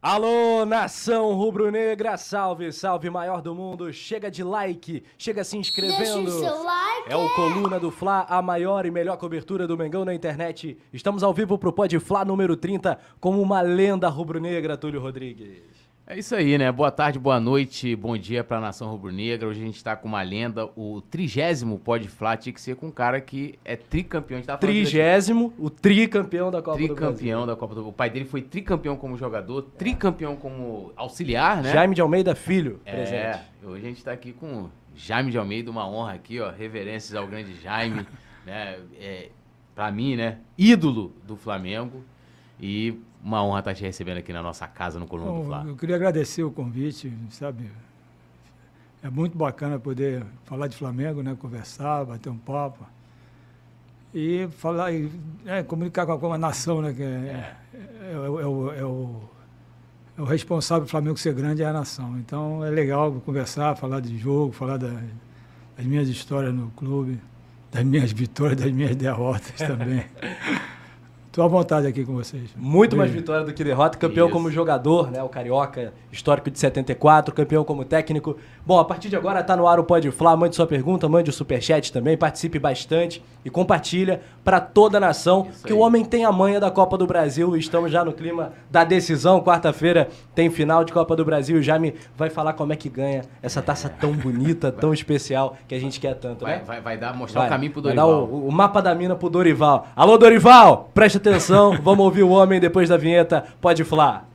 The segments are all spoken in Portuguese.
Alô, nação rubro-negra, salve, salve, maior do mundo. Chega de like, chega se inscrevendo. Deixa o seu like. É o Coluna do Fla, a maior e melhor cobertura do Mengão na internet. Estamos ao vivo pro Pod Fla número 30 com uma lenda rubro-negra, Túlio Rodrigues. É isso aí, né? Boa tarde, boa noite, bom dia pra nação rubro-negra. Hoje a gente tá com uma lenda, o trigésimo Pod Fla tinha que ser com um cara que é tricampeão. A aqui. Trigésimo, o tricampeão da Copa do Tricampeão da Copa do O pai dele foi tricampeão como jogador, tricampeão como auxiliar, né? Brasil. Jaime de Almeida Filho, É, presente. hoje a gente tá aqui com Jaime de Almeida, uma honra aqui, ó. Reverências ao grande Jaime, né? É, pra mim, né? Ídolo do Flamengo. E uma honra estar te recebendo aqui na nossa casa no Coluna do Fla. Bom, eu queria agradecer o convite, sabe? É muito bacana poder falar de Flamengo, né? Conversar, bater um papo. E falar, e, é, comunicar com a, nação, né? Que é, é, é o- é o, é o- é o responsável do Flamengo ser grande é a nação. Então é legal conversar, falar de jogo, falar da- das minhas histórias no clube, das minhas vitórias, das minhas derrotas também. Estou à vontade aqui com vocês. Muito mais Beijo. vitória do que derrota. Campeão Isso. como jogador, né? O Carioca, histórico de 74, campeão como técnico. Bom, a partir de agora tá no ar o Pode Fla. Mande sua pergunta, mande o superchat também, participe bastante e compartilha para toda a nação. Isso que aí. o homem tem a manha da Copa do Brasil. Estamos já no clima da decisão. Quarta-feira tem final de Copa do Brasil. O Jaime vai falar como é que ganha essa taça tão bonita, tão especial que a gente quer tanto, Vai, né? vai, vai dar, mostrar Vai, o caminho pro vai Dorival. dar o, o mapa da mina pro Dorival. Alô, Dorival! Preste atenção, vamos ouvir o homem depois da vinheta. Pode falar.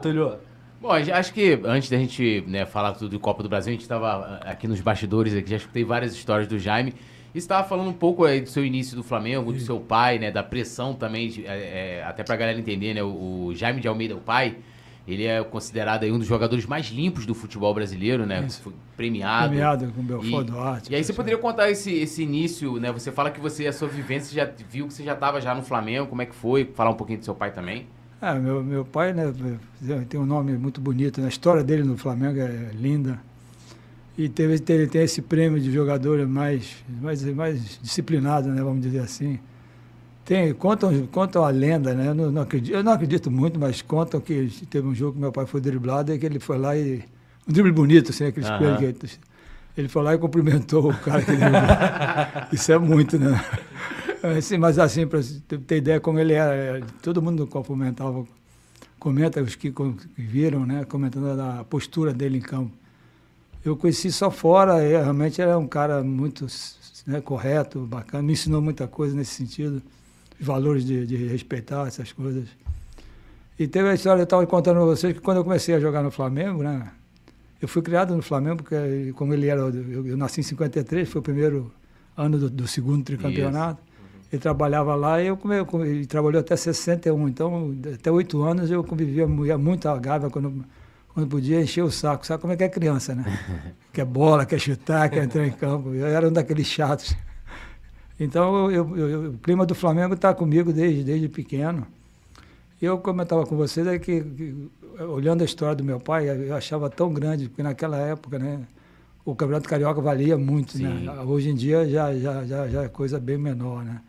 Túlio, Bom, a acho que antes da gente né, falar tudo do Copa do Brasil, a gente estava aqui nos bastidores, aqui, já escutei várias histórias do Jaime. E estava falando um pouco aí do seu início do Flamengo, do seu pai, né? Da pressão também, de- é, é, até pra galera entender, né? O, o Jaime de Almeida, o pai, ele é considerado aí um dos jogadores mais limpos do futebol brasileiro, né? Isso. Foi premiado. Premiado com Belfort E- Duarte. E aí você poderia contar esse, esse início, né? Você fala que você, a sua vivência, já viu que você já estava já no Flamengo, como é que foi? Falar um pouquinho do seu pai também. É, meu, meu pai né, tem um nome muito bonito, né? a história dele no Flamengo é linda. E teve, teve, tem esse prêmio de jogador mais, mais, mais disciplinado, né, vamos dizer assim. Tem, contam, contam a lenda, né? Eu não, não acredito, eu não acredito muito, mas contam que teve um jogo que meu pai foi driblado e que ele foi lá e. Um drible bonito, assim, aqueles Aham. coelhos que ele foi lá e cumprimentou o cara que driblou. Isso é muito, né? Assim, mas assim, para ter ideia como ele era, é, todo mundo cumprimentava, comenta os que, viram, né? Comentando da postura dele em campo. Eu conheci só fora, realmente era um cara muito né, correto, bacana, me ensinou muita coisa nesse sentido, valores de, de respeitar essas coisas. E teve a história, eu estava contando para vocês que quando eu comecei a jogar no Flamengo, né? Eu fui criado no Flamengo, porque como ele era, eu, eu nasci em 53, foi o primeiro ano do, do segundo tricampeonato. Ele trabalhava lá e eu come- ele trabalhou até 61, então até oito anos eu convivia ia muito a Gávea quando, quando podia encher o saco. Sabe como é que é criança, né? quer bola, quer chutar, quer entrar em campo. Eu era um daqueles chatos. Então eu- eu- o clima do Flamengo está comigo desde, desde pequeno. Eu comentava com vocês é que, que, olhando a história do meu pai, eu achava tão grande, porque naquela época, né, o Campeonato Carioca valia muito, Sim. né? Hoje em dia já, já, já, já é coisa bem menor, né?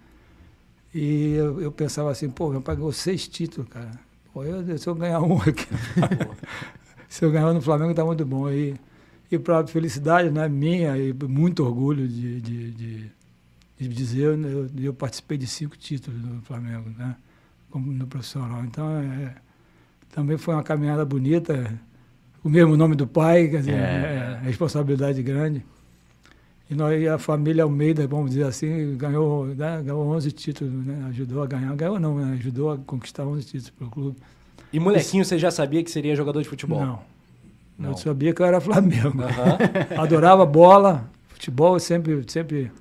E eu, eu pensava assim, pô, meu pai ganhou seis títulos, cara. Pô, eu, se eu ganhar um aqui, se eu ganhar no Flamengo tá muito bom. E, e para felicidade né, minha e muito orgulho de, de, de dizer, eu, eu participei de cinco títulos no Flamengo, né? Como no profissional. Então, é, também foi uma caminhada bonita. O mesmo nome do pai, quer dizer, É. é, responsabilidade grande. E, nós, a família Almeida, vamos dizer assim, ganhou, né, ganhou 11 títulos, né? ajudou a ganhar. Ganhou não, né? ajudou a conquistar 11 títulos pelo clube. E molequinho, você já sabia que seria jogador de futebol? Não. Não. Eu sabia que eu era Flamengo. Adorava bola, futebol, sempre, sempre.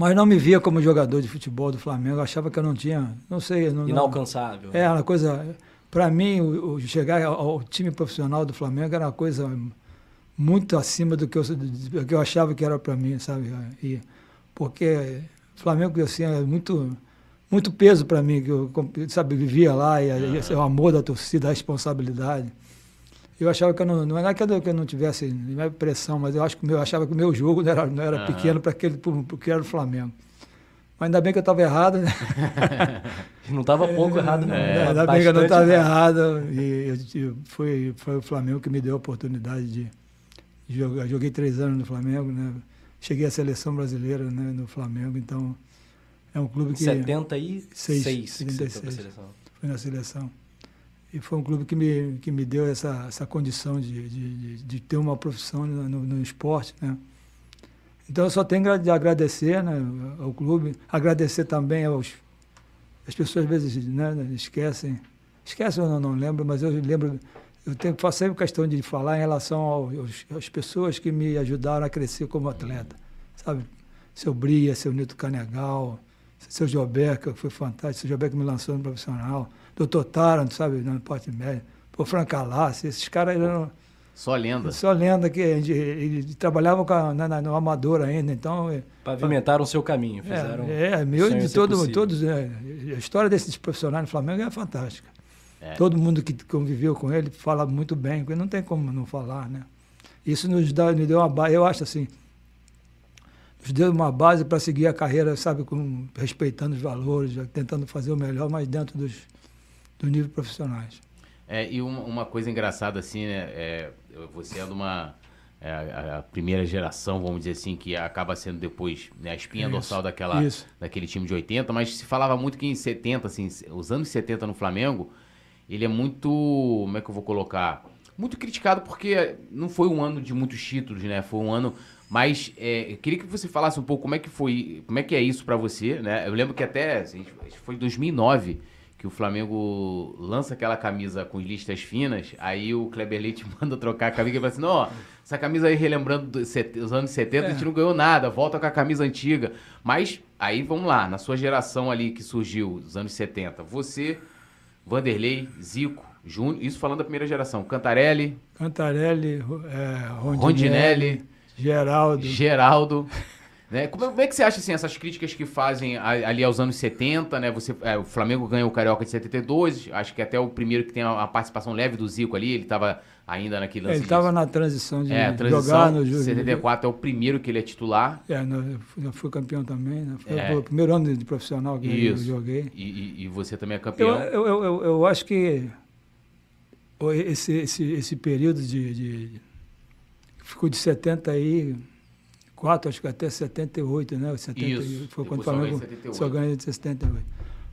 Mas não me via como jogador de futebol do Flamengo. Eu achava que eu não tinha. Não sei. Não, não- Inalcançável. é uma coisa. Para mim, o, o chegar ao, ao time profissional do Flamengo era uma coisa muito acima do que eu, do que eu achava que era para mim, sabe? E, porque o Flamengo assim, é muito, muito peso para mim, que eu sabe, vivia lá, e, e é o amor da torcida, a responsabilidade. Eu achava que eu não, não é que eu, que eu não tivesse não é pressão, mas eu acho que meu, eu achava que o meu jogo não era, não era Aham. pequeno para aquele, porque era o Flamengo. Mas ainda bem que eu estava errado, né? não estava pouco errado, não. É, ainda bem que eu não estava errado. E eu, foi, foi o Flamengo que me deu a oportunidade de jogar. Joguei três anos no Flamengo, né? Cheguei à seleção brasileira né, no Flamengo, então é um clube que... 76, 6, 76, foi na seleção. E foi um clube que me, que me deu essa, essa condição de, de, de ter uma profissão no, no, esporte, né? Então eu só tenho de agradecer né, ao clube, agradecer também aos. As pessoas às vezes né, esquecem. Esquecem, não, não lembro, mas eu lembro. Eu tenho, faço sempre questão de falar em relação aos, às pessoas que me ajudaram a crescer como atleta. Sabe? Seu Bria, seu Nito Canegal, seu Jobeca, que foi fantástico, seu Jobeca me lançou no profissional, doutor Taranto, sabe, no parte médio, o Franca Alassi, esses caras eram só lenda. Só lenda que ele, ele trabalhava com a, na, no amador ainda, então... É, Pavimentaram o seu caminho, fizeram... É, é meu de todo, todos... É, a história desses profissionais no Flamengo é fantástica. É. Todo mundo que conviveu com ele fala muito bem, não tem como não falar, né? Isso nos dá, me deu uma base, eu acho assim, nos deu uma base para seguir a carreira, sabe, com, respeitando os valores, tentando fazer o melhor, mas dentro dos, dos níveis profissionais. É, e uma, uma, coisa engraçada, assim, né? É, você é de uma. É, a, primeira geração, vamos dizer assim, que acaba sendo depois né, a espinha isso, dorsal daquela, isso. daquele time de 80, mas se falava muito que em 70, assim, os anos 70 no Flamengo, ele é muito. Como é que eu vou colocar? Muito criticado porque não foi um ano de muitos títulos, né? Foi um ano. Mas é, eu queria que você falasse um pouco como é que foi, como é que é isso para você, né? Eu lembro que até, assim, foi em 2009 que o Flamengo lança aquela camisa com listas finas, aí o Kleber Leite manda trocar a camisa e fala assim, não, essa camisa aí relembrando os anos 70, é. a gente não ganhou nada, volta com a camisa antiga. Mas aí vamos lá, na sua geração ali que surgiu, dos anos 70, você, Vanderlei, Zico, Júnior, isso falando da primeira geração, Cantarelli... Cantarelli, é, Rondinelli, Rondinelli Geraldo... Geraldo... Né? Como, como, é que você acha assim, essas críticas que fazem ali aos anos 70, né? Você, é, o Flamengo ganhou o Carioca de 72, acho que até o primeiro que tem a, a participação leve do Zico ali, ele estava ainda naquele lance. ele estava na transição de é, transição, jogar no Júlio. 74 é o primeiro que ele é titular. É, eu fui campeão também, né? Foi é. o primeiro ano de profissional que Isso. eu joguei. E, e, e, você também é campeão? Eu, eu, eu, eu acho que esse, esse, esse período de, de ficou de 70 aí 74, acho que até 78, né? 70, Isso. Foi quando o Flamengo só ganhou de 78.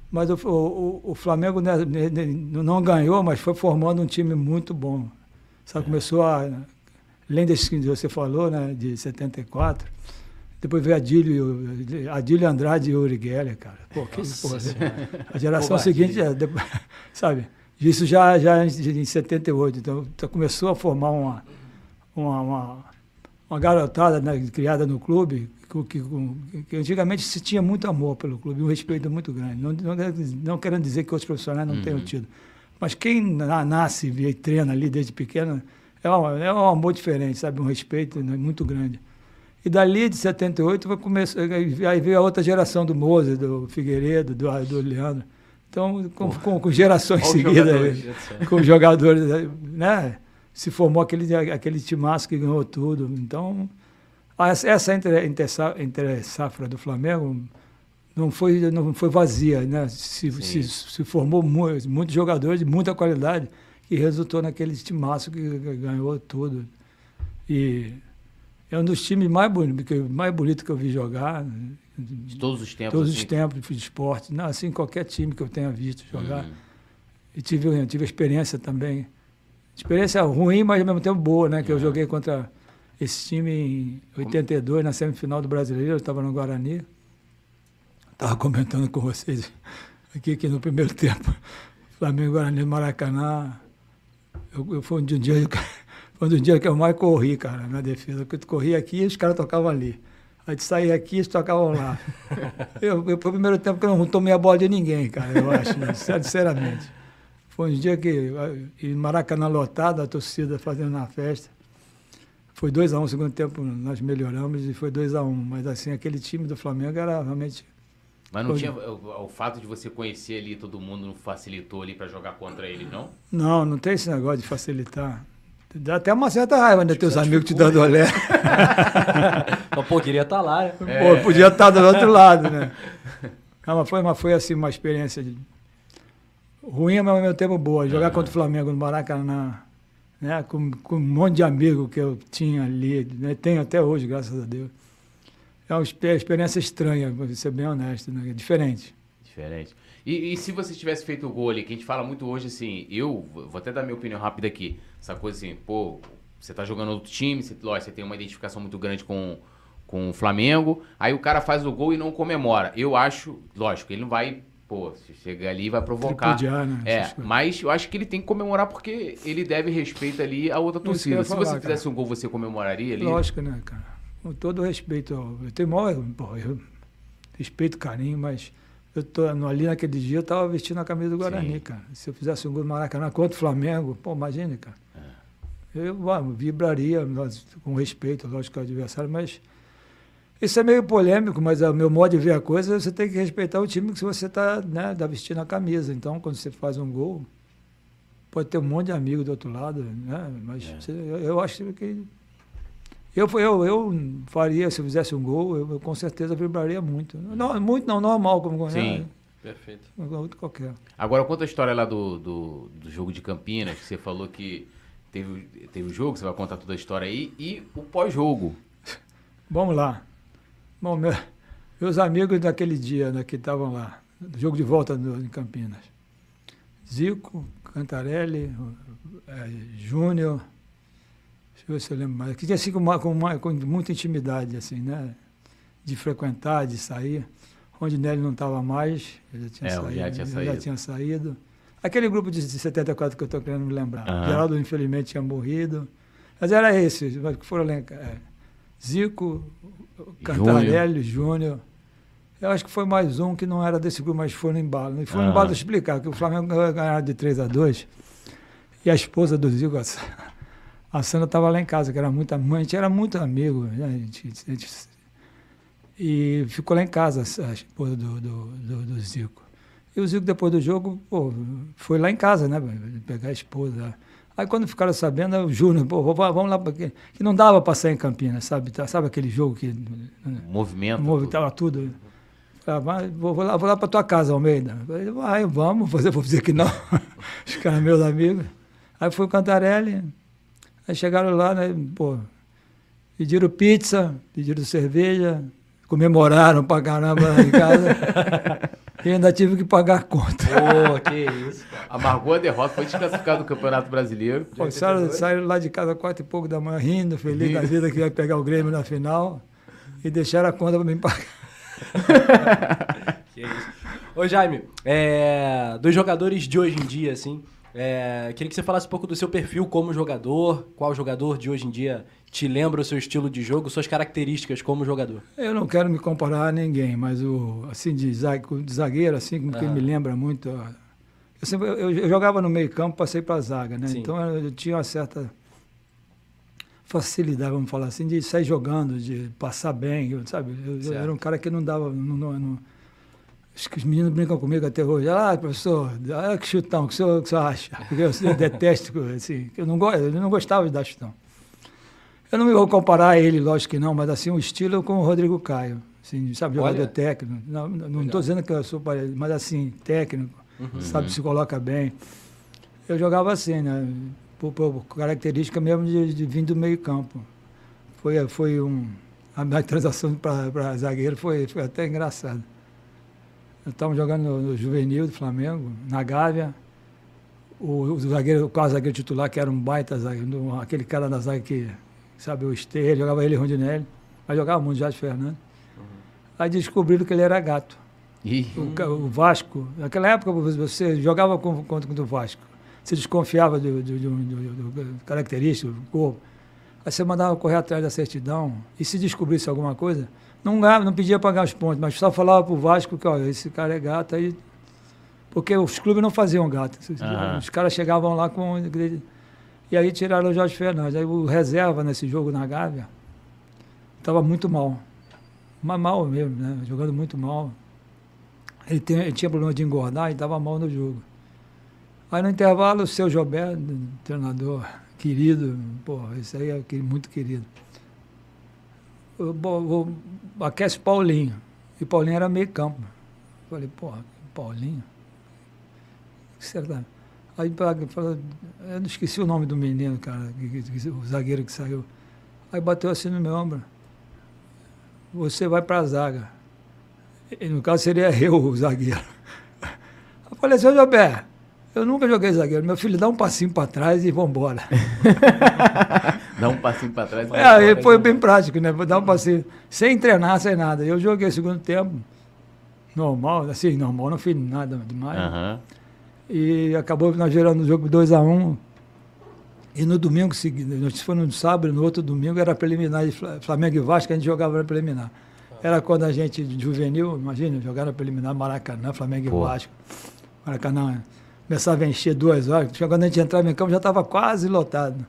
Mas o, o, o Flamengo né, não ganhou, mas foi formando um time muito bom. Sabe, é. começou a. Além desse que você falou, né, de 74, depois veio Adílio, Adílio Andrade e Uri Geller, cara. Pô, que, porra, a geração seguinte, é, depois, sabe? Isso já, já em 78. Então, então começou a formar uma, uma, uma uma garotada né, criada no clube, que, que, que, antigamente se tinha muito amor pelo clube, um respeito muito grande. Não, não, não querendo dizer que outros profissionais não uhum. tenham tido. Mas quem nasce e treina ali desde pequeno, é um, é um amor diferente, sabe? Um respeito né, muito grande. E dali de 78 vai começar, aí veio a outra geração do Moza, do Figueiredo, do, do Leandro. Então, com, com, com gerações seguidas, com jogadores, né? Se formou aquele, aquele timaço que ganhou tudo. Então, essa entre, safra do Flamengo não foi, não foi vazia, né? Se, se, se, formou muito, muitos jogadores de muita qualidade que resultou naquele timaço que ganhou tudo. E é um dos times mais bonitos, mais bonito que eu vi jogar. De todos os tempos? Todos assim. os tempos de esporte. Não, assim, qualquer time que eu tenha visto jogar. Uhum. E tive, tive experiência também experiência ruim, mas ao mesmo tempo boa, né? Que eu joguei contra esse time em 82, na semifinal do Brasileiro, eu estava no Guarani. Estava comentando com vocês aqui que no primeiro tempo, Flamengo Guarani Maracanã, eu, eu, foi um dia, foi um dia que eu mais corri, cara, na defesa. Porque eu corri aqui e os caras tocavam ali. Aí de sair aqui, eles tocavam lá. eu, eu, foi o primeiro tempo que eu não tomei a bola de ninguém, cara, eu acho, né? sinceramente. Foi um dia que, em Maracanã lotado, a torcida fazendo uma festa. Foi 2 a 1 um, segundo tempo nós melhoramos e foi 2 a 1 um, Mas assim, aquele time do Flamengo era realmente. Mas não foi... tinha. O, o, fato de você conhecer ali todo mundo não facilitou ali para jogar contra ele, não? Não, não tem esse negócio de facilitar. Dá até uma certa raiva, né? Teus amigos te dando olé. Mas, pô, queria estar lá, né? Pô, podia estar do outro lado, né? Não, mas foi, mas foi assim uma experiência de- ruim, mas ao mesmo tempo boa. Jogar contra o Flamengo no Maracanã, né? Com, com um monte de amigos que eu tinha ali, né? tenho até hoje, graças a Deus. É uma expe- experiência estranha, vou ser bem honesto, né? Diferente. Diferente. E, e se você tivesse feito o gol ali, que a gente fala muito hoje assim, eu vou até dar minha opinião rápida aqui. Essa coisa assim, pô, você tá jogando outro time, você, lógico, você tem uma identificação muito grande com, com o Flamengo, aí o cara faz o gol e não comemora. Eu acho, lógico, ele não vai, pô, se chega ali vai provocar. Tripudiar, né? É, mas eu acho que ele tem que comemorar porque ele deve respeito ali a outra eu torcida. Se falar, você cara. fizesse um gol, você comemoraria ali? Lógico, né, cara? Com todo respeito, eu tenho maior, pô, eu respeito, carinho, mas eu tô ali naquele dia eu tava vestindo a camisa do Guarani, Sim. cara. Se eu fizesse um gol no Maracanã contra o Flamengo, pô, imagine, cara. É. Eu ah, vibraria, com respeito, lógico, ao adversário, mas isso é meio polêmico, mas o meu modo de ver a coisa, você tem que respeitar o time que você está né, tá vestindo a camisa. Então, quando você faz um gol, pode ter um monte de amigo do outro lado, né? Mas É. você- eu, eu acho que eu, eu, eu faria, se eu fizesse um gol, eu, eu com certeza vibraria muito. Não, muito não, normal, como Sim. né? Perfeito. Como qualquer. Agora, conta a história lá do, do, do jogo de Campinas, que você falou que teve, teve o jogo, você vai contar toda a história aí, e o pós-jogo. Vamos lá. Bom, meu- meus amigos daquele dia né, que estavam lá, jogo de volta no- em Campinas. Zico, Cantarelli, eh, Júnior, deixa eu ver se eu lembro mais. Que tinha assim com, uma- com, uma- com muita intimidade, assim, né? De frequentar, de sair. Rondinelli não estava mais, ele já tinha É, saído. já tinha saído. Já tinha saído. Aquele grupo de, de 74 que eu estou querendo me lembrar. Aham. Geraldo, infelizmente, tinha morrido. Mas era esse, mas que foram elencar. é, Zico, Cantarelli, Júnior. Eu acho que foi mais um que não era desse grupo, mas foi no embalo. E foi no Aham. embalo explicar que o Flamengo ganhou de 3 a 2 e a esposa do Zico, a Sa- a Sandra, estava lá em casa, que era muito mãe, a gente era muito amigo. né? Gente, gente- e ficou lá em casa a esposa do, do, do- do Zico. E o Zico, depois do jogo, pô, foi lá em casa, né? Pegar a esposa. Aí quando ficaram sabendo, o Júnior, pô, vamos lá, porque que não dava para sair em Campinas, sabe? Tá- Sabe aquele jogo que Movimento. Movimentava tudo. Vai, vou, vou lá, vou lá para tua casa, Almeida. Falei, vai, vamos, fazer, vou dizer que não. Os caras meus amigos. Aí foi o Cantarelli. Aí chegaram lá, né, pô, pediram pizza, pediram cerveja, comemoraram pra caramba lá em casa. e ainda tive que pagar a conta. Pô, que isso. Amargou a derrota, foi desclassificado do Campeonato Brasileiro. Pô, saíram, saíram lá de casa quatro e pouco da manhã, rindo, feliz da vida que ia pegar o Grêmio na final. E deixaram a conta para mim pagar. Que isso. Ô, Jaime, é, dos jogadores de hoje em dia, assim, é, queria que você falasse um pouco do seu perfil como jogador, qual jogador de hoje em dia te lembra o seu estilo de jogo, suas características como jogador. Eu não quero me comparar a ninguém, mas o assim de zague- de zagueiro assim que Aham. me lembra muito. Eu, sempre, eu, eu jogava no meio campo, passei para a zaga, né? Sim. Então eu, tinha uma certa facilidade, vamos falar assim, de sair jogando, de passar bem, sabe? Eu, eu era um cara que não dava, não, não- não- Acho que os meninos brincam comigo até hoje. Ah, professor, ah, que chutão, o que o senhor, que o senhor acha? Porque eu, eu detesto, assim, eu não, eu não gostava de dar chutão. Eu não me vou comparar a ele, lógico que não, mas assim, o estilo com o Rodrigo Caio. Assim, sabe, jogador Olha. técnico. Não estou dizendo que eu sou parecido, mas assim, técnico, Uhum. sabe, se coloca bem. Eu jogava assim, né? Por, por característica mesmo de, de vir do meio campo. Foi, foi um. A minha transação para zagueiro foi, foi até engraçada. Estava jogando no, no juvenil do Flamengo, na Gávea. O, o zagueiro, o quase zagueiro titular, que era um baita zagueiro, aquele cara da zaga que, sabe, o Esteira, jogava ele e Rondinelli, mas jogava muito Jorge Fernando. Aí descobriram que ele era gato. O, o Vasco, naquela época você jogava contra, o Vasco. Você desconfiava do, do, do- do característico, do corpo. Aí você mandava correr atrás da certidão. E se descobrisse alguma coisa, não, não pedia pagar os pontos, mas só falava pro Vasco que, olha, esse cara é gato aí. Porque os clubes não faziam gato. Aham. Os caras chegavam lá com. E aí tiraram o Jorge Fernandes. Aí o reserva nesse jogo na Gávea estava muito mal. Mas mal mesmo, né? Jogando muito mal. Ele, tem- ele tinha problema de engordar e estava mal no jogo. Aí no intervalo, o seu Gilberto, treinador querido, pô, esse aí é muito querido. Eu, vou, aquece Paulinho. E Paulinho era meio campo. Falei, porra, Paulinho? O que será? Aí falou, eu não esqueci o nome do menino, cara, o zagueiro que saiu. Aí bateu assim no meu ombro. Você vai para a zaga. E, no caso seria eu o zagueiro. Eu falei, seu Jobé, eu nunca joguei zagueiro. Meu filho, dá um passinho para trás e vambora. dá um passinho para trás. É, foi bem prático, né? Dar um passinho, sem treinar, sem nada. Eu joguei segundo tempo, normal, assim, normal, não fiz nada demais. Uhum. E acabou nós gerando o jogo 2x1. Um, e no domingo seguinte, foi no sábado, no outro domingo era preliminar de Flamengo e Vasco, a gente jogava na preliminar. Era quando a gente, juvenil, imagina, jogava preliminar Maracanã, Flamengo Pô. e Vasco. Maracanã começava a encher duas horas. Quando a gente entrava em campo já estava quase lotado.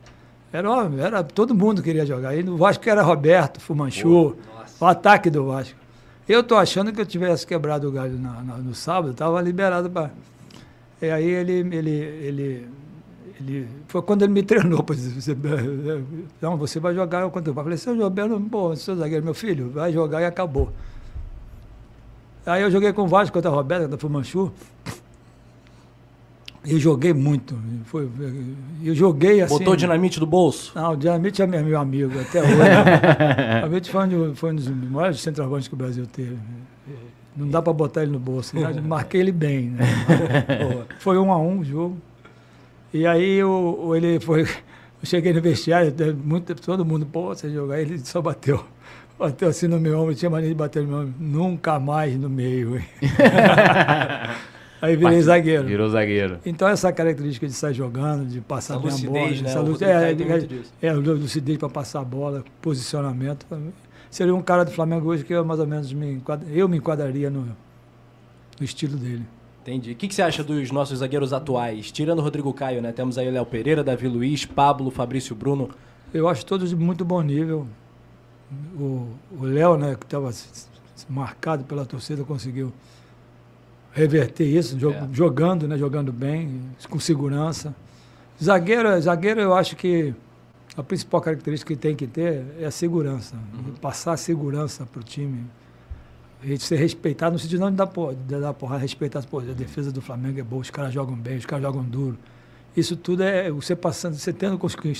Era, era, todo mundo queria jogar. E no Vasco era Roberto, Fumanchu, o ataque do Vasco. Eu tô achando que eu tivesse quebrado o galho na, na, no sábado, estava liberado para. E aí ele, ele, ele, ele. Foi quando ele me treinou, para dizer, não, você vai jogar eu eu falei, seu Roberto, pô, seu zagueiro, meu filho, vai jogar e acabou. Aí eu joguei com o Vasco contra a Roberto, contra o Fumanchu. Eu joguei muito. Foi, eu joguei assim. Botou o dinamite do bolso? Não, o dinamite é meu amigo até hoje. o dinamite foi um, foi um dos maiores centroavantes que o Brasil teve. Não dá para botar ele no bolso. Né? Marquei ele bem. Né? foi um a um o jogo. E aí eu, ele foi. Eu cheguei no vestiário, muito, todo mundo, pô, você jogar, ele só bateu. Bateu assim no meu ombro, tinha mania de bater no meu ombro. Nunca mais no meio. Aí virei zagueiro. Virou zagueiro. Então essa característica de sair jogando, de passar essa bem lucidez, a bola, né? é, é, é, lucidez para passar a bola, posicionamento. Seria um cara do Flamengo hoje que eu mais ou menos me enquadra, eu me enquadraria no, no estilo dele. Entendi. O que, que, você acha dos nossos zagueiros atuais? Tirando o Rodrigo Caio, né? Temos aí o Léo Pereira, Davi Luiz, Pablo, Fabrício Bruno. Eu acho todos de muito bom nível. O Léo, né, que estava marcado pela torcida, conseguiu reverter isso, é. jogando, né, jogando bem, com segurança. Zagueiro, zagueiro eu acho que a principal característica que tem que ter é a segurança. Uhum. Passar a segurança para o time. E ser respeitado, no sentido não de dar, porra, de dar porrada, respeitar pô, a defesa do Flamengo é boa, os caras jogam bem, os caras jogam duro. Isso tudo é você passando, você tendo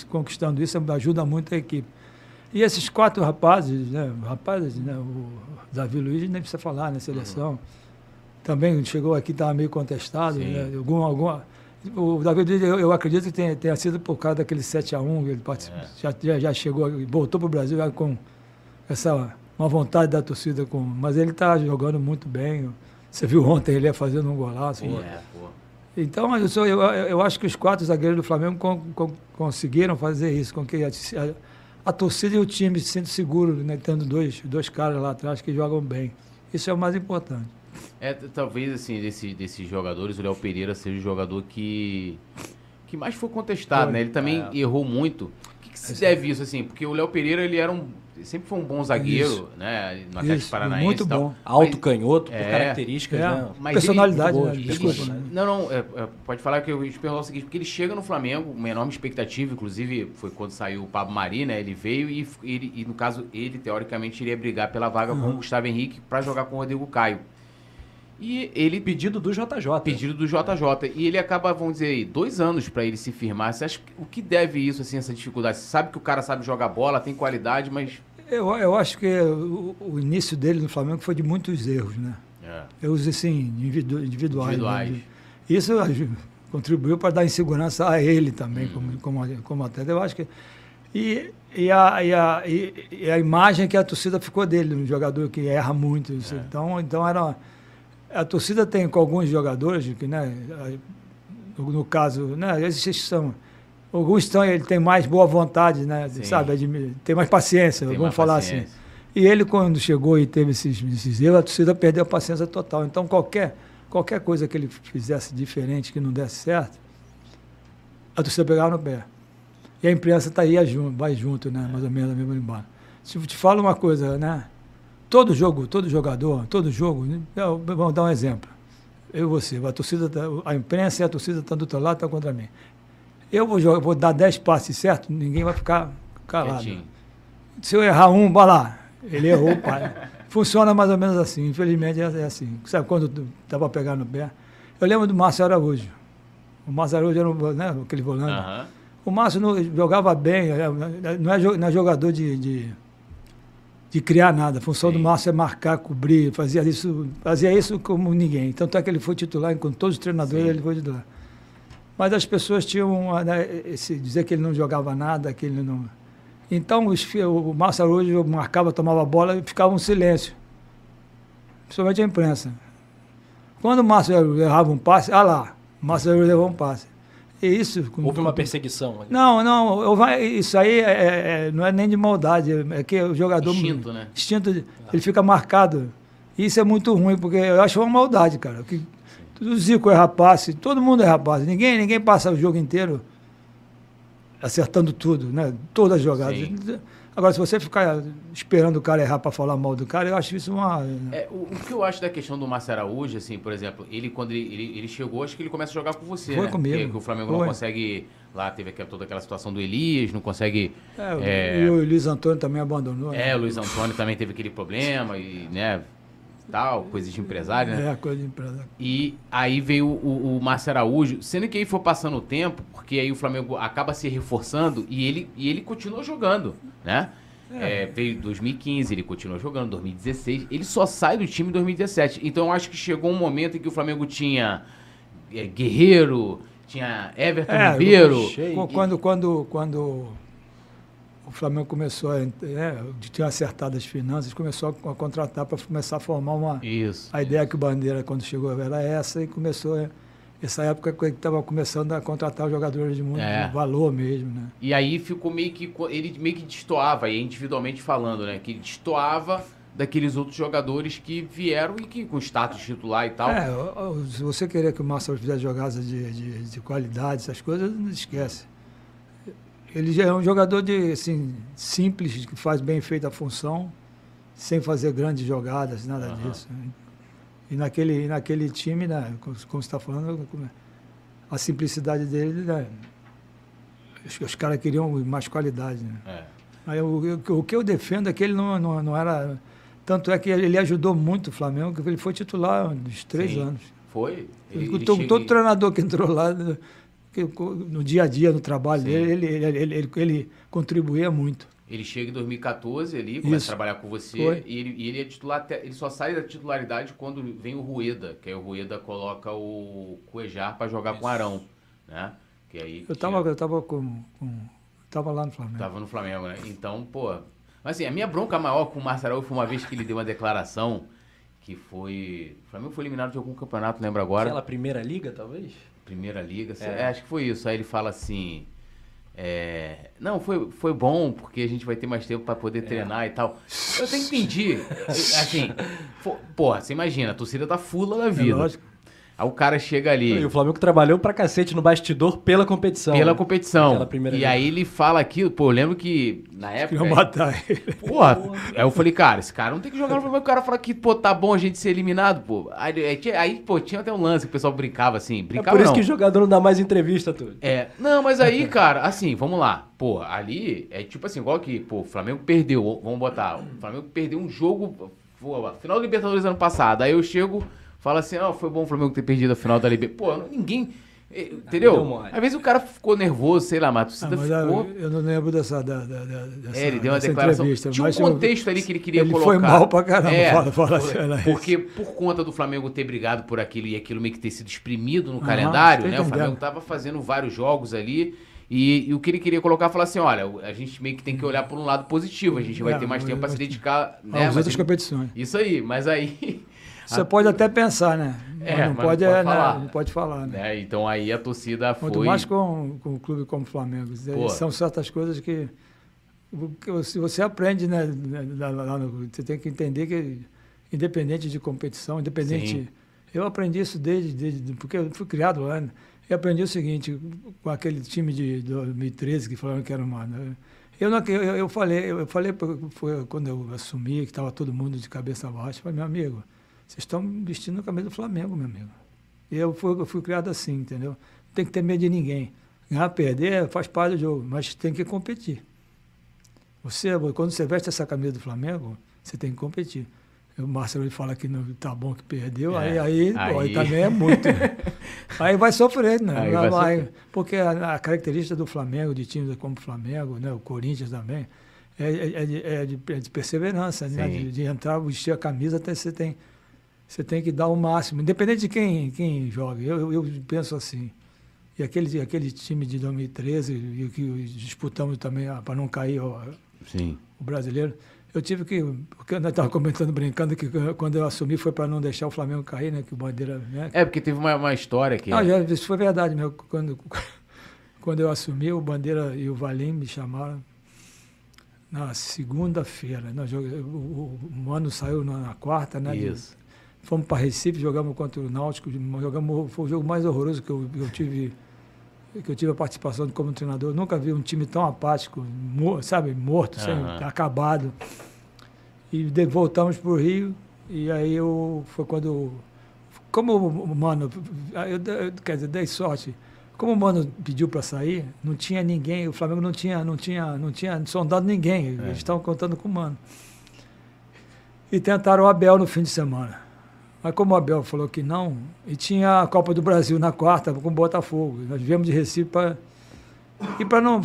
conquistando isso, ajuda muito a equipe. E esses quatro rapazes, né, rapazes, né, o Davi Luiz nem precisa falar na né, seleção. Uhum também chegou aqui, estava meio contestado. Né? Algum, alguma, o David, eu, eu acredito que tenha, tenha, sido por causa daquele 7x1, ele é. já, já, já, chegou, voltou para o Brasil com essa uma vontade da torcida, com, mas ele está jogando muito bem. Você viu ontem ele fazendo um golaço. Pô, é, pô. Então, eu, sou, eu, eu, acho que os quatro zagueiros do Flamengo com, com, conseguiram fazer isso, com que a, a, a, torcida e o time se sentem seguros, né, tendo dois, dois caras lá atrás que jogam bem. Isso é o mais importante. É, talvez, assim, desse, desses jogadores, o Léo Pereira seja o jogador que, que mais foi contestado, foi. né? Ele também é. errou muito. O que, que se deve isso, assim? Porque o Léo Pereira, ele era um sempre foi um bom zagueiro, isso. né? No Atlético Paranaense. Muito bom. Alto mas, canhoto, é, por características, é, né? Mas Personalidade, ele, né? Desculpa, né? Não, não, é, é, pode falar que eu espero o seguinte, porque ele chega no Flamengo, uma enorme expectativa, inclusive foi quando saiu o Pablo Mari, né? Ele veio e, ele, e no caso, ele, teoricamente, iria brigar pela vaga uhum. com o Gustavo Henrique para jogar com o Rodrigo Caio. E ele. Pedido do JJ. Pedido do JJ. E ele acaba, vamos dizer aí, dois anos para ele se firmar. Você acha que, o que deve isso, assim, essa dificuldade? Você sabe que o cara sabe jogar bola, tem qualidade, mas. Eu, eu acho que o, o início dele no Flamengo foi de muitos erros, né? É. Erros, assim, individu individuais. individuais. Né? Isso contribuiu para dar insegurança a ele também, hum. como, como, como atleta. Eu acho que. E, e, a, e, a, e, a imagem que a torcida ficou dele, um jogador que erra muito. É. Então, então era a torcida tem com alguns jogadores, que, né, no caso, né, esses são. Alguns estão, ele tem mais boa vontade, né? Sim. Sabe? Tem mais paciência, tem vamos falar assim. paciência. assim. E ele, quando chegou e teve esses, esses erros, a torcida perdeu a paciência total. Então, qualquer, qualquer coisa que ele fizesse diferente, que não desse certo, a torcida pegava no pé. E a imprensa tá aí vai junto, né? Mais ou menos, mesmo embora. Se eu te falo uma coisa, né? Todo jogo, todo jogador, todo jogo, né? vamos dar um exemplo. Eu e você, a torcida, tá, a imprensa e a torcida estão do outro lado, estão contra mim. Eu vou, jogar, vou dar 10 passes certo, ninguém vai ficar calado. Quietinho. Se eu errar um, vai lá. Ele errou, pai. Funciona mais ou menos assim, infelizmente é é assim. Sabe quando estava pegando no pé? Eu lembro do Márcio Araújo. O Márcio Araújo era um, né, aquele volante. Aham. O Márcio não, jogava bem, é, não é, não é jogador de, de, de criar nada. A função do Sim. Márcio é marcar, cobrir, fazia isso, fazia isso como ninguém. Tanto é que ele foi titular, com todos os treinadores Sim. ele foi titular. Mas as pessoas tinham né, esse dizer que ele não jogava nada, que ele não. Então os, o Márcio Araújo marcava, tomava a bola e ficava um silêncio. Principalmente a imprensa. Quando o Márcio errava um passe, ah lá, o Márcio Araújo errou um passe. E isso. Houve uma perseguição. ali. Não, não, isso aí é- é- não é nem de maldade, é que o jogador. Instinto, né? Instinto, de- ele fica marcado. Isso é muito ruim, porque eu acho uma maldade, cara. Que, o Zico é rapaz, todo mundo é rapaz. Ninguém, ninguém passa o jogo inteiro acertando tudo, né? Todas as jogadas. Sim. Agora, se você ficar esperando o cara errar para falar mal do cara, eu acho isso uma. É, o, o que eu acho da questão do Márcio Araújo, assim, por exemplo, ele quando ele, ele, ele chegou, acho que ele começa a jogar com você, Foi né? comigo. Que, que o Flamengo não Foi. consegue. Lá teve aquela- toda aquela situação do Elias, não consegue. É, É. E o Luiz Antônio também abandonou. né? É, o Luiz Antônio também teve aquele problema e, né, tal, coisas de empresário, né? É, coisa de empresa. E aí veio o, o Márcio Araújo, sendo que aí foi passando o tempo, porque aí o Flamengo acaba se reforçando e ele, e ele continuou jogando, né? É, veio 2015, ele continuou jogando, 2016, ele só sai do time em 2017. Então eu acho que chegou um momento em que o Flamengo tinha é, Guerreiro, tinha Everton É, Ribeiro. Quando, quando, quando o Flamengo começou a, é, tinha acertado as finanças, começou a, contratar para começar a formar uma. Isso. A ideia que o Bandeira, quando chegou, era essa, e começou. é, Essa época que ele estava começando a contratar jogadores de muito É. valor mesmo, né? E aí ficou meio que. Ele meio que destoava, individualmente falando, né? Que ele destoava daqueles outros jogadores que vieram e que com status titular e tal. É, se você querer que o Márcio fizesse jogadas de, de, de qualidade, essas coisas, não esquece. Ele já é um jogador de, assim, simples, que faz bem feita a função, sem fazer grandes jogadas, nada Aham. disso. né? E naquele, naquele time, né, como como você está falando, como- a simplicidade dele, né, os, os caras queriam mais qualidade. Né? É. Aí, o, o- o que eu defendo é que ele não, não, não era. Tanto é que ele ajudou muito o Flamengo, que ele foi titular dos três Sim. anos. Foi? todo, chega todo e- treinador que entrou lá, no- que- no dia a dia, no trabalho dele, ele, ele, ele, ele, ele contribuía muito. Ele chega em 2014 ali, começa Isso. a trabalhar com você e ele, e ele é titular ele só sai da titularidade quando vem o Rueda, que aí o Rueda coloca o Cuejar pra jogar com o Arão, né? Que aí Eu tinha- estava eu tava com, com, tava lá no Flamengo. Tava no Flamengo, né? Então, pô. Mas assim, a minha bronca maior com o Márcio Araújo foi uma vez que ele deu uma declaração que foi. O Flamengo foi eliminado de algum campeonato, lembra agora? Aquela primeira liga, talvez? Primeira liga. É. é, acho que foi isso. Aí ele fala assim. é, não, foi, foi bom, porque a gente vai ter mais tempo pra poder treinar e tal. Eu até entendi. Assim, porra, você imagina, a torcida tá fula da É vida. lógico. Aí o cara chega ali. E o Flamengo trabalhou pra cacete no bastidor pela competição. Pela né? competição. E liga. aí ele fala aquilo, pô, eu lembro que na época. Queriam matar ele. Porra, aí eu falei, cara, esse cara não tem que jogar no Flamengo. O cara fala que, pô, tá bom a gente ser eliminado, pô. Aí, aí, pô, tinha até um lance que o pessoal brincava assim. É Brincava por isso não. que o jogador não dá mais entrevista, tudo. É, não, mas aí, cara, assim, vamos lá. Pô, ali é tipo assim, igual que, pô, o Flamengo perdeu, vamos botar, o Flamengo perdeu um jogo, pô, final da Libertadores ano passado. Aí eu chego, falo assim, ó, foi bom o Flamengo ter perdido a final da Libertadores. Pô, ninguém, eh, deu entendeu? Às vezes o cara ficou nervoso, sei lá, mas a Ah, mas eu, ficou... eu não lembro dessa, da, da, da- dessa, É, ele deu uma declaração. Tinha um mas eu- contexto ali que ele queria ele colocar. foi mal pra caramba, É, fala- fala assim, porque por conta do Flamengo ter brigado por aquilo e aquilo meio que ter sido exprimido no calendário, né? O entendendo. Flamengo tava fazendo vários jogos ali. E, e o que ele queria colocar, falar assim, olha, a gente meio que tem que olhar por um lado positivo, a gente vai É, ter mais tempo para se dedicar, né? Às outras competições. Isso aí, mas aí... Você pode até pensar, né? É, não pode, não pode é, né? falar. não pode falar, né? né? Então aí a torcida foi... Muito mais com, com um clube como o Flamengo. Pô. São certas coisas que, se você aprende, né, você tem que entender que, independente de competição, independente. Sim. Eu aprendi isso desde, desde. Porque eu fui criado lá. né? Eu aprendi o seguinte, com aquele time de 2013 que falaram que era uma. né? Eu, não, eu, eu falei, eu falei foi quando eu assumi que estava todo mundo de cabeça baixa, falei, meu amigo, vocês estão vestindo a camisa do Flamengo, meu amigo. Eu fui, eu fui criado assim, entendeu? Não tem que ter medo de ninguém. Ganhar, perder faz parte do jogo, mas tem que competir. Você, quando você veste essa camisa do Flamengo, você tem que competir. O Marcelo ele fala que não tá bom que perdeu, É, aí, aí, aí- pô, aí também é muito. aí vai sofrer, né? Aí vai Vai- sofrer. porque a, a característica do Flamengo, de times como o Flamengo, né, o Corinthians também, é, é- é de, é de- é de perseverança, né? De, de entrar, vestir a camisa, até você tem, você tem que dar o máximo, independente de quem, quem joga. Eu, eu, penso assim. E aquele, aquele time de 2013, e o que disputamos também para não cair ó, o brasileiro, eu tive que. Porque eu estava comentando, brincando, que quando eu assumi foi para não deixar o Flamengo cair, né? Que o Bandeira. Né, É, porque teve uma, uma história que. não, já, isso foi verdade mesmo. Quando, quando eu assumi, o Bandeira e o Valim me chamaram na segunda-feira. Joga- O, o Mano saiu na, na quarta, né? Isso. Fomos para Recife, jogamos contra o Náutico. Jogamos, foi o jogo mais horroroso que eu, eu tive que eu tive a participação como treinador. Eu nunca vi um time tão apático, mo- sabe, morto, sem- Aham. acabado. E de- voltamos para o Rio, e aí eu, foi quando. Como o Mano, eu, eu, quer dizer, dei sorte. Como o Mano pediu para sair, não tinha ninguém, o Flamengo não tinha, não tinha, não tinha sondado ninguém. Eles estavam contando com o Mano. E tentaram o Abel no fim de semana. Mas como o Abel falou que não, e tinha a Copa do Brasil na quarta com o Botafogo. Nós viemos de Recife para. E para não.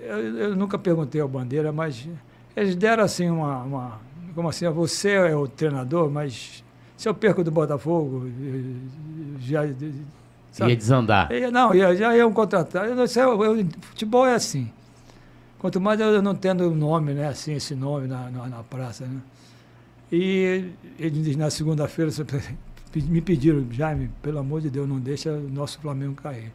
Eu, eu nunca perguntei ao Bandeira, mas eles deram assim uma. uma como assim, você é o treinador, mas se eu perco do Botafogo, já. sabe? Ia desandar. Ia- Não, ia, já iam contratar. Eu, eu- eu- futebol é assim. Quanto mais eu não tendo nome, né? Assim, esse nome na, na, na praça, né? E eles na segunda-feira me pediram, Jaime, pelo amor de Deus, não deixa o nosso Flamengo cair.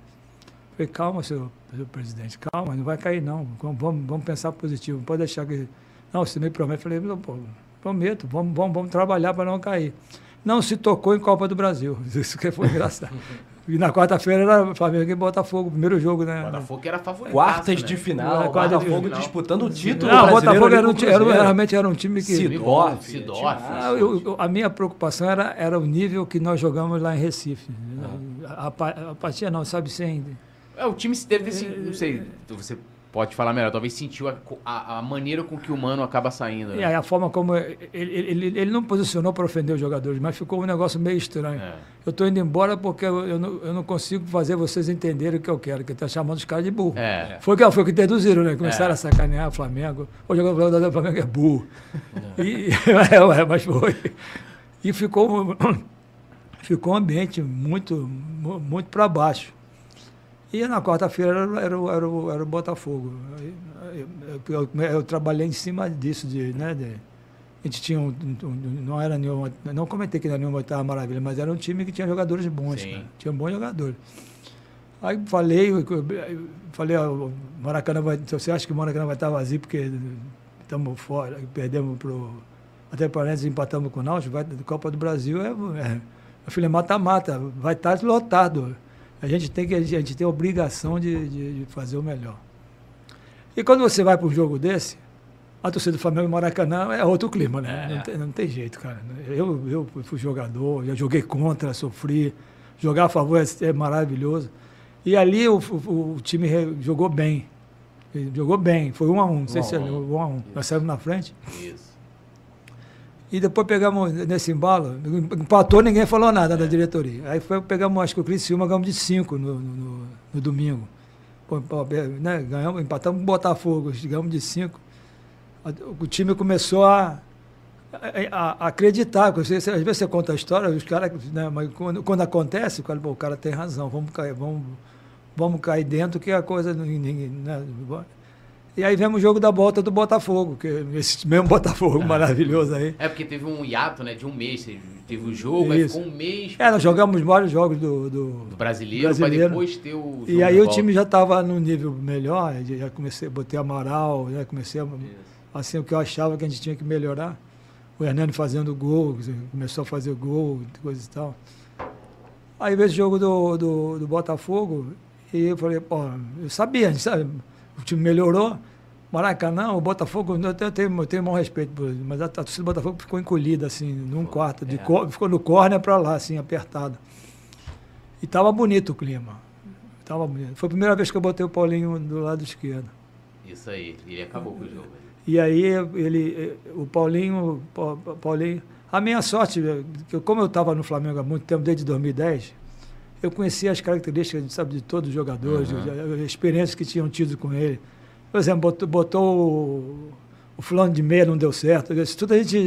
Falei, calma, senhor, senhor presidente, calma, não vai cair não. Vamos, vamos, vamos pensar positivo, não pode deixar que. Não, você me promete. Falei, não, pô, prometo, vamos, vamos, vamos trabalhar para não cair. Não se tocou em Copa do Brasil. Isso que foi engraçado. E na quarta-feira era Flamengo e Botafogo, primeiro jogo, né? Botafogo que era favorito. Quartas né? de final, de Botafogo final. disputando o título Não, o brasileiro Botafogo era, um, o era, realmente era um time que. Sidorf. Sidorf. Ah, eu- eu- a minha preocupação era, era o nível que nós jogamos lá em Recife. A, a, pa- a partida não, sabe, sem. É, o time se deve ter. se- Não sei, você pode falar melhor. Talvez sentiu a, a, a maneira com que o mano acaba saindo. Né? aí a forma como. Ele, ele, ele não posicionou para ofender os jogadores, mas ficou um negócio meio estranho. É. Eu estou indo embora porque eu, eu, não, eu não consigo fazer vocês entenderem o que eu quero, que está chamando os caras de burro. É. Foi o que, foi que deduziram, né? Começaram É. a sacanear o Flamengo. O jogador do Flamengo é burro. E, é, mas foi. E ficou, ficou um ambiente muito, mu- muito para baixo. E na quarta-feira era, era, o- era, era o Botafogo. Eu, eu- eu trabalhei em cima disso, de, né? de- a gente tinha um, um- um- não era nenhuma, não comentei que não era nenhuma oitava maravilha, mas era um time que tinha jogadores bons, Sim. cara. tinha bons jogadores. Aí falei, falei, ó, Maracanã vai, você acha que o Maracanã vai estar vazio porque estamos fora, perdemos pro até parênteses empatamos com o Náutico, vai Copa do Brasil é, é eu falei, mata-mata, vai estar lotado. A gente tem que a gente tem a obrigação de, de- de fazer o melhor. E quando você vai para um jogo desse, a torcida do Flamengo e Maracanã é outro clima, né? É. Não, tem, não tem jeito, cara. Eu, eu fui jogador, já joguei contra, sofri. Jogar a favor é, é maravilhoso. E ali o, o- o time jogou bem. Ele Jogou bem, foi um a um. Não sei se é um. um a um. Nós saímos na frente. Isso. E depois pegamos nesse embalo, empatou, ninguém falou nada da diretoria. Aí foi, pegamos, acho que o Criciúma ganhamos de 5 no, no, no- no domingo. Pô, né, ganhamos, empatamos com o Botafogo, ganhamos de 5. O time começou a, a- a acreditar. você- às vezes você conta a história, os caras, né, mas quando, quando acontece, o cara, pô, o cara tem razão, vamos cair, vamos, vamos cair dentro que a coisa. ninguém, né, e aí vemos o jogo da volta do Botafogo, que é esse mesmo Botafogo maravilhoso aí. É porque teve um hiato, né, de um mês. Teve o jogo, aí Isso. ficou um mês É, nós jogamos vários jogos do. do- do brasileiro, Brasileiro. pra depois ter o. jogo e aí o volta. time já estava num nível melhor, já comecei, botei Amaral, já comecei a, assim o que eu achava que a gente tinha que melhorar. O Hernani fazendo gol, começou a fazer gol, coisa e tal. Aí veio esse jogo do, do, do Botafogo e eu falei, pô, eu sabia, a gente sabe, o time melhorou. Maracanã, o Botafogo, eu tenho, eu tenho, maior respeito por ele, mas a, a torcida do Botafogo ficou encolhida, assim, num quarto, de é. cor- ficou no córner para lá, assim, apertado. E estava bonito o clima. tava, foi a primeira vez que eu botei o Paulinho do lado esquerdo. Isso aí, ele acabou com o jogo. E aí ele, o Paulinho, Paulinho, a minha sorte, como eu estava no Flamengo há muito tempo, desde 2010, eu conhecia as características sabe, de todos os jogadores, uhum. as experiências que tinham tido com ele. Por exemplo, botou, botou o, o fulano de meia, não deu certo. Isso tudo a gente,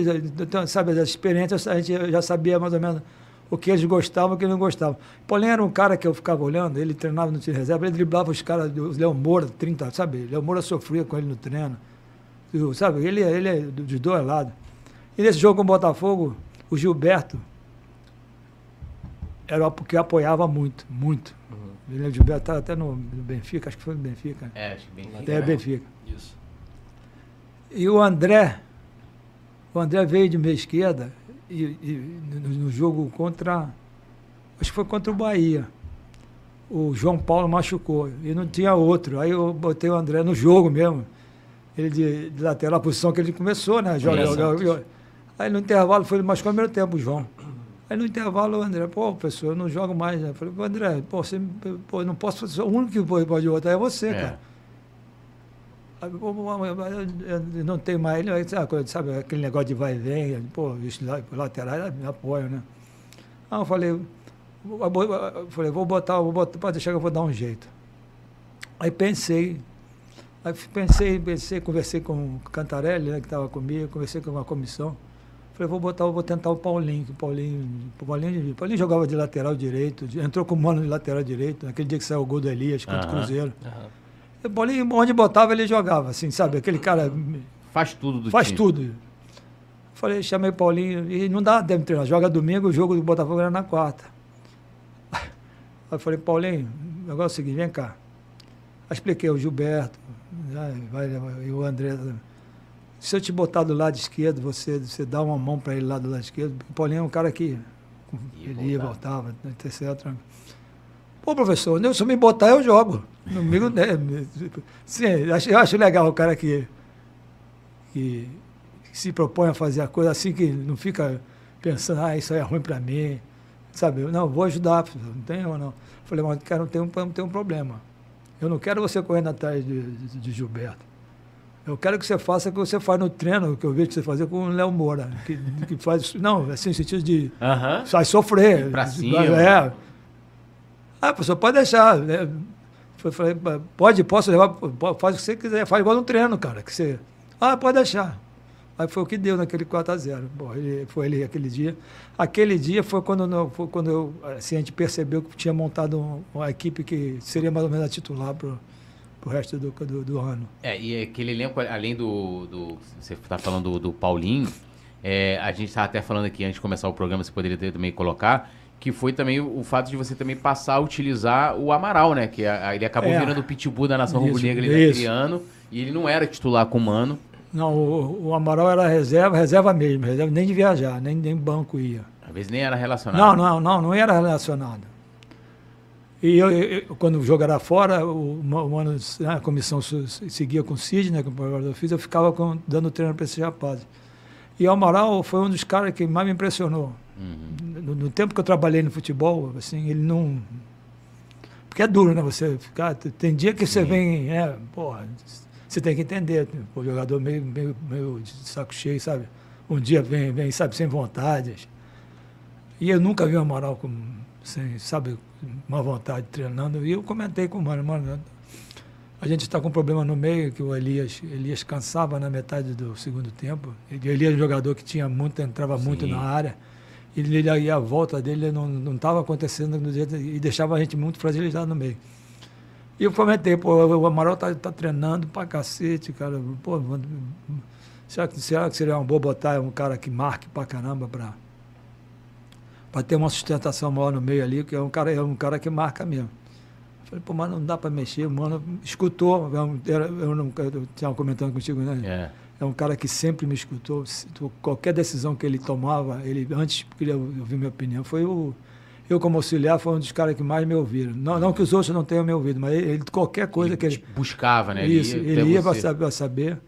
então, sabe, as experiências, a gente já sabia mais ou menos o que eles gostavam e o que não gostavam. Paulinho era um cara que eu ficava olhando, ele treinava no time reserva, ele driblava os caras, o Léo Moura, 30, sabe? Léo Moura sofria com ele no treino. Sabe, ele, ele é de dois lados. E nesse jogo com o Botafogo, o Gilberto era porque apoiava muito, muito. Uhum. Ele, o Gilberto estava até no, no, Benfica, acho que foi no Benfica. É, acho que Benfica. É, Benfica. Isso. E o André, o André veio de meia esquerda e, e no, no, jogo contra, acho que foi contra o Bahia. O João Paulo machucou e não tinha outro. Aí eu botei o André no jogo mesmo. Ele de, de lateral, a posição que ele começou, né? Joga, joga, Aí no intervalo foi mais no primeiro tempo, o João. Aí no intervalo o André, pô, professor, eu não jogo mais. Né? Eu falei, André, pô, você, pô, eu não posso fazer, o único que pode, botar é você, é. cara. Eu não tem mais, ele, sabe, aquele negócio de vai e vem, pô, os laterais me apoiam, né? Aí eu falei, eu falei, vou botar, vou botar, pode deixar que eu vou dar um jeito. Aí pensei, aí pensei, pensei, conversei com o Cantarelli, né, que estava comigo, conversei com uma comissão. Falei, vou botar, vou tentar o Paulinho, que o Paulinho, o Paulinho, o Paulinho jogava de lateral direito, entrou com o mano de lateral direito, naquele dia que saiu o gol do Elias contra o Cruzeiro. O Paulinho, onde botava, ele jogava, assim, sabe? Aquele cara. Faz tudo do Faz time. tudo. Falei, chamei o Paulinho, e não dá tempo de treinar. Joga domingo, o jogo do Botafogo era na quarta. Aí falei, Paulinho, o negócio é o seguinte, vem cá. Aí expliquei o Gilberto, vai, vai, e o André se eu te botar do lado esquerdo, você, você dá uma mão para ele lá do lado esquerdo. O Paulinho é um cara que ele ia, voltava, etc. Pô, professor, se eu me botar, eu jogo. Comigo, né? Sim, eu acho legal o cara que, que, que se propõe a fazer a coisa assim, que não fica pensando, ah, isso aí é ruim para mim. Sabe? Não, vou ajudar, não tem ou não. Falei, mas cara, não tem um, tem um problema. Eu não quero você correndo atrás de, de, de Gilberto. Eu quero que você faça o que você faz no treino, que eu vejo você fazer com o Léo Moura. Que, que faz. Não, assim, no sentido de. Uhum. Sai sofrer. Pra cima. É. Ah, professor, pode deixar. Né? Falei, pode, posso levar. Faz o que você quiser. Faz igual no treino, cara. Que você. Ah, pode deixar. Aí foi o que deu naquele 4x0. Foi ele aquele dia. Aquele dia foi quando, foi quando eu, assim, a gente percebeu que tinha montado uma equipe que seria mais ou menos a titular para pro resto do, do, do, ano. É, e aquele elenco, além do. do você está falando do, do Paulinho, é, a gente estava até falando aqui antes de começar o programa, você poderia ter, também colocar, que foi também o, fato de você também passar a utilizar o Amaral, né? Que a, ele acabou é, virando o pitbull da nação rubro-negra naquele ano, e ele não era titular com o Mano. Não, o, o, Amaral era reserva, reserva mesmo, reserva nem de viajar, nem, nem banco ia. Às vezes nem era relacionado. Não, não, não, não era relacionado. E eu, eu, quando o jogo era fora, o, o né, a comissão seguia com o Sidney, que eu fiz, eu ficava com, dando treino para esses rapazes. E o Amaral foi um dos caras que mais me impressionou. Uhum. No, no, tempo que eu trabalhei no futebol, assim, ele não. Porque é duro, né? Você ficar. Tem dia que Sim. você vem. É, porra, você tem que entender. O jogador meio, meio, meio de saco cheio, sabe? Um dia vem, vem, sabe, sem vontade. E eu nunca vi o Amaral com, sem, sabe, uma vontade treinando. E eu comentei com o Mano, mano, a gente está com um problema no meio, que o Elias, Elias cansava na metade do segundo tempo. Ele, Elias é um jogador que tinha muito, entrava Sim. muito na área. E, ele, a volta dele não estava acontecendo do jeito, e deixava a gente muito fragilizado no meio. E eu comentei, pô, o Amaral tá, tá treinando pra cacete, cara. Pô, será que, será que seria uma boa botar um cara que marque pra caramba pra para ter uma sustentação maior no meio ali, que é um cara, é um cara que marca mesmo. Falei, pô, mas não dá para mexer, o mano escutou, eu, eu, não, tinha comentando contigo, né? É. é um cara que sempre me escutou, qualquer decisão que ele tomava, ele antes queria ouvir minha opinião, foi o eu como auxiliar foi um dos caras que mais me ouviram. Não, não que os outros não tenham me ouvido, mas ele, qualquer coisa ele que ele buscava, né? Isso, ele ia, ele ia para saber, saber.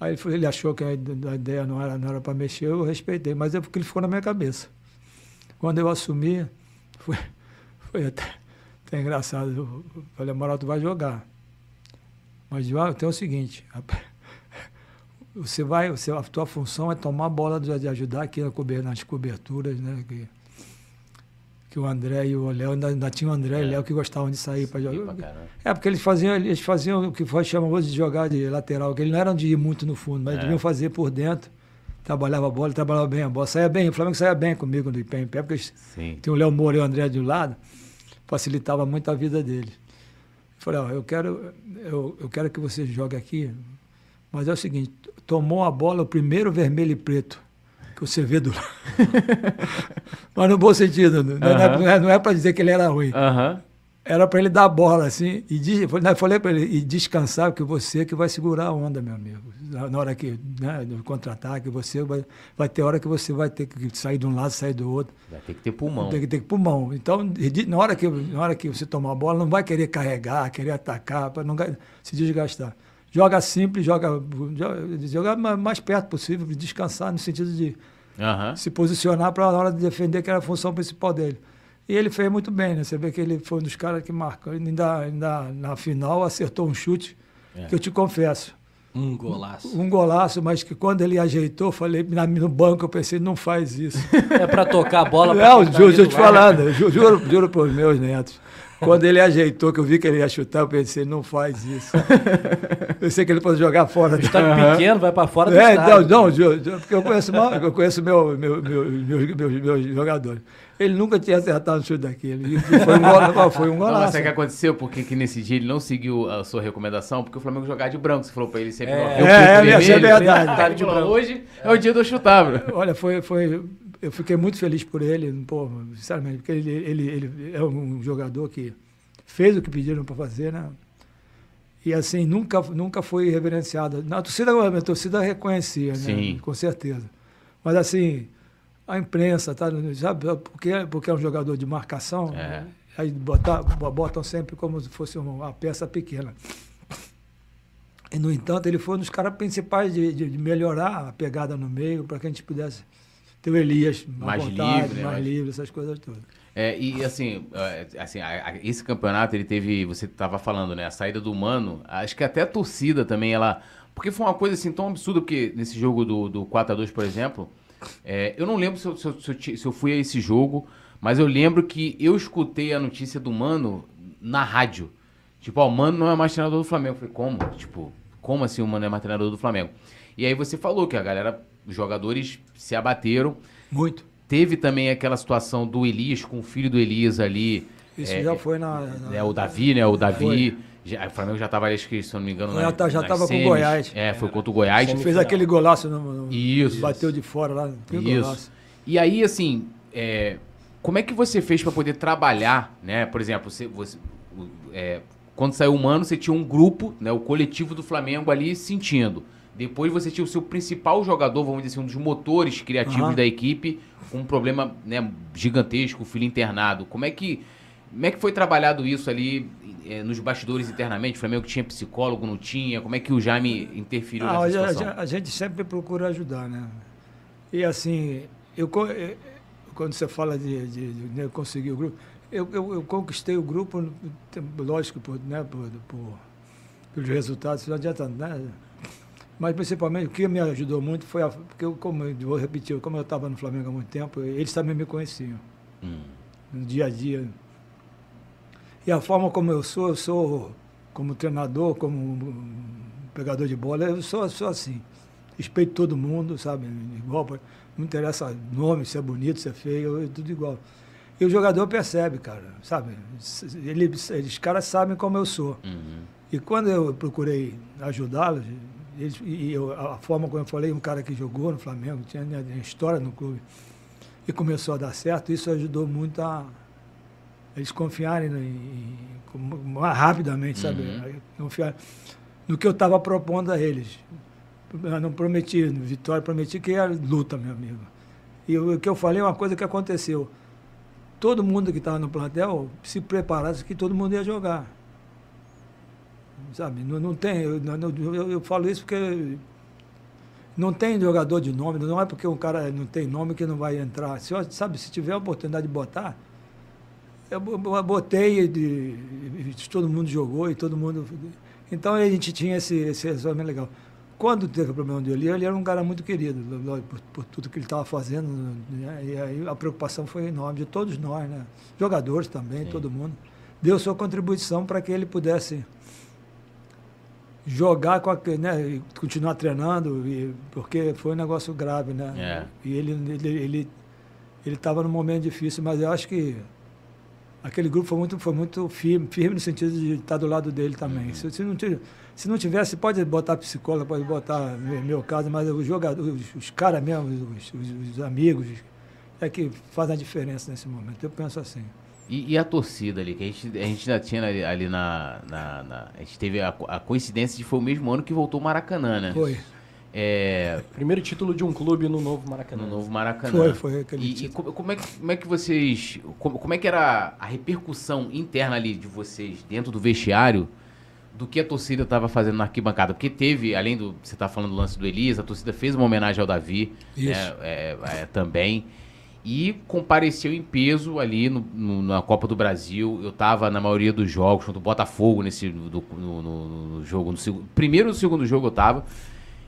Aí ele, ele achou que a ideia não era não era para mexer, eu respeitei, mas é porque ele ficou na minha cabeça. Quando eu assumi, foi, foi até, Isso é engraçado. Eu falei, Amaral, tu vai jogar. Mas tem o seguinte, você vai, você, a tua função é tomar a bola de ajudar aqui nas coberturas, né? Que, que o André e o Léo, ainda, ainda tinha o André é. e o Léo que gostavam de sair para jogar. É, porque eles faziam, eles faziam o que foi chamamos de jogar de lateral, que eles não eram de ir muito no fundo, mas é. deviam fazer por dentro. Trabalhava a bola, trabalhava bem a bola, saía bem, o Flamengo saía bem comigo no pé em pé, porque Sim. tinha o Léo Moura e o André de um lado, facilitava muito a vida deles. Falei, ó, eu quero, eu, eu quero que você jogue aqui, mas é o seguinte, tomou a bola, o primeiro vermelho e preto que você vê do Mas no bom sentido, não, é, não é, é para dizer que ele era ruim. Era para ele dar a bola assim, e de, falei para ele, e descansar, porque você que vai segurar a onda, meu amigo. Na hora que, né, do contra-ataque, você vai, vai ter hora que você vai ter que sair de um lado, sair do outro. Vai ter que ter pulmão. Tem que ter pulmão. Então, na hora que, na hora que você tomar a bola, não vai querer carregar, querer atacar, para não se desgastar joga simples, joga, joga mais perto possível, descansar no sentido de uhum. se posicionar para na hora de defender, que era a função principal dele. E ele fez muito bem, né? Você vê que ele foi um dos caras que marcou. Ainda, ainda na final acertou um chute, é. que eu te confesso. Um golaço. Um golaço, mas que quando ele ajeitou, falei no banco, eu pensei, não faz isso. É para tocar a bola. Não, juro, te falando, juro, juro, juro para os meus netos. Quando ele ajeitou, que eu vi que ele ia chutar, eu pensei, não faz isso. Eu sei que ele pode jogar fora. Está uhum. pequeno, vai para fora do é, estádio. Não, não, porque eu conheço, mal, eu conheço meu, meu, meu, meus, meus, meus jogadores. Ele nunca tinha acertado um chute daquele. Foi um, gol, foi um golaço. Não, sabe o que aconteceu? Porque que nesse dia ele não seguiu a sua recomendação? Porque o Flamengo jogava de branco. Você falou para ele sempre. É, é, é, é, é verdade. de branco. Hoje é o dia do chutar, Olha, foi, foi, eu fiquei muito feliz por ele, pô, sinceramente, porque ele, ele, ele é um jogador que fez o que pediram para fazer, né? E assim, nunca, nunca foi reverenciado. Na torcida, a torcida reconhecia, né? Sim. Com certeza. Mas assim, a imprensa, tá? Sabe, porque, porque é um jogador de marcação, é. aí botar, botam sempre como se fosse uma peça pequena. E, no entanto, ele foi um dos caras principais de, de, de melhorar a pegada no meio, para que a gente pudesse ter o Elias mais vontade, livre, mais né? livre, essas coisas todas. É, e assim, é, assim esse campeonato ele teve, você estava falando, né? A saída do Mano, acho que até a torcida também, ela. Porque foi uma coisa assim tão absurda, porque nesse jogo do, do 4x2, por exemplo, é, eu não lembro se eu, se, eu, se eu fui a esse jogo, mas eu lembro que eu escutei a notícia do Mano na rádio. Tipo, ó, o Mano não é mais treinador do Flamengo. Eu falei, como? Tipo, como assim o Mano é mais treinador do Flamengo? E aí você falou que a galera, os jogadores se abateram. Muito. Teve também aquela situação do Elias com o filho do Elias ali. Isso é, já foi na, na, É o Davi, né? O Davi. Já, o Flamengo já estava, acho que, se eu não me engano, já, na, já estava com o Goiás. É, foi contra o Goiás. Ele fez aquele golaço. No, no, Isso. Bateu de fora lá. Isso. Golaço. E aí, assim, é, como é que você fez para poder trabalhar, né? Por exemplo, você, você é, quando saiu o Mano, você tinha um grupo, né? O coletivo do Flamengo ali sentindo. Depois você tinha o seu principal jogador, vamos dizer assim, um dos motores criativos uhum. da equipe, com um problema né, gigantesco, o filho internado. Como é que como é que foi trabalhado isso ali é, nos bastidores internamente? O Flamengo tinha psicólogo, não tinha? Como é que o Jaime interferiu ah, nessa situação? A, a, gente sempre procura ajudar, né? E assim, eu, eh, quando você fala de, de, de né, conseguir o grupo, eu, eu, eu, conquistei o grupo, lógico, por, né, por, por, pelos resultados, não adianta, né? Mas principalmente o que me ajudou muito foi a, porque eu, como eu vou repetir, como eu estava no Flamengo há muito tempo, eles também me conheciam. Hum. No dia a dia. E a forma como eu sou, eu sou como treinador, como pegador de bola, eu sou, sou assim. Respeito todo mundo, sabe? Igual, não interessa nome, se é bonito, se é feio, é tudo igual. E o jogador percebe, cara, sabe? Ele, eles caras sabem como eu sou. Uhum. E quando eu procurei ajudá-los, e eu, a forma como eu falei, um cara que jogou no Flamengo, tinha, né, história no clube, e começou a dar certo, isso ajudou muito a eles confiarem em, mais rapidamente, sabe? Uhum. Confiar no que eu estava propondo a eles. Eu não prometi, Vitória, prometi que era luta, meu amigo. E o que eu falei é uma coisa que aconteceu. Todo mundo que estava no plantel se preparasse que todo mundo ia jogar sabe? Não, não tem, eu, eu, eu, falo isso porque não tem jogador de nome, não é porque um cara não tem nome que não vai entrar. Se, sabe, se tiver a oportunidade de botar, eu botei, de, todo mundo jogou e todo mundo. Então a gente tinha esse, esse relacionamento legal. Quando teve o problema do Eli, ele era um cara muito querido, por, por tudo que ele estava fazendo. Né? E aí a preocupação foi enorme de todos nós, né? jogadores também, Sim. todo mundo. Deu sua contribuição para que ele pudesse jogar com a, né, continuar treinando, e, porque foi um negócio grave, né? É. E ele ele ele estava num momento difícil, mas eu acho que aquele grupo foi muito foi muito firme, firme no sentido de estar do lado dele também. Uhum. Se, se, não se não tivesse, pode botar psicólogo, pode botar meu caso, mas os jogadores, os, os caras mesmo, os, os, os amigos, é que fazem a diferença nesse momento. Eu penso assim. E, e, a torcida ali, que a gente, a gente já tinha ali, ali na, na, na, A gente teve a, a, coincidência de foi o mesmo ano que voltou o Maracanã, né? Foi. É... Primeiro título de um clube no novo Maracanã. No novo Maracanã. Foi, foi aquele e, título. E como, é que, como é que vocês. Como, como é que era a repercussão interna ali de vocês dentro do vestiário do que a torcida estava fazendo na arquibancada? Porque teve, além do. Você está falando do lance do Elias, a torcida fez uma homenagem ao Davi né, é, é, também e compareceu em peso ali no, no, na Copa do Brasil. Eu estava na maioria dos jogos, contra o Botafogo nesse do, no, no, jogo. No segundo, primeiro e segundo jogo eu estava.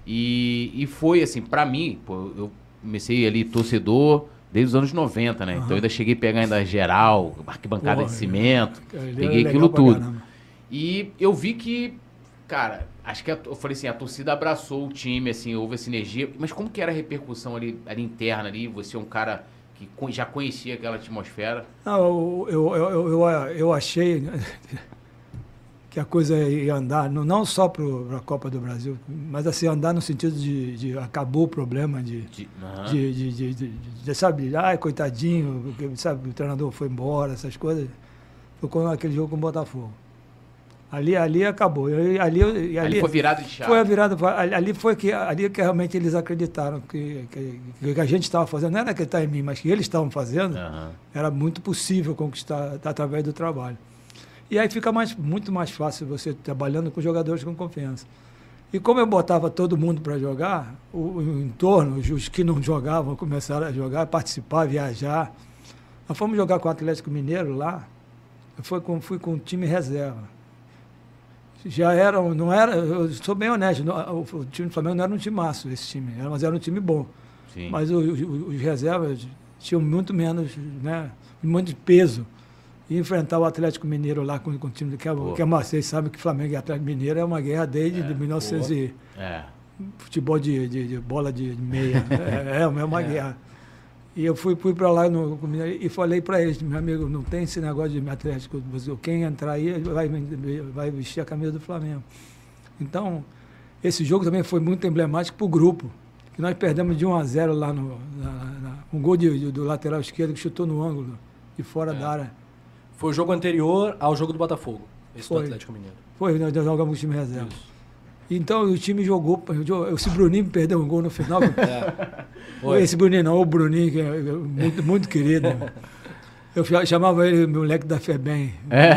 E, e foi assim, para mim, pô, eu comecei ali torcedor desde os anos 90, né? Uhum. Então eu ainda cheguei a pegar ainda geral, arquibancada Porra, de cimento, é, peguei aquilo tudo. E eu vi que, cara, acho que a, eu falei assim, a torcida abraçou o time, assim, houve essa energia. Mas como que era a repercussão ali, ali interna ali? Você é um cara que já conhecia aquela atmosfera? Não, eu, eu, eu, eu, eu achei que a coisa ia andar, não, não só para a Copa do Brasil, mas assim, andar no sentido de, de acabou o problema de, de, uhum. de, de, de, de, de, sabe, ai, coitadinho, sabe, o treinador foi embora, essas coisas. Quando aquele jogo com o Botafogo. Ali, ali acabou. ali, ali, ali foi virado de chave. Foi a virada. Ali foi que, ali que realmente eles acreditaram que, que, que a gente estava fazendo, não era acreditar em mim, mas que eles estavam fazendo, uhum. era muito possível conquistar através do trabalho. E aí fica mais, muito mais fácil você trabalhando com jogadores com confiança. E como eu botava todo mundo para jogar, o, o, entorno, os, que não jogavam começaram a jogar, participar, viajar. Nós fomos jogar com o Atlético Mineiro lá, eu fui com, fui com um time reserva já era, não era, eu sou bem honesto, o, o time do Flamengo não era um time massa, esse time, mas era um time bom. Sim. Mas o, o, os reservas tinham muito menos, né, muito peso. E enfrentar o Atlético Mineiro lá com, com o time que é, que é vocês sabem que Flamengo e Atlético Mineiro é uma guerra desde é, 1900 e, é. futebol de, de, de, bola de meia. é, é uma é. guerra. E eu fui, fui para lá no, e falei para eles, meu amigo, não tem esse negócio de Atlético. Quem entrar aí vai, vai vestir a camisa do Flamengo. Então, esse jogo também foi muito emblemático para o grupo. Que nós perdemos de 1 a 0 lá no. Na, na, um gol de, de, do lateral esquerdo que chutou no ângulo, de fora é. da área. Foi o jogo anterior ao jogo do Botafogo, esse foi, do Atlético Mineiro. Foi, nós jogamos o time reserva. Isso. Então o time jogou. Esse Bruninho perdeu um gol no final. É. Esse Bruninho não, o Bruninho, que é muito, muito querido. Eu chamava ele moleque da Febem. É.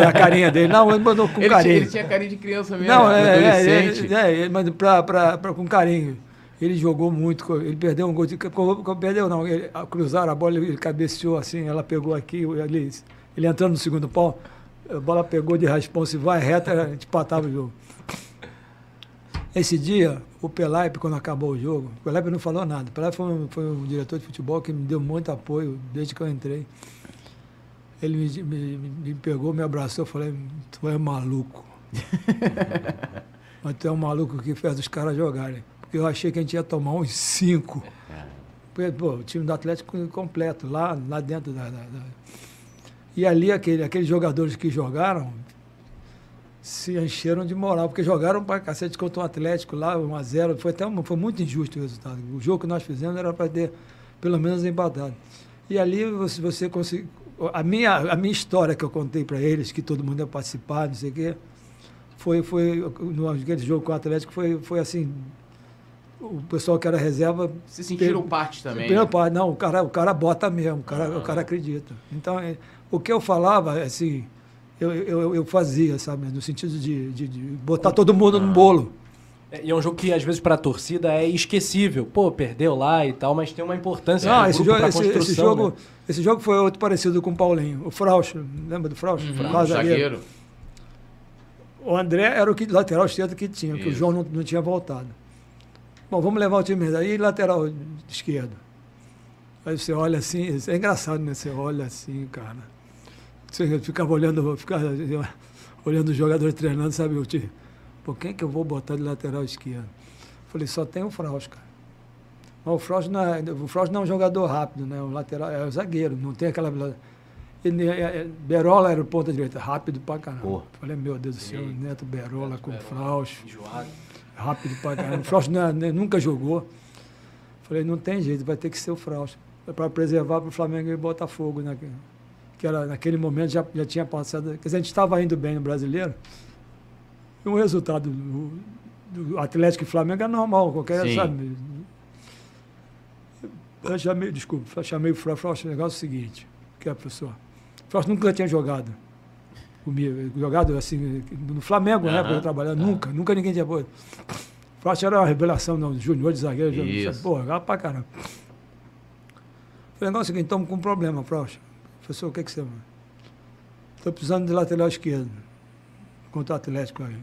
é. A carinha dele. Não, ele mandou com ele carinho. Tinha, ele tinha carinha de criança mesmo. Não, é, adolescente. É, é, mas pra, pra, pra, com carinho. Ele jogou muito, ele perdeu um gol de. Perdeu, não. Ele, cruzaram a bola, ele cabeceou assim, ela pegou aqui, ele, ele entrando no segundo pau, a bola pegou de raspão, se vai reta, a gente patava o jogo. Esse dia, o Pelaipe, quando acabou o jogo, o Pelaipe não falou nada. O Pelaipe foi um, foi um diretor de futebol que me deu muito apoio desde que eu entrei. Ele me, me, me pegou, me abraçou, eu falei, tu é maluco. Mas tu é um maluco que fez os caras jogarem. Porque eu achei que a gente ia tomar uns cinco. Porque, pô, o time do Atlético completo, lá, lá dentro da, da, da... E ali, aquele, aqueles jogadores que jogaram, se encheram de moral, porque jogaram para cacete contra o Atlético lá, 1x0. Foi, até uma, foi muito injusto o resultado. O jogo que nós fizemos era para ter pelo menos empatado. E ali você, você conseguiu. A minha, a minha história que eu contei para eles, que todo mundo ia participar, não sei o quê, foi, foi no aquele jogo com o Atlético, foi, foi assim. O pessoal que era reserva. Se sentiram parte também. Né? Parte, não, o cara, o cara bota mesmo, o cara, o cara acredita. Então, é, o que eu falava, assim eu, eu, eu fazia, sabe? No sentido de, de, de botar todo mundo no bolo. É, E é um jogo que, às vezes, pra torcida é esquecível. Pô, perdeu lá e tal, mas tem uma importância pro esse jogo, esse, construção, esse jogo, né? esse jogo foi outro parecido com o Paulinho. O Frausto, lembra do Frausto? Uhum, Frausto, zagueiro. zagueiro. O André era o que, lateral esquerdo que tinha, que o Isso. João não, não tinha voltado. Bom, vamos levar o time aí, lateral esquerdo. Aí você olha assim, é engraçado, né? Você olha assim, cara. Você ficava olhando, ficava olhando os jogadores treinando, sabe? O time. Pô, quem que eu vou botar de lateral esquerdo? Falei, só tem o Frausto, cara. Mas o Frausto não é, o não é um jogador rápido, né? O lateral é o zagueiro, não tem aquela. Ele, é- é- Berola era o ponta direita, rápido pra caramba. Falei, meu Deus do céu. Neto Berola com o Berola. Enjoado. rápido pra caramba. O Frausto não é- nunca jogou. Falei, não tem jeito, vai ter que ser o Frausto. É para preservar para o Flamengo e Botafogo, né? Que- era, naquele momento já, já tinha passado. Quer dizer, a gente estava indo bem no brasileiro. E o resultado do, do Atlético e Flamengo é normal, qualquer, Sim. sabe? Eu chamei, desculpa, eu chamei o Frausto, o negócio é o seguinte, que é, professor? O Frausto nunca tinha jogado comigo, jogado assim, no Flamengo, né? Aham, Quando eu trabalhava, aham. nunca, nunca ninguém tinha. Pô, Frausto era uma revelação, não, junior de zagueiro, Isso. pô, jogava pra caramba. Falei, negócio é o seguinte, estamos com um problema, Frausto. Professor, o que, que você. Estou precisando de lateral esquerdo contra o Atlético aí.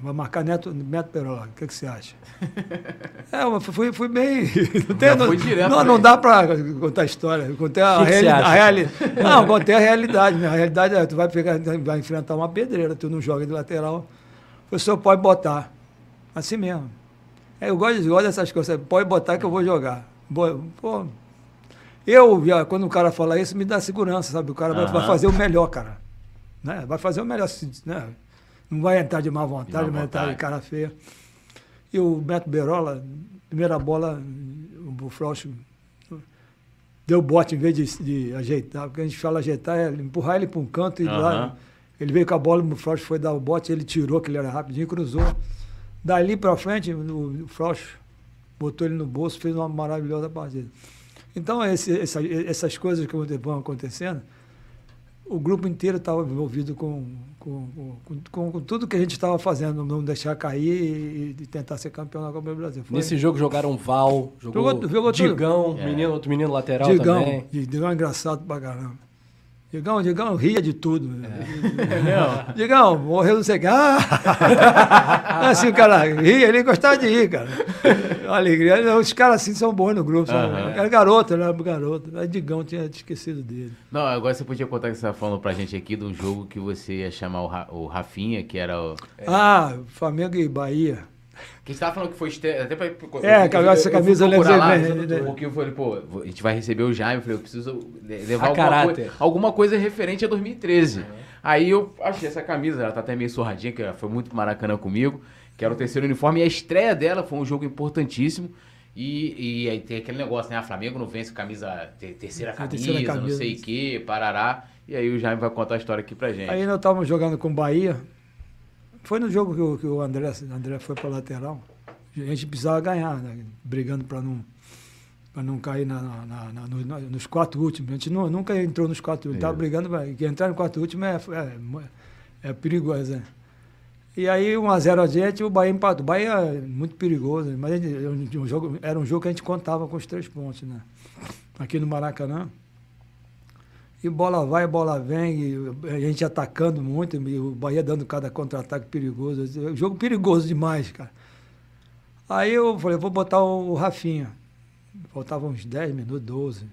Vai marcar Neto, Neto Perola. O que, que você acha? é, eu fui, fui bem. Não, tem, não, direto não, não dá para contar história. Eu Contei a, reali a realidade. Não, contei a realidade. né? A realidade é tu vai, pegar, vai enfrentar uma pedreira, tu não joga de lateral. O professor pode botar. Assim mesmo. É, eu gosto, eu gosto dessas coisas. Pode botar que eu vou jogar. Pô, eu, quando o cara fala isso, me dá segurança, sabe? O cara vai, vai fazer o melhor, cara. Né? Vai fazer o melhor, né? Não vai entrar de má vontade, De má vai entrar de cara feia. E o Beto Berola, primeira bola, o Frausto deu bote em vez de, de ajeitar. Porque a gente fala ajeitar, é empurrar ele para um canto e Aham. lá. Ele veio com a bola, o Frausto foi dar o bote, ele tirou, que ele era rapidinho, cruzou. Dali para frente, o, Frausto botou ele no bolso, fez uma maravilhosa partida. Então, esse, essa- essas coisas que vão acontecendo, o grupo inteiro estava envolvido com, com, com, com- com tudo que a gente estava fazendo, não deixar cair e, e tentar ser campeão na Copa do Brasil. Foi Nesse jogo jogaram Val, jogou, Jogou- jogou. Digão, É. menino, outro menino lateral Digão, também. Digão é engraçado pra caramba. Digão, Digão ria de tudo. Não. Digão, morreu não sei o que. Ah! assim o cara ria, ele gostava de rir, cara. Uma alegria. Os caras assim são bons no grupo. Aham. Era garoto, era garoto. Aí Digão tinha esquecido dele. Não, agora você podia contar que você estava falando pra gente aqui de um jogo que você ia chamar o, Ra- o Rafinha, que era o. Ah, Flamengo e Bahia. Que você tava falando que foi. Até pra, É, que agora essa camisa eu eu lá, bem, né? Porque eu falei, pô, a gente vai receber o Jaime. Eu falei, eu preciso le- levar alguma, coisa, alguma coisa referente a 2013. Aí eu achei essa camisa, ela tá até meio surradinha, que ela foi muito maracanã comigo, que era o terceiro uniforme. E a estreia dela foi um jogo importantíssimo. E, e aí tem aquele negócio, né? A Flamengo não vence camisa, ter- terceira camisa, terceira não camisa. sei o quê, parará. E aí o Jaime vai contar a história aqui pra gente. Aí nós estávamos jogando com o Bahia. Foi no jogo que o, que o André, André foi para lateral. A gente precisava ganhar, né? brigando para não, pra não cair na, na- na- na- no- na- nos quatro últimos. A gente nu- nunca entrou nos quatro últimos. Estava Isso. brigando para entrar no quatro últimos é, é, é perigoso. Né? E aí, 1x0 a gente, o Bahia empatou. O Bahia é muito perigoso, mas ele- um jogo, era um jogo que a gente contava com os três pontos, né? Aqui no Maracanã. E bola vai, bola vem, e a gente atacando muito, e o Bahia dando cada contra-ataque perigoso. É um Jogo perigoso demais, cara. Aí eu falei, vou botar o Rafinha. Faltavam uns 10 minutos, 12.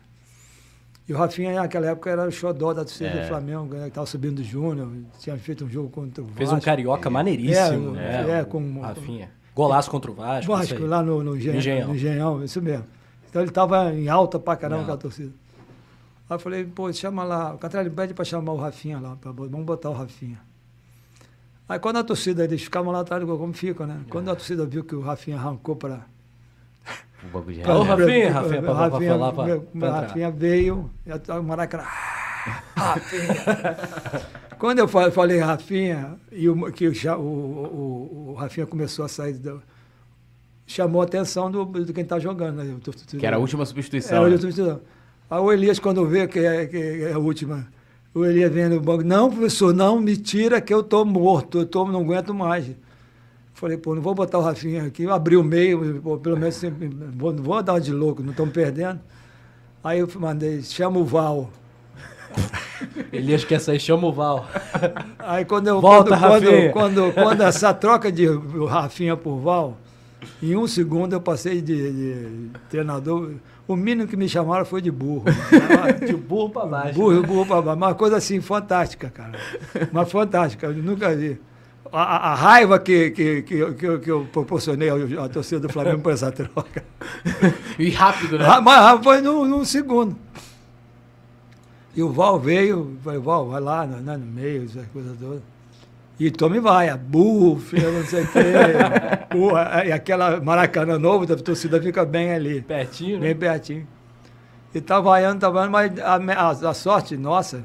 E o Rafinha, naquela época, era o xodó da torcida É. do Flamengo, né, que estava subindo do Júnior, tinha feito um jogo contra o Fez um Vasco. carioca maneiríssimo. É, né? é, com- Rafinha. Golaço contra o Vasco. Vasco, lá no, no, Engenhão, Engenhão. no Engenhão, isso mesmo. Então ele estava em alta pra caramba com a torcida. Aí eu falei, pô, chama lá, o Catralho pede para chamar o Rafinha lá, pra, vamos botar o Rafinha. Aí quando a torcida, eles ficavam lá atrás do gol, como ficam, né? Quando a torcida viu que o Rafinha arrancou para. O banco de Ô, reserva. Rafinha, Rafinha, pra- pra Rafinha, falar, pra- meu- pra. Rafinha veio, e a- o Maracanã. "Ah, Rafinha! Quando eu fa- falei Rafinha, e o, que o, o, o, o Rafinha começou a sair do, chamou a atenção do, do quem está jogando. Né? O- o- Que era a última é, substituição. o né? substituição. Aí o Elias, quando vê que é, que é a última, o Elias vem no banco, não, professor, não me tira que eu estou morto, eu tô, não aguento mais. Falei, pô, não vou botar o Rafinha aqui. Abri o meio, pô, pelo menos sempre, vou, não vou dar de louco, não estamos perdendo. Aí eu mandei, chama o Val. Elias quer sair, chama o Val. Aí quando eu Volta, quando, quando, quando, quando essa troca de Rafinha por Val, em um segundo eu passei de, de treinador. O mínimo que me chamaram foi de burro. De burro pra baixo. Burro, burro pra baixo. Uma coisa assim, fantástica, cara. Uma fantástica, eu nunca vi. A, a- a raiva que, que, que, eu- que, eu- proporcionei à torcida do Flamengo por essa troca. E rápido, né? Mas foi num, num segundo. E o Val veio, falei, Val, vai lá né, no meio, essa coisa toda. E tome vai, burro, filho, não sei o quê. burro, e aquela Maracanã novo, a torcida fica bem ali. Pertinho, né? Bem pertinho. E tá vaiando, tá vaiando, mas a, a- a sorte nossa,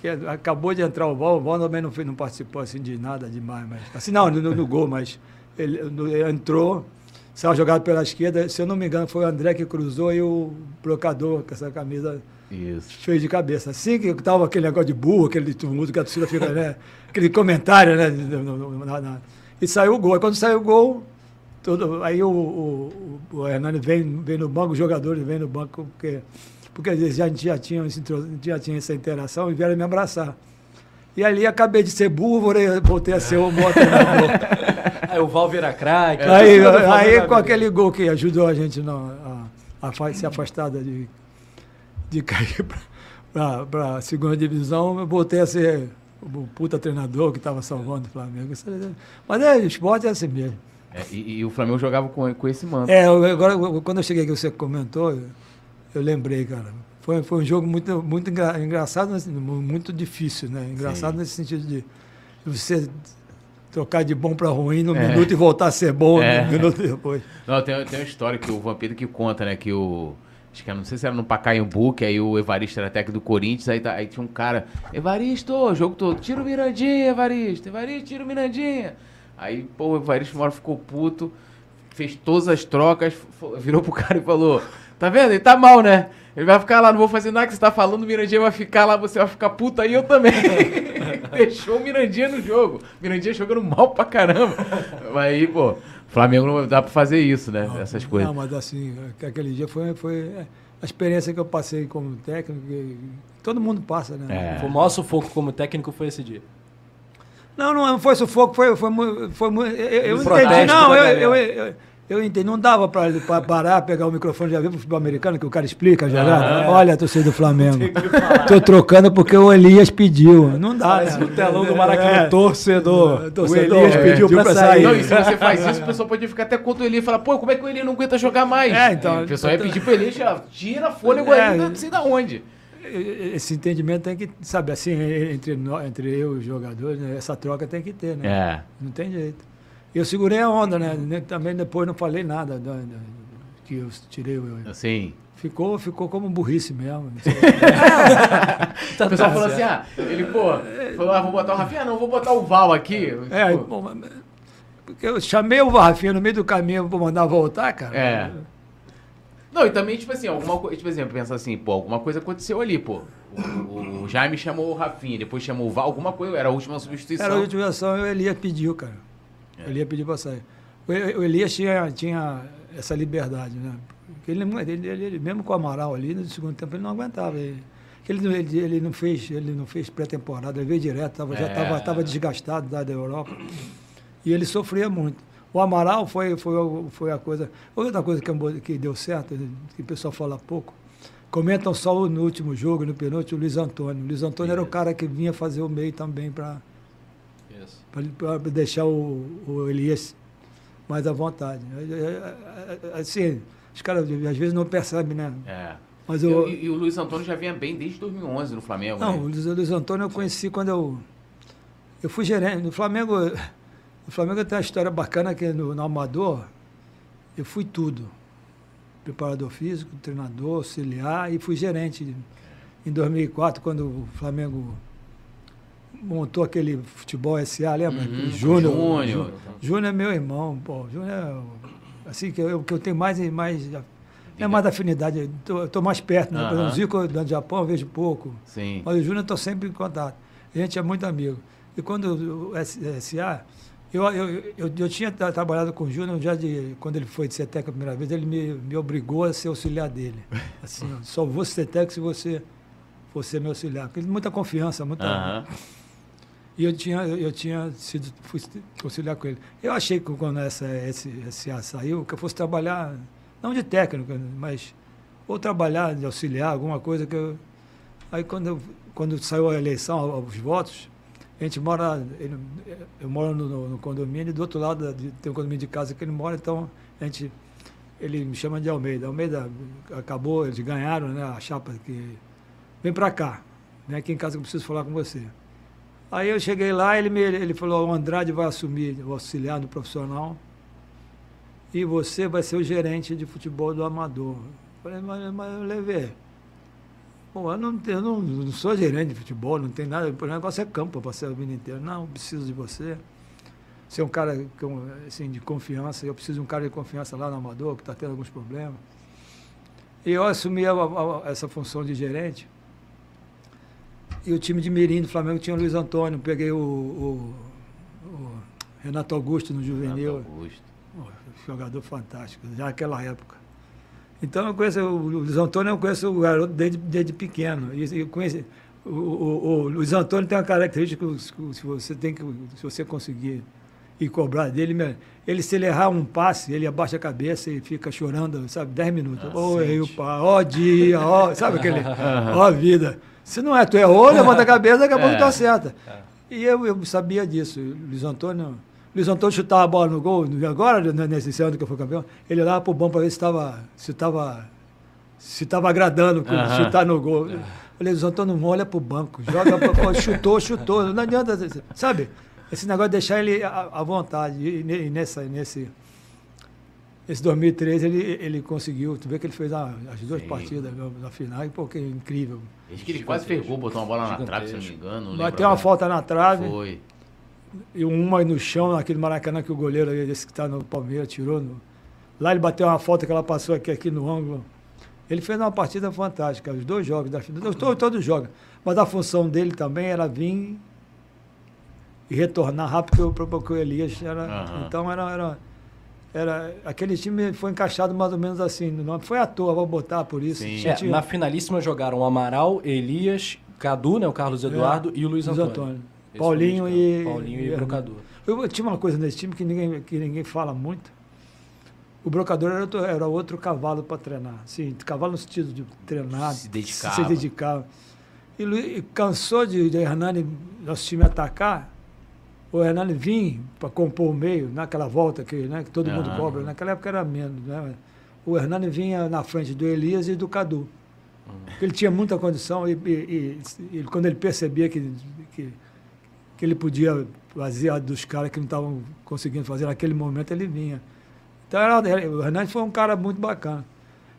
que acabou de entrar o Val, o Val também não, não participou assim de nada demais, mas. Assim, não, no, no gol, mas ele, no- ele entrou, saiu jogado pela esquerda, se eu não me engano, foi o André que cruzou e o blocador com essa camisa Isso. fez de cabeça. Assim que tava aquele negócio de burro, aquele tumulto que a torcida fica, né? Aquele comentário, né? na- na- E saiu o gol. Aí quando saiu o gol, todo, aí o, o, o, Hernani vem, vem no banco, os jogadores vêm no banco, porque, porque eles já, já, tinham, já tinham essa interação e vieram me abraçar. E ali acabei de ser burro, voltei, voltei a ser o treinador. Aí o Val vira craque. Aí, a do aí Flamengo com abre. aquele gol que ajudou a gente não, a, a fa- se afastar de, de cair para a segunda divisão, eu voltei a ser o puta treinador que estava salvando o Flamengo. Mas é, o esporte é assim mesmo. É, e, e o Flamengo jogava com, com esse manto. É, agora, quando eu cheguei aqui, você comentou, eu, eu lembrei, cara. Foi, foi um jogo muito, muito engra- engraçado, mas muito difícil, né? Engraçado Sim. nesse sentido de você trocar de bom para ruim no É. minuto e voltar a ser bom É. no minuto depois. Não, tem, tem uma história que o Vampiro que conta, né? Que o. Acho que não sei se era no Pacaembu, que aí o Evaristo era técnico do Corinthians, aí, tá- aí tinha um cara, Evaristo, jogo todo, tira o Mirandinha, Evaristo, Evaristo, tira o Mirandinha. Aí, pô, o Evaristo uma hora ficou puto, fez todas as trocas, virou pro cara e falou, tá vendo? Ele tá mal, né? Ele vai ficar lá, não vou fazer nada que você tá falando, o Mirandinha vai ficar lá, você vai ficar puto aí, eu também. Deixou o Mirandinha no jogo. Mirandinha jogando mal pra caramba. Aí, pô, Flamengo não dá pra fazer isso, né? Essas coisas. Não, mas assim, que aquele dia foi, foi é, a experiência que eu passei como técnico, todo mundo passa, né? É. Foi o maior sufoco como técnico foi esse dia. Não, não, não foi sufoco, foi, foi, foi mu- eu, eu entendi, não, eu, eu, eu, eu entendi, não dava para parar, pegar o microfone já viu pro futebol americano, que o cara explica já, né? olha a torcida do Flamengo, tô trocando porque o Elias pediu, não dá, Parece né? o telão do Maracanã, torcedor. torcedor, o Elias é, pediu pra sair. Não, e se você faz isso, o pessoal pode ficar até contra o Eli e falar, pô, como é que o Eli não aguenta jogar mais? É, então- E o pessoal ia pedir pro Eli, tira, tira fôlego É. aí, não sei da onde. Esse entendimento tem que, sabe, assim, entre, entre eu e os jogadores, né, essa troca tem que ter, né? É. Não tem jeito. Eu segurei a onda, né? Também depois não falei nada da- da- que eu tirei o. Assim. Ficou, ficou como burrice mesmo. Tá O pessoal falou assim, ah, ele, pô, falou, ah, vou botar o Rafinha, ah, não, vou botar o Val aqui. É, Pô, bom, eu chamei o Rafinha no meio do caminho pra mandar voltar, cara. É. Não, e também, tipo assim, alguma coisa, tipo assim, pensa assim, pô, alguma coisa aconteceu ali, pô. O, o Jaime chamou o Rafinha, depois chamou o Val, alguma coisa, era a última substituição. Era a última ação, o Elias pediu, cara. É. O Elias pediu pra sair. O o Elias tinha, tinha essa liberdade, né? Porque Ele, ele, ele- ele- mesmo com o Amaral ali, no segundo tempo, ele não aguentava. Ele, ele, não- ele, ele não fez, ele não fez pré-temporada, ele veio direto, tava, já É. estava tava desgastado da, da Europa. E ele sofria muito. O Amaral foi, foi, foi a coisa. Outra coisa que, que deu certo, que o pessoal fala pouco, comentam só no último jogo, no penúltimo, o Luiz Antônio. O Luiz Antônio era o cara que vinha fazer o meio também para. Para deixar o, o Elias mais à vontade. É, é, é, Assim, os caras às vezes não percebem, né? É. Mas E, eu, e- e o Luiz Antônio já vinha bem desde 2011 no Flamengo, não, o né? Luiz, o Luiz Antônio eu conheci quando eu eu fui gerente no Flamengo. No Flamengo tem uma história bacana que no, no Amador eu fui tudo, preparador físico, treinador, auxiliar e fui gerente em 2004 quando o Flamengo montou aquele futebol SA, lembra? Uhum, Júnior. Júnior. Jú- Júnior é meu irmão, pô. Júnior é assim que eu, que eu tenho mais mais é mais afinidade, eu tô, eu tô mais perto, né? Por exemplo, Aham. o Zico do Japão eu vejo pouco. Sim. Mas o Júnior eu estou sempre em contato. A gente é muito amigo. E quando o SA, Eu, eu, eu, eu tinha tra- trabalhado com o Júnior já de. Quando ele foi de CETEC a primeira vez, ele me, me obrigou a ser auxiliar dele. Assim, só vou CETEC se você for ser meu auxiliar. Porque ele muita confiança, muita. Aham. E eu tinha, eu, tinha sido fui auxiliar com ele. Eu achei que quando essa, esse, esse A saiu, que eu fosse trabalhar, não de técnico, mas ou trabalhar de auxiliar, alguma coisa que eu. Aí quando, eu- quando saiu a eleição, os votos, a gente mora. ele- eu moro no, no- condomínio, do outro lado tem um condomínio de casa que ele mora, então a gente. Ele me chama de Almeida. Almeida acabou, eles ganharam né, a chapa que. Vem pra cá. Vem aqui em casa que eu preciso falar com você. Aí eu cheguei lá, ele, me, ele falou, o Andrade vai assumir o auxiliar do profissional e você vai ser o gerente de futebol do amador. Eu Falei, mas, mas eu levei. Eu não, eu não, não sou gerente de futebol, não tem nada, o negócio é campo para ser o vida inteiro. Não, preciso de você. Você é um cara assim, de confiança, eu preciso de um cara de confiança lá no amador, que está tendo alguns problemas. E eu assumi a- a- essa função de gerente. E o time de Mirim do Flamengo tinha o Luiz Antônio, peguei o, o- o Renato Augusto no juvenil, Renato Augusto. Jogador fantástico, já naquela época. Então eu conheço o Luiz Antônio, eu conheço o garoto desde, desde pequeno. E eu conheço, o, o- o Luiz Antônio tem uma característica que se você tem que, se você conseguir ir cobrar dele, ele se ele errar um passe, ele abaixa a cabeça e fica chorando, sabe, 10 minutos. Ô, errei o pá, ó dia, ó, sabe aquele, ó vida. Se não é, tu errou, levanta a cabeça, daqui a pouco tu acerta. E eu, eu sabia disso. Luiz Antônio, Luiz Antônio chutava a bola no gol, agora, né, nesse ano que eu fui campeão, ele olhava pro bom para ver se estava se tava, se tava agradando com Aham. chutar no gol. Eu Falei, Luiz Antônio, não olha pro banco, joga, pra- chutou, chutou, não adianta, sabe? Esse negócio de deixar ele à, à vontade. E, e nessa, nesse, esse 2013 ele, ele conseguiu, tu vê que ele fez a- as duas Sim. partidas na, na final, e pô, que incrível. Acho que ele quase ferrou, botou uma bola na trave, se não me engano. Bateu uma agora. falta na trave. Foi. E uma no chão, naquele Maracanã que o goleiro, esse que está no Palmeiras, tirou. no- Lá ele bateu uma falta que ela passou aqui, aqui no ângulo. Ele fez uma partida fantástica, os dois jogos da final, todos, todos jogos. Mas a função dele também era vir e retornar rápido, porque o- porque Elias era. Então era, era, era. Aquele time foi encaixado mais ou menos assim. Não foi à toa, vou botar por isso. Sim. Tinha- É, na finalíssima jogaram Amaral, Elias, Cadu, né, o Carlos Eduardo e o Luiz Antônio. Esse Paulinho e. Paulinho e, e Brocador. Eu, eu tinha uma coisa nesse time que ninguém, que ninguém fala muito. O brocador era outro, era outro cavalo para treinar. Sim, cavalo no sentido de treinar, Se dedicava. Se dedicava. E, e cansou de, de Hernani, nosso time atacar, o Hernani vinha para compor o meio, naquela volta que, né, que todo mundo Aham. cobra. Naquela época era menos. Né? O Hernani vinha na frente do Elias e do Cadu. Porque Ele tinha muita condição e, e- e- e quando ele percebia que, que, que ele podia fazer a dos caras que não estavam conseguindo fazer naquele momento, ele vinha. Então, era, era- o Hernani foi um cara muito bacana.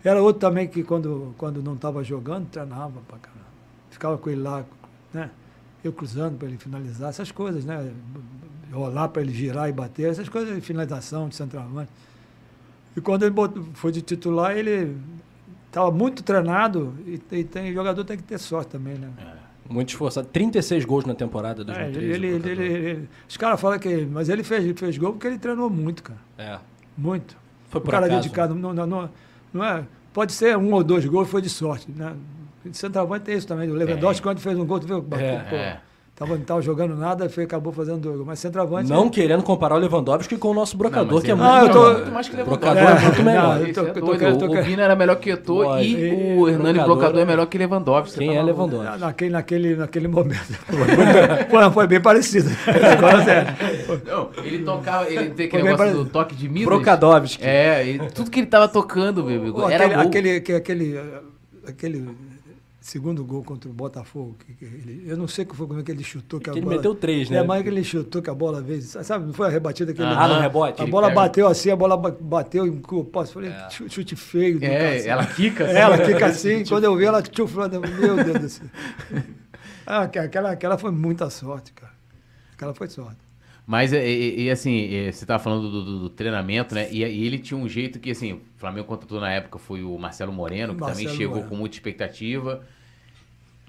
Era outro também que, quando, quando não estava jogando, treinava pra caramba. Ficava com ele lá, né? Eu cruzando para ele finalizar, essas coisas, né? Rolar para ele girar e bater, essas coisas de finalização, de centroavante. E quando ele botou- foi de titular, ele estava muito treinado e, e tem, jogador tem que ter sorte também, né? Muito esforçado. 36 gols na temporada É, 2013. ele, ele, o ele, Brocador. ele- os caras falam que. Mas ele fez, ele fez gol porque ele treinou muito, cara. É. Muito. Foi o por cara acaso? dedicado. Não, não, não, não é, pode ser um ou dois gols, foi de sorte. Né? Centroavante tem isso também. O Lewandowski, quando fez um gol, tu viu? É, pô, é. Tava, não estava jogando nada, foi, acabou fazendo dois gols. Mas centroavante. Não querendo comparar o Lewandowski com o nosso brocador, mas que é ele- muito Ah, eu tô- muito mais que O Lewandowski. brocador é, É, muito melhor. não, eu tô- é eu tô querendo- tô o, Vina era melhor que Eto'o Lógico. e E- o Hernani Brocador Brocador é é- melhor que Lewandowski. Quem é tá maluco. Lewandowski? Naquele, naquele, naquele momento. foi, foi bem parecido. Agora, sério. Não, ele tocava, ele tem aquele negócio parecido. do toque de Midas. Brocadovski. É, e tudo que ele tava tocando, meu amigo, era aquele, aquele, que- aquele, aquele segundo gol contra o Botafogo, que, que ele, eu não sei que foi como é que ele chutou. Que, ele bola, meteu três, né? É, mas que ele chutou que a bola veio, sabe, não foi a rebatida que ele... Ah, no rebote? A bola bateu assim, a bola ba- bateu em o poste, falei, É. chute, chute feio. É, ela quica assim. Ela fica assim, quando eu vi ela chuflando, meu Deus do céu. Ah, aqu- aquela, aquela foi muita sorte, cara. Aquela foi sorte. Mas, e, e- e, assim, você tava falando do, do- do treinamento, né? E, e ele tinha um jeito que, assim, o Flamengo contratou na época foi o Marcelo Moreno, que também Marcelo chegou Moreno. com muita expectativa.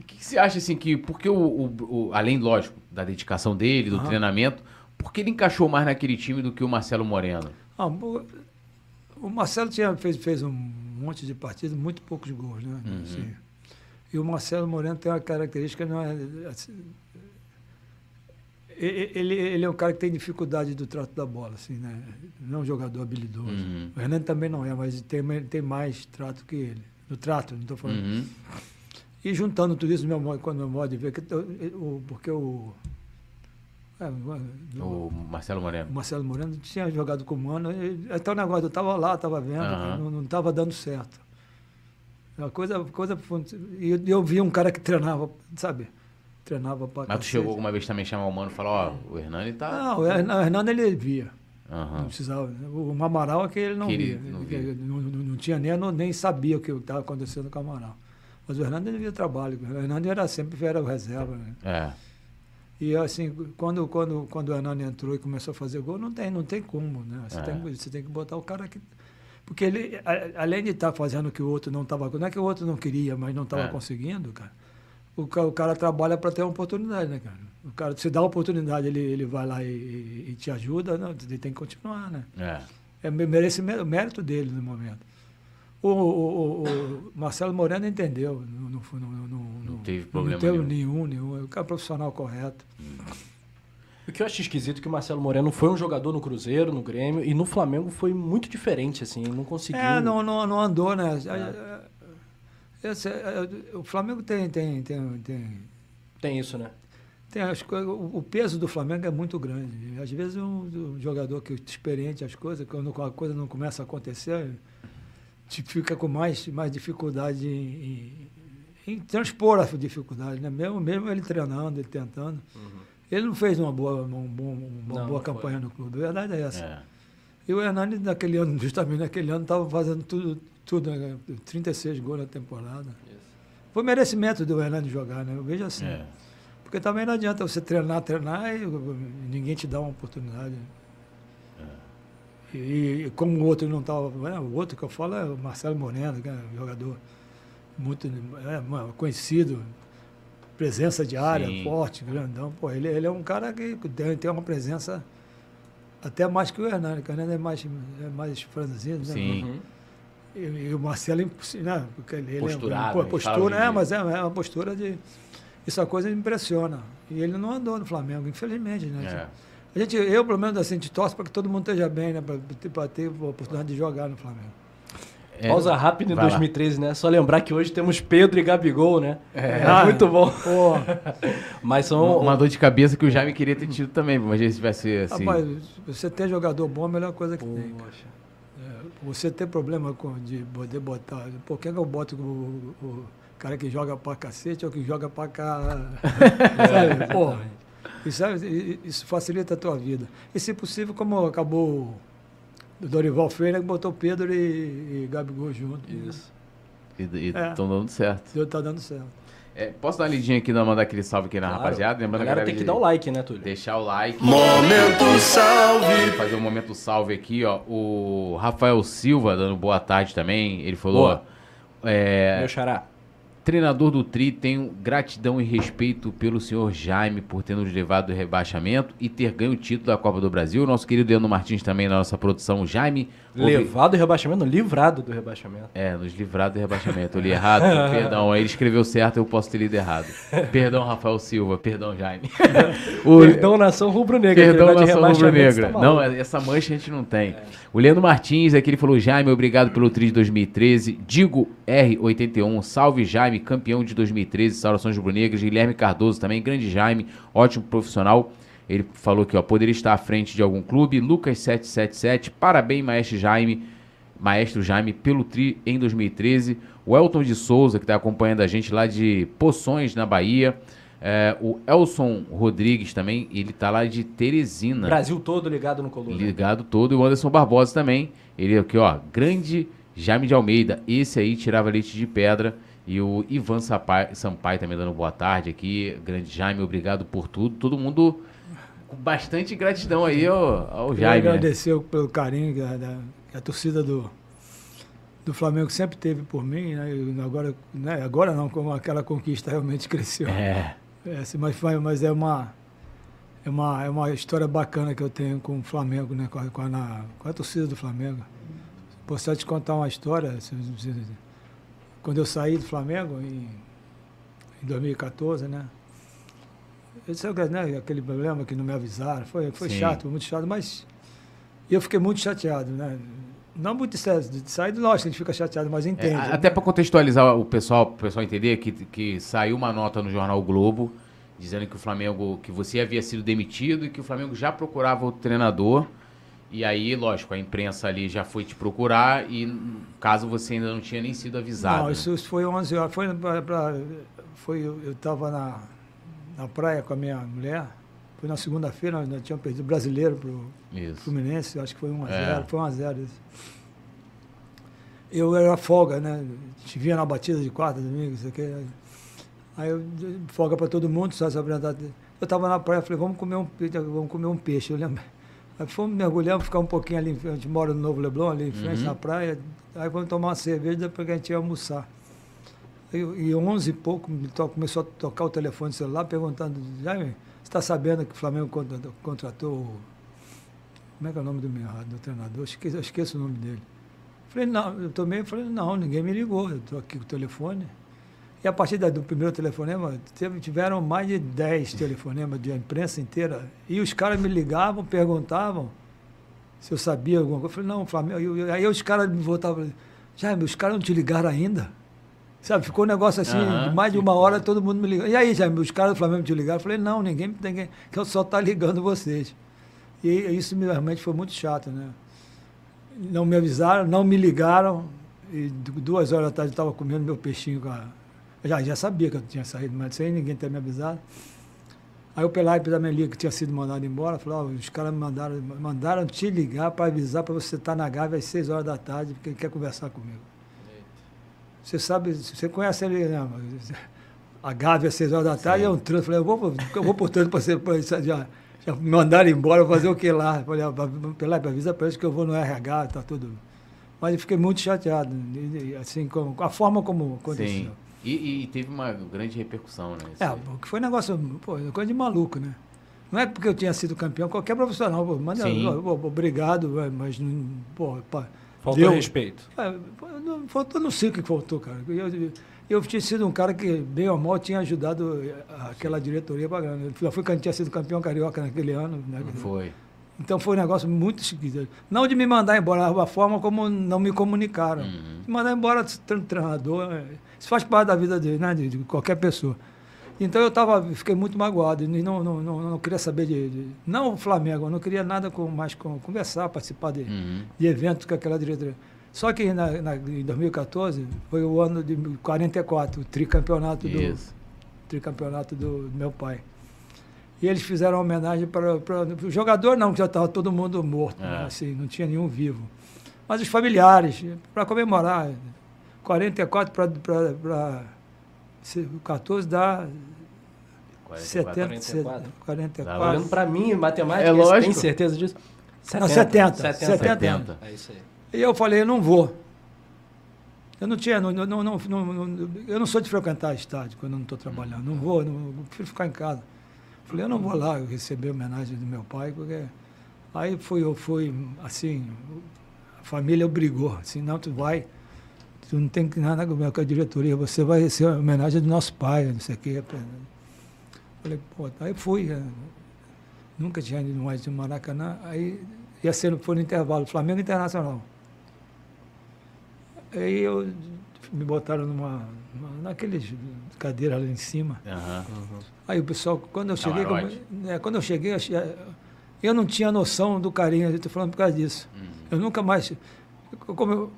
O que, que você acha, assim, que, porque o, o- o- além, lógico, da dedicação dele, do treinamento, Por que ele encaixou mais naquele time do que o Marcelo Moreno? Ah, o Marcelo tinha, fez, fez um monte de partidas, muito poucos gols, né? Uhum. Assim. E o Marcelo Moreno tem uma característica, não é, assim, ele, ele é um cara que tem dificuldade do trato da bola, assim, né? Não é um jogador habilidoso. Uhum. O Hernando também não é, mas tem, tem mais trato que ele. No trato, não estou falando. Uhum. E juntando tudo isso, meu quando meu modo de ver, que, eu- o, porque o, é, o- O Marcelo o Moreno. Marcelo Moreno tinha jogado com o Mano, até o negócio, eu estava lá, estava vendo, Aham. não estava dando certo. A coisa, coisa, e eu, eu vi um cara que treinava, sabe? Treinava para Mas tu chegou alguma vez também chamar o mano e falar, ó, o Hernani tá. Não, o Hernan- o Hernando ele via. Aham. Não precisava. né? O Amaral é que ele não Que ele via. não via. ele Não, não- tinha nem, nem sabia o que estava acontecendo com o Amaral. Mas o Hernando ele via trabalho. O Hernando era sempre era o reserva. Né? É. E assim, quando, quando, quando o Hernani entrou e começou a fazer gol, não tem, não tem como, né? Você, É. tem, que- você tem que botar o cara que. Porque ele, a- além de estar fazendo o que o outro não estava. Não é que o outro não queria, mas não estava É. conseguindo, cara. O, o cara trabalha para ter uma oportunidade, né, cara? O cara, se dá a oportunidade, ele, ele vai lá e, e- te ajuda, não, ele tem que continuar, né? É. É me- merece o mérito dele no momento. O, o- o- o Marcelo Moreno entendeu. Não, não, não, não, Não teve problema Não teve nenhum. nenhum, nenhum. É o cara profissional correto. O que eu acho esquisito é que o Marcelo Moreno foi um jogador no Cruzeiro, no Grêmio, e no Flamengo foi muito diferente, assim, não conseguiu. É, não, não, não andou, né? É, esse, é, o Flamengo tem, tem, tem, tem, Tem isso, né? tem as o peso do Flamengo é muito grande. Às vezes um, um jogador que é experiente as coisas, quando a coisa não começa a acontecer, te fica com mais, mais dificuldade em, em- em transpor a dificuldade, né? Mesmo, mesmo ele treinando, ele tentando. Ele não fez uma boa, um bom- uma Não, boa campanha no clube. A verdade é essa. É. E o Hernani, naquele ano, justamente naquele ano, estava fazendo tudo, tudo, né? 36 gols na temporada. Foi merecimento do Hernani jogar, né? Eu vejo assim. É. Porque também não adianta você treinar, treinar e ninguém te dá uma oportunidade. E, como o outro não estava. o outro que eu falo é o Marcelo Moreno, que é um jogador muito é, conhecido, presença de área, Sim. forte, grandão. Pô, ele, ele é um cara que tem, tem uma presença até mais que o Hernani, que o Hernani é mais, é mais franzino, né? Sim. E, e o Marcelo é impossível, né? Porque ele, ele é, pô, Fala postura, é, mas é, é uma postura de. Isso é uma coisa impressiona. E ele não andou no Flamengo, infelizmente, né? É. A gente, eu, pelo menos, assim, a gente torce para que todo mundo esteja bem, né? Para ter, pra ter a oportunidade de jogar no Flamengo. É. Pausa rápida em Vai lá. 2013, né? Só lembrar que hoje temos Pedro e Gabigol, né? É, Ah, muito bom. Pô, Mas são. Uma dor de cabeça que o Jaime queria ter tido também, imagina se tivesse assim. rapaz, você ter jogador bom é a melhor coisa que tem. Poxa. É, você ter problema com, de poder botar. Por que, que eu boto o, o cara que joga pra cacete ou que joga pra cá? Sabe? Pô, isso, é- isso facilita a tua vida. E se possível, como acabou o Dorival Freire, que botou Pedro e, e Gabigol junto. Isso. E É. estão dando certo. Deu- Tá dando certo. É, posso dar uma lidinha aqui, dar- mandar aquele salve aqui na Claro. rapaziada? A Lembrando galera a tem que dar o like, né, Túlio? Deixar o like. Momento salve. Fazer um momento salve aqui, ó. O Rafael Silva dando boa tarde também. Ele falou, Boa. ó, é, Meu xará. Treinador do Tri, tenho gratidão e respeito pelo senhor Jaime por ter nos levado do rebaixamento e ter ganho o título da Copa do Brasil. Nosso querido Leandro Martins também na nossa produção, Jaime. obri- Levado do rebaixamento, livrado do rebaixamento. É, nos livrado do rebaixamento. Eu li errado, perdão. Ele escreveu certo, eu posso ter lido errado. Perdão, Rafael Silva, perdão, Jaime. O- Perdão, nação rubro-negra. Perdão, nação rubro-negra. tá Não, essa mancha a gente não tem. O Leandro Martins, aqui ele falou, Jaime, obrigado pelo tri de 2013. Digo R81, salve Jaime, campeão de 2013, saudações rubro-negras. Guilherme Cardoso também, grande Jaime, ótimo profissional. Ele falou que ó, poderia estar à frente de algum clube. Lucas 777, parabéns, maestro Jaime. Maestro Jaime, pelo tri em 2013. O Elton de Souza, que está acompanhando a gente lá de Poções, na Bahia. É, o Elson Rodrigues também, ele tá lá de Teresina. Brasil todo ligado no Coluna. Ligado todo. E o Anderson Barbosa também. Ele aqui, ó. Grande Jaime de Almeida. Esse aí tirava leite de pedra. E o Ivan Sampaio, Sampaio também dando boa tarde aqui. Grande Jaime, obrigado por tudo. Todo mundo com bastante gratidão aí ao, ao Jaime. né? agradecer pelo carinho que a, a torcida do, do Flamengo sempre teve por mim. Né? E agora, né? agora não, como aquela conquista realmente cresceu. É. É, mas, mas é uma é uma, é uma história bacana que eu tenho com o Flamengo, né? Com a, com a, com a torcida do Flamengo. Posso te contar uma história? se- se- Quando eu saí do Flamengo, em, em 2014, né? Esse é o né, aquele problema que não me avisaram. Foi, foi Sim. chato, muito chato, mas eu fiquei muito chateado, né? Não muito sério, de sair, lógico, a gente fica chateado, mas É, entende. a- até para contextualizar o pessoal, o pessoal entender que, que saiu uma nota no jornal Globo dizendo que o Flamengo, que você havia sido demitido e que o Flamengo já procurava o treinador. E aí, lógico, a imprensa ali já foi te procurar e caso você ainda não tinha nem sido avisado. Não, né? isso, foi 11 horas. Foi, pra, pra- foi eu estava na, na praia com a minha mulher. Foi na segunda-feira, nós, tínhamos perdido o brasileiro para o. Fluminense, acho que foi 1x0. É. Foi 1x0. isso. Eu era folga, né? A gente vinha na batida de quarta, domingo, isso aqui. Aí eu folga para todo mundo, só se apresentar. Eu estava na praia, falei, vamos comer um, vamos comer um peixe. Eu lembro. Aí fomos mergulhamos, ficar um pouquinho ali, a gente mora no Novo Leblon, ali em frente Uhum. na praia. Aí vamos tomar uma cerveja, depois que a gente ia almoçar. E, e 11 e pouco, começou a tocar o telefone celular, perguntando, Jaime, você está sabendo que o Flamengo contra- contratou, o- como é que é o nome do, meu, do treinador? Esqueço, eu esqueço o nome dele. Falei, não, eu tomei, falei, não, ninguém me ligou, eu estou aqui com o telefone. E a partir do primeiro telefonema, tiveram mais de 10 telefonemas de imprensa inteira. E os caras me ligavam, perguntavam se eu sabia alguma coisa. Eu falei, não, Flamengo. Eu- aí os caras me voltavam, Jaime, os caras não te ligaram ainda? Sabe, ficou um negócio assim, mais de uma hora todo mundo me ligando. E aí, Jaime, os caras do Flamengo te ligaram? Eu falei, não, ninguém, ninguém que eu só tá ligando vocês. E isso me- realmente foi muito chato, né? Não me avisaram, não me ligaram. E du- duas horas da tarde eu estava comendo meu peixinho com a. Eu já, já sabia que eu tinha saído, mas sem ninguém ter me avisado. Aí o Pelaipe da minha liga, que tinha sido mandado embora, falou, ó, os caras me mandaram, mandaram te ligar para avisar para você estar na Gávea às 6 horas da tarde, porque ele quer conversar comigo. Você sabe, você conhece ele, né? A Gávea às 6 horas da tarde é um trânsito. Falei, eu vou, eu vou por trânsito para você, pra, já, já me mandaram embora, vou fazer o que lá? Falei, ah, Pelaipe, avisa para eles que eu vou no RH, tá tudo. Mas eu fiquei muito chateado, assim, com a forma como aconteceu. Sim. E, e teve uma grande repercussão, né? É, porque foi um negócio, pô, coisa de maluco, né? Não é porque eu tinha sido campeão, qualquer profissional, pô, Sim. pô, obrigado, mas, não- pô, pá, Faltou deu- respeito. É, não, faltou, não sei o que faltou, cara. Eu, eu, eu tinha sido um cara que, bem ou mal, tinha ajudado aquela diretoria pra grana. Eu fui quando tinha sido campeão carioca naquele ano. Né? Foi. Então foi um negócio muito esquisito. Não de me mandar embora, a forma como não me comunicaram. Uhum. Me mandar embora tre- treinador, é, isso faz parte da vida de, né, de, de qualquer pessoa. Então eu tava, fiquei muito magoado, e não, não, não, não queria saber de, de- Não o Flamengo, eu não queria nada com, mais com conversar, participar de, Uhum. de eventos com aquela diretoria. Só que na, na- em 2014 foi o ano de 44, o tricampeonato do, tricampeonato do meu pai. E eles fizeram homenagem para, para o jogador, não, que já estava todo mundo morto, né, É. assim, não tinha nenhum vivo. Mas os familiares, para comemorar. 44 para 14 dá 70, 44. 44. Dá Olhando pra mim, matemática, É você tem lógico. certeza disso? Não, 70, 70. 70. É isso aí. E eu falei, eu não vou. Eu não tinha, não, não, não, não- não- eu não sou de frequentar estádio quando eu não estou trabalhando. Não vou, não, eu prefiro ficar em casa. Falei, eu não vou lá receber homenagem do meu pai, porque aí fui, eu fui, assim, a família obrigou, assim, não, tu vai, tu não tem nada com a diretoria, você vai receber a homenagem do nosso pai, não sei o quê. Falei, pô, aí fui, eh, nunca tinha ido mais de Maracanã, aí ia ser, foi no intervalo, Flamengo Internacional. Aí eu, me botaram numa naqueles cadeiras lá em cima. Aham. Aí o pessoal, quando eu cheguei, como- Camarote. é, quando eu cheguei, eu não tinha noção do carinho, eu estou falando por causa disso. Uhum. Eu nunca mais, como eu,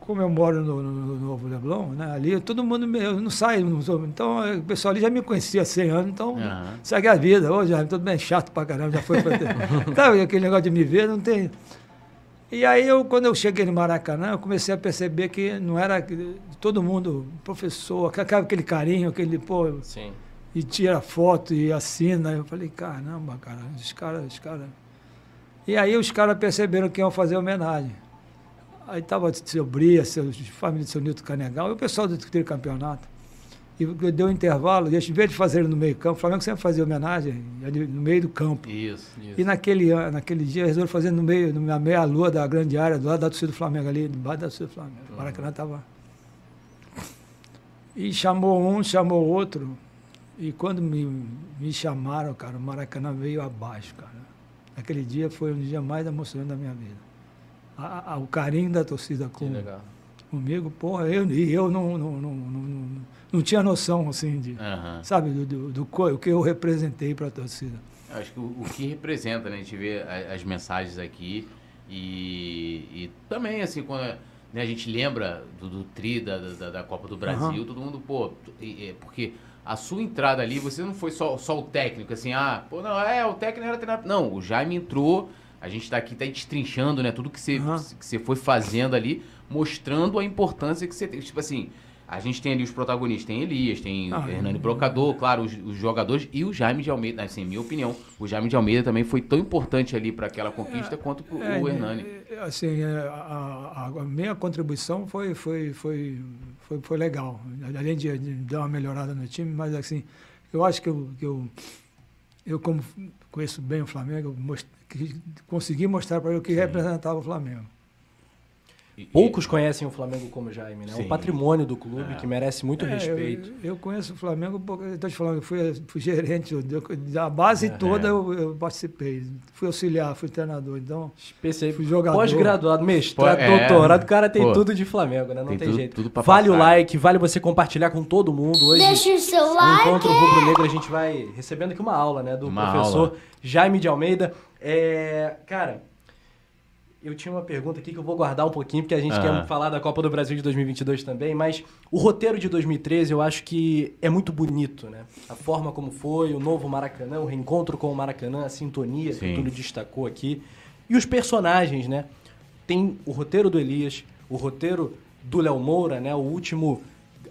como eu moro no, no- no Novo Leblon, né, ali todo mundo, me- eu não saio, sou- então o pessoal ali já me conhecia há 100 anos, então Aham. segue a vida. Ô, já tudo bem chato pra caramba, já foi pra Sabe, aquele negócio de me ver, não tem... E aí, eu, quando eu cheguei no Maracanã, eu comecei a perceber que não era todo mundo, professor, aquele aquele carinho, aquele, pô, Sim. e tira foto e assina. Eu falei, caramba, cara, os caras, os caras. E aí os caras perceberam que iam fazer homenagem. Aí tava seu Bria, seu família do seu Nilton Canegal, e o pessoal do tricampeonato. E deu um intervalo, e em vez de fazer no meio campo, o Flamengo sempre fazia homenagem no meio do campo. Isso, isso. E naquele, naquele dia resolveu fazer no meio, na meia-lua da grande área, do lado da torcida do Flamengo ali, debaixo da torcida do Flamengo. O Maracanã estava. E chamou um, chamou outro. E quando me, me chamaram, cara, o Maracanã veio abaixo, cara. Aquele dia foi um dia mais emocionante da minha vida. A- a- o carinho da torcida Que com, legal. Comigo, porra, eu, e eu não, não, não, não, não, não tinha noção, assim, de, Aham. sabe, do, do, do co- o que eu representei para a torcida. Acho que o, o que representa, né? A gente vê a- as mensagens aqui e, e também, assim, quando né, a gente lembra do, do tri da, da, da Copa do Brasil, Aham. todo mundo, pô, porque a sua entrada ali, você não foi só, só o técnico, assim, ah, pô, não, é, o técnico era treinado. Não, o Jaime entrou, a gente tá aqui, tá destrinchando, né, tudo que você, Aham. que você foi fazendo ali, mostrando a importância que você tem. Tipo assim, a gente tem ali os protagonistas, tem Elias, tem Ah, Hernani Brocador, claro, os, os jogadores e o Jaime de Almeida, assim, minha opinião, o Jaime de Almeida também foi tão importante ali para aquela conquista quanto o, É, o Hernani. é, Assim, é, a, a- minha contribuição foi, foi, foi, foi, foi legal. Além de, de dar uma melhorada no time, mas assim, eu acho que eu, que eu, eu como conheço bem o Flamengo, most- consegui mostrar para ele o que representava o Flamengo. E- e- Poucos conhecem o Flamengo como Jaime, né? É Sim. um patrimônio do clube que merece muito É, respeito. Eu, eu conheço o Flamengo, porque eu estou te falando, eu fui, fui gerente, da base toda eu, eu participei. Fui auxiliar, fui treinador, então... Especial, Fui jogador. pós-graduado, mestrado, Pô, é. doutorado, o cara tem Pô. tudo de Flamengo, né? Não Tem tem, tudo- jeito. tudo vale o passar. like, vale você compartilhar com todo mundo. Hoje, Deixa o seu no like. Encontro Rubro Negro, a gente vai recebendo aqui uma aula, né? Do Uma professor aula. Jaime de Almeida. É, cara, eu tinha uma pergunta aqui que eu vou guardar um pouquinho, porque a gente Aham. quer falar da Copa do Brasil de 2022 também, mas o roteiro de 2013 eu acho que é muito bonito, né? A forma como foi, o novo Maracanã, o reencontro com o Maracanã, a sintonia que Sim. o Túlio destacou aqui. E os personagens, né? Tem o roteiro do Elias, o roteiro do Léo Moura, né? O último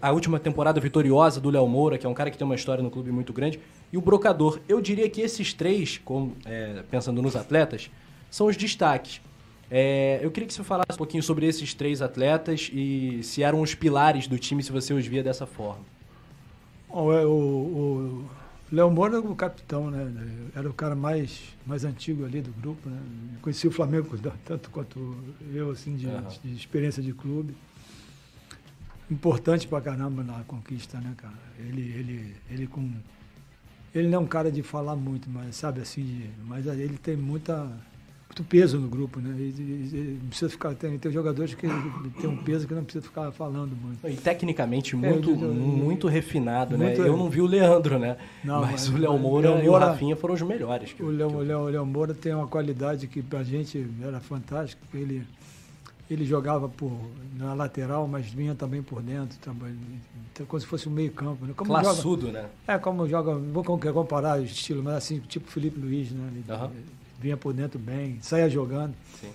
a última temporada vitoriosa do Léo Moura, que é um cara que tem uma história no clube muito grande, e o Brocador. Eu diria que esses três, como, é, pensando nos atletas, são os destaques. É, eu queria que você falasse um pouquinho sobre esses três atletas e se eram os pilares do time, se você os via dessa forma. Bom, é, o, o Léo Moura era o capitão, né? Era o cara mais, mais antigo ali do grupo, né? Conheci o Flamengo tanto quanto eu, assim, de, Aham. de experiência de clube. Importante pra caramba na conquista, né, cara? Ele, ele, ele com... Ele não é um cara de falar muito, mas sabe assim, de- mas ele tem muita, muito peso no grupo, né? Ele- ele não precisa ficar, tem, tem jogadores que tem um peso que não precisa ficar falando muito. E tecnicamente muito, eu digo, muito refinado, né? muito- Eu não vi o Leandro, né? Não, mas, mas- o Léo mas Moura Léo e o Rafinha foram os melhores. que eu- O Léo, que eu- Léo, Léo Moura tem uma qualidade que pra gente era fantástica. Ele, ele jogava por, na lateral, mas vinha também por dentro, também, então, como se fosse um meio campo. Né? Como joga, Classudo, né? é, como joga, vou com- comparar o estilo, mas assim, tipo Felipe Luiz, né? Ele, Aham. Vinha por dentro bem, saía jogando. Sim.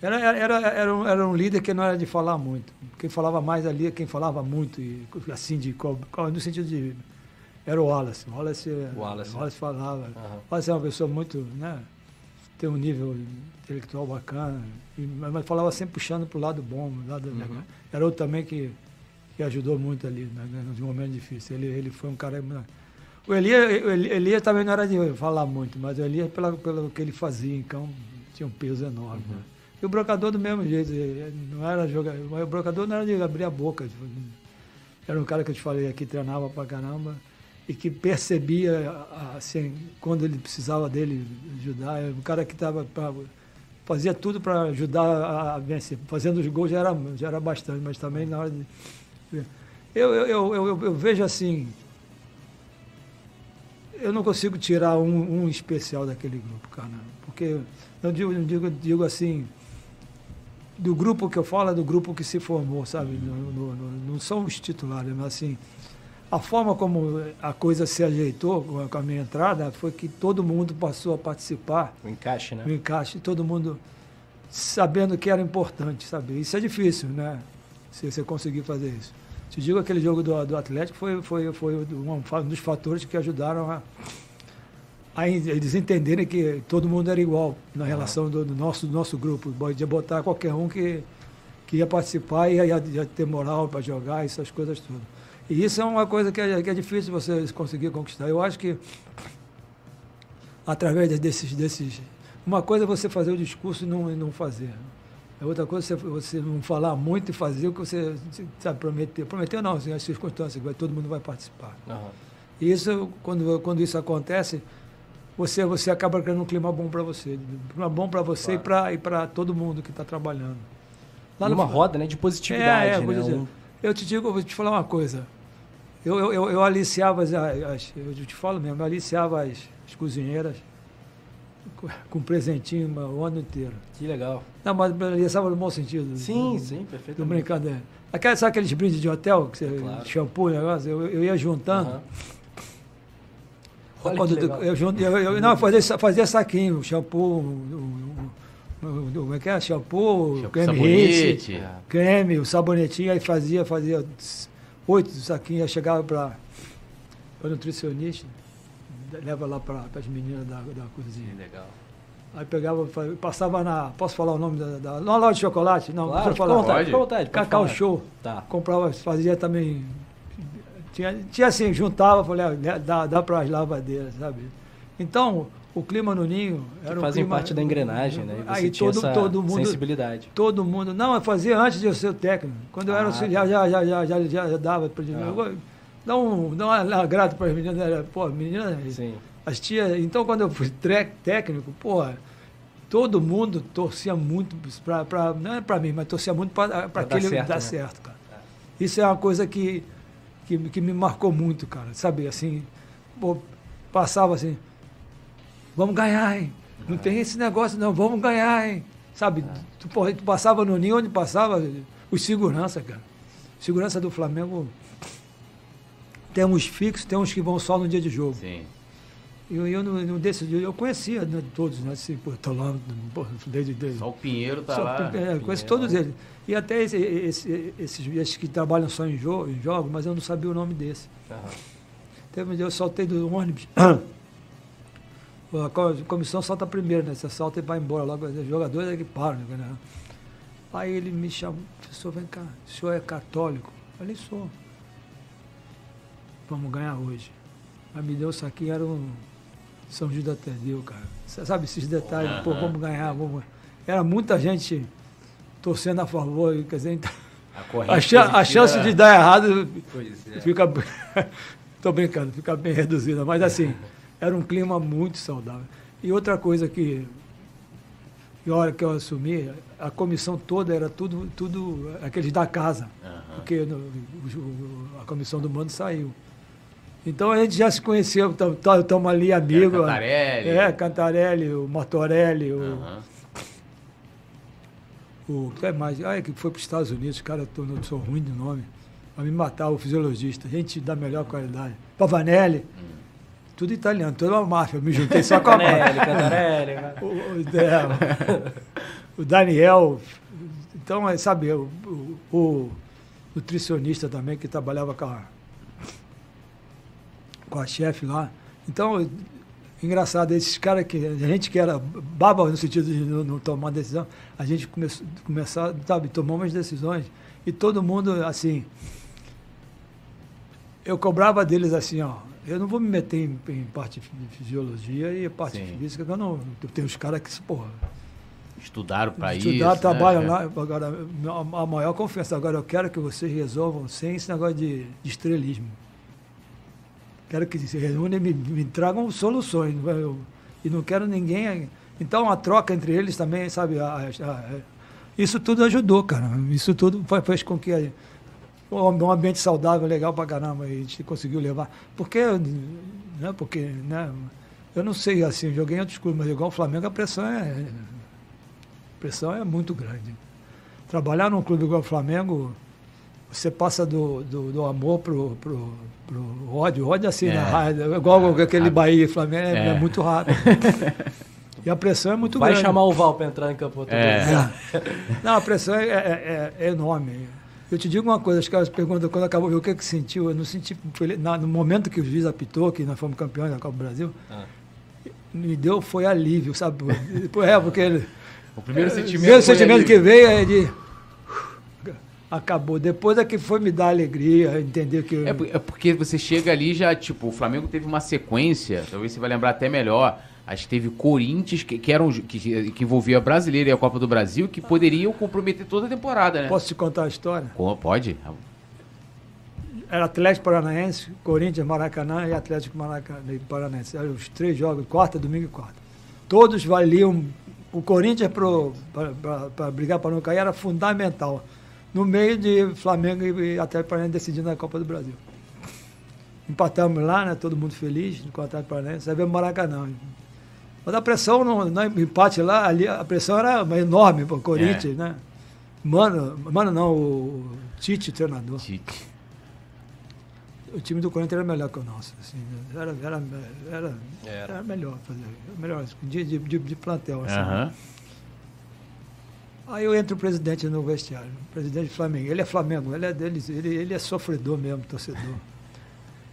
Era, era, era, um, era um líder que não era de falar muito. Quem falava mais ali é quem falava muito, e, assim, de, no sentido de. Era o Wallace. O Wallace, O Wallace. o Wallace falava. O Wallace é uma pessoa muito. Né, tem um nível intelectual bacana, e- mas falava sempre puxando para o lado bom. Lado, Uhum. Era outro também que, que ajudou muito ali, né, nos momentos difíceis. Ele, ele foi um cara. O Elias, Elias também não era de falar muito, mas o Elias, pela, pelo que ele fazia campo, tinha um peso enorme. Uhum. né? E o brocador do mesmo jeito, não era jogar, o brocador não era de abrir a boca. tipo, Era um cara que eu te falei aqui, treinava pra caramba e que percebia assim, quando ele precisava dele ajudar. Era um cara que tava pra, fazia tudo para ajudar a vencer. Fazendo os gols já era, já era bastante, mas também na hora de. Eu, eu, eu, eu, eu vejo assim. Eu não consigo tirar um, um especial daquele grupo, cara. Porque eu digo, eu digo, digo assim, do grupo que eu falo é do grupo que se formou, sabe? No- no- no- não são os titulares, mas assim, a forma como a coisa se ajeitou com a- minha entrada foi que todo mundo passou a participar O encaixe, né? no encaixe, todo mundo sabendo que era importante, sabe? Isso é difícil, né? Se você conseguir fazer isso. Te digo, aquele jogo do, do Atlético foi, foi, foi um, um dos fatores que ajudaram a, a eles entenderem que todo mundo era igual na relação do, do nosso, do nosso grupo. Podia botar qualquer um que, que ia participar e ia, ia ter moral para jogar, essas coisas todas. E isso é uma coisa que é, que é difícil você conseguir conquistar. Eu acho que através desses, desses. Uma coisa é você fazer o discurso e não, e não fazer. É outra coisa você, você não falar muito e fazer o que você sabe prometer. Prometer não, assim, as circunstâncias, vai, todo mundo vai participar. Aham. E isso, quando, quando isso acontece, você, você acaba criando um clima bom para você. Um clima bom para você Claro. e para todo mundo que está trabalhando. Lá Numa no- roda, né, de positividade, é, é, vou né? dizer. Um- Eu te digo, eu vou te falar uma coisa. Eu, eu, eu, eu aliciava as, as- Eu te falo mesmo, eu aliciava as, as cozinheiras com, com presentinho o ano inteiro. Que legal. Não, mas eu aliciava no bom sentido. Sim, Não- sim, Não perfeitamente. brincando. é. Aquela, sabe aqueles brindes de hotel, que você, Claro. shampoo, negócio? Eu, eu ia juntando. Olha Quando eu, junto- eu, eu- não, fazia, fazia saquinho, shampoo, o, o, o- o- como é que é? Shampoo, Shampoo, creme sabonete. É. creme, o sabonetinho, aí fazia, fazia oito saquinhos, aí chegava para a nutricionista, leva lá para as meninas da, da cozinha. Que legal. Aí pegava, passava na. Posso falar o nome da. da na loja de chocolate? Não, Claro, falar. vontade, vontade. pode Cacau falar. Show. Tá. Comprava, fazia também. Tinha, tinha assim, juntava, falei, ah, dá, dá para as lavadeiras, sabe? Então, o clima no ninho Que era um fazem clima- parte da engrenagem, né? E você Aí tinha todo, essa todo mundo. sensibilidade. Todo mundo. Não, eu fazia antes de eu ser o técnico. Quando eu era Ah, auxiliar, tá. já, já, já, já, já, já dava para Ah. Dá um, dá um agrado para as meninas. Era, pô, menina, Sim. as tias. Então, quando eu fui técnico, pô, todo mundo torcia muito para. Não é para mim, mas torcia muito para dar aquele certo, dar né? certo, cara. Isso é uma coisa que, que, que me marcou muito, cara. Sabe, assim, pô, passava assim, vamos ganhar, hein? Não tem esse negócio, não, vamos ganhar, hein? Sabe, tu, porra, tu passava no ninho onde passava os segurança, cara. Segurança do Flamengo. Tem uns fixos, tem uns que vão só no dia de jogo. Sim. Eu, eu, não, eu conhecia né, todos, né? Assim, tô lá, pô, desde, desde, Só o Pinheiro tá só- lá. é, eu conheço todos eles. E até esse, esse- esses, esses que trabalham só em, jo em jogos, mas eu não sabia o nome desse. Aham. Teve um dia eu saltei do ônibus. A co- comissão salta primeiro, né? Você salta e vai embora logo. Os jogadores é que param, né? Aí ele me chamou, professor, vem cá, o senhor é católico? Eu falei, sou. Vamos ganhar hoje. Aí me deu o saquinho, era um São Judas Tadeu, cara. Você sabe esses detalhes, pô, Aham. vamos ganhar, vamos. Era muita gente torcendo a favor, quer dizer, então, A, a, chan- a chance de dar errado é. fica. Tô brincando, fica bem reduzida, mas assim, era um clima muito saudável. E outra coisa que, que a hora que eu assumi, a comissão toda era tudo, tudo aqueles da casa, Aham. porque no- o- a comissão do mando saiu. Então a gente já se conheceu, estamos ali amigos. Cantarelli. É, Cantarelli, o Mortorelli, o, Aham. o que mais? Ah, é que foi para os Estados Unidos, cara, eu sou ruim de nome. Vai me matar, o fisiologista, gente da melhor qualidade. Pavanelli, tudo italiano, toda uma máfia. Eu me juntei só com a máfia. Cantarelli, Cantarelli. O, o- é, o Daniel, então, é, sabe, o, o- o nutricionista também, que trabalhava com a, com a chefe lá. Então, engraçado, esses caras que, a gente que era baba no sentido de não, não tomar decisão, a gente começou, começar, sabe, tomou umas decisões e todo mundo, assim, eu cobrava deles assim, ó, eu não vou me meter em, em parte de fisiologia e parte Sim. física, que eu não, eu tenho os caras que, porra, Estudaram para isso. estudar, né? trabalham É. lá, agora, a- a maior confiança, agora eu quero que vocês resolvam sem esse negócio de, de estrelismo. Quero que se reúnam e me, me tragam soluções. eu- e não quero ninguém. Então a troca entre eles também, sabe? a- a- a- isso tudo ajudou, cara. Isso tudo fez com que um ambiente saudável, legal pra caramba, a gente conseguiu levar. Porque, né, porque, né, eu não sei, assim, joguei em outros clubes, mas igual o Flamengo, a pressão é, a pressão é muito grande. Trabalhar num clube igual o Flamengo, você passa do, do, do amor pro, pro, pro ódio. Ódio assim, É. na raiva, igual aquele Bahia e Flamengo, é, É. é muito rápido. e a pressão é muito Vai grande. chamar o Val pra entrar em campo outro É. Não, a pressão é, é- é- é enorme. Eu te digo uma coisa, os caras perguntam quando acabou o que, que sentiu. Eu não senti. foi- na- no momento que o juiz apitou, que nós fomos campeões da Copa do Brasil, Ah. me deu foi alívio, sabe? É, porque ele. O primeiro é, sentimento. primeiro sentimento que veio é de. Acabou. Depois é que foi me dar alegria, entender que. É, é porque você chega ali já, tipo, o Flamengo teve uma sequência, talvez você vai lembrar até melhor. Acho que teve Corinthians, que, que, eram, que, que envolvia a Brasileira e a Copa do Brasil, que poderiam comprometer toda a temporada, né? Posso te contar a história? Co- Pode? Era Atlético Paranaense, Corinthians, Maracanã e Atlético Maracanã, Paranaense. Eram os três jogos, quarta, domingo e quarta. Todos valiam. O Corinthians, para brigar para não cair, era fundamental. No meio de Flamengo e Atlético Paranaense decidindo a Copa do Brasil. Empatamos lá, né? Todo mundo feliz com o Atlético Paranaense. Aí veio o Maracanã. Mas a pressão, no, no empate lá, ali, a pressão era enorme para o Corinthians, né? Mano, mano não, o Tite, o treinador. Tite. O time do Corinthians era melhor que o nosso. Assim, né? era, era, era, Era. era melhor fazer. Melhor, de, de, de, plantel. Assim. Aham. Aí eu entro o presidente no vestiário, o presidente Flamengo. Ele é Flamengo, ele é deles, ele, ele é sofredor mesmo, torcedor.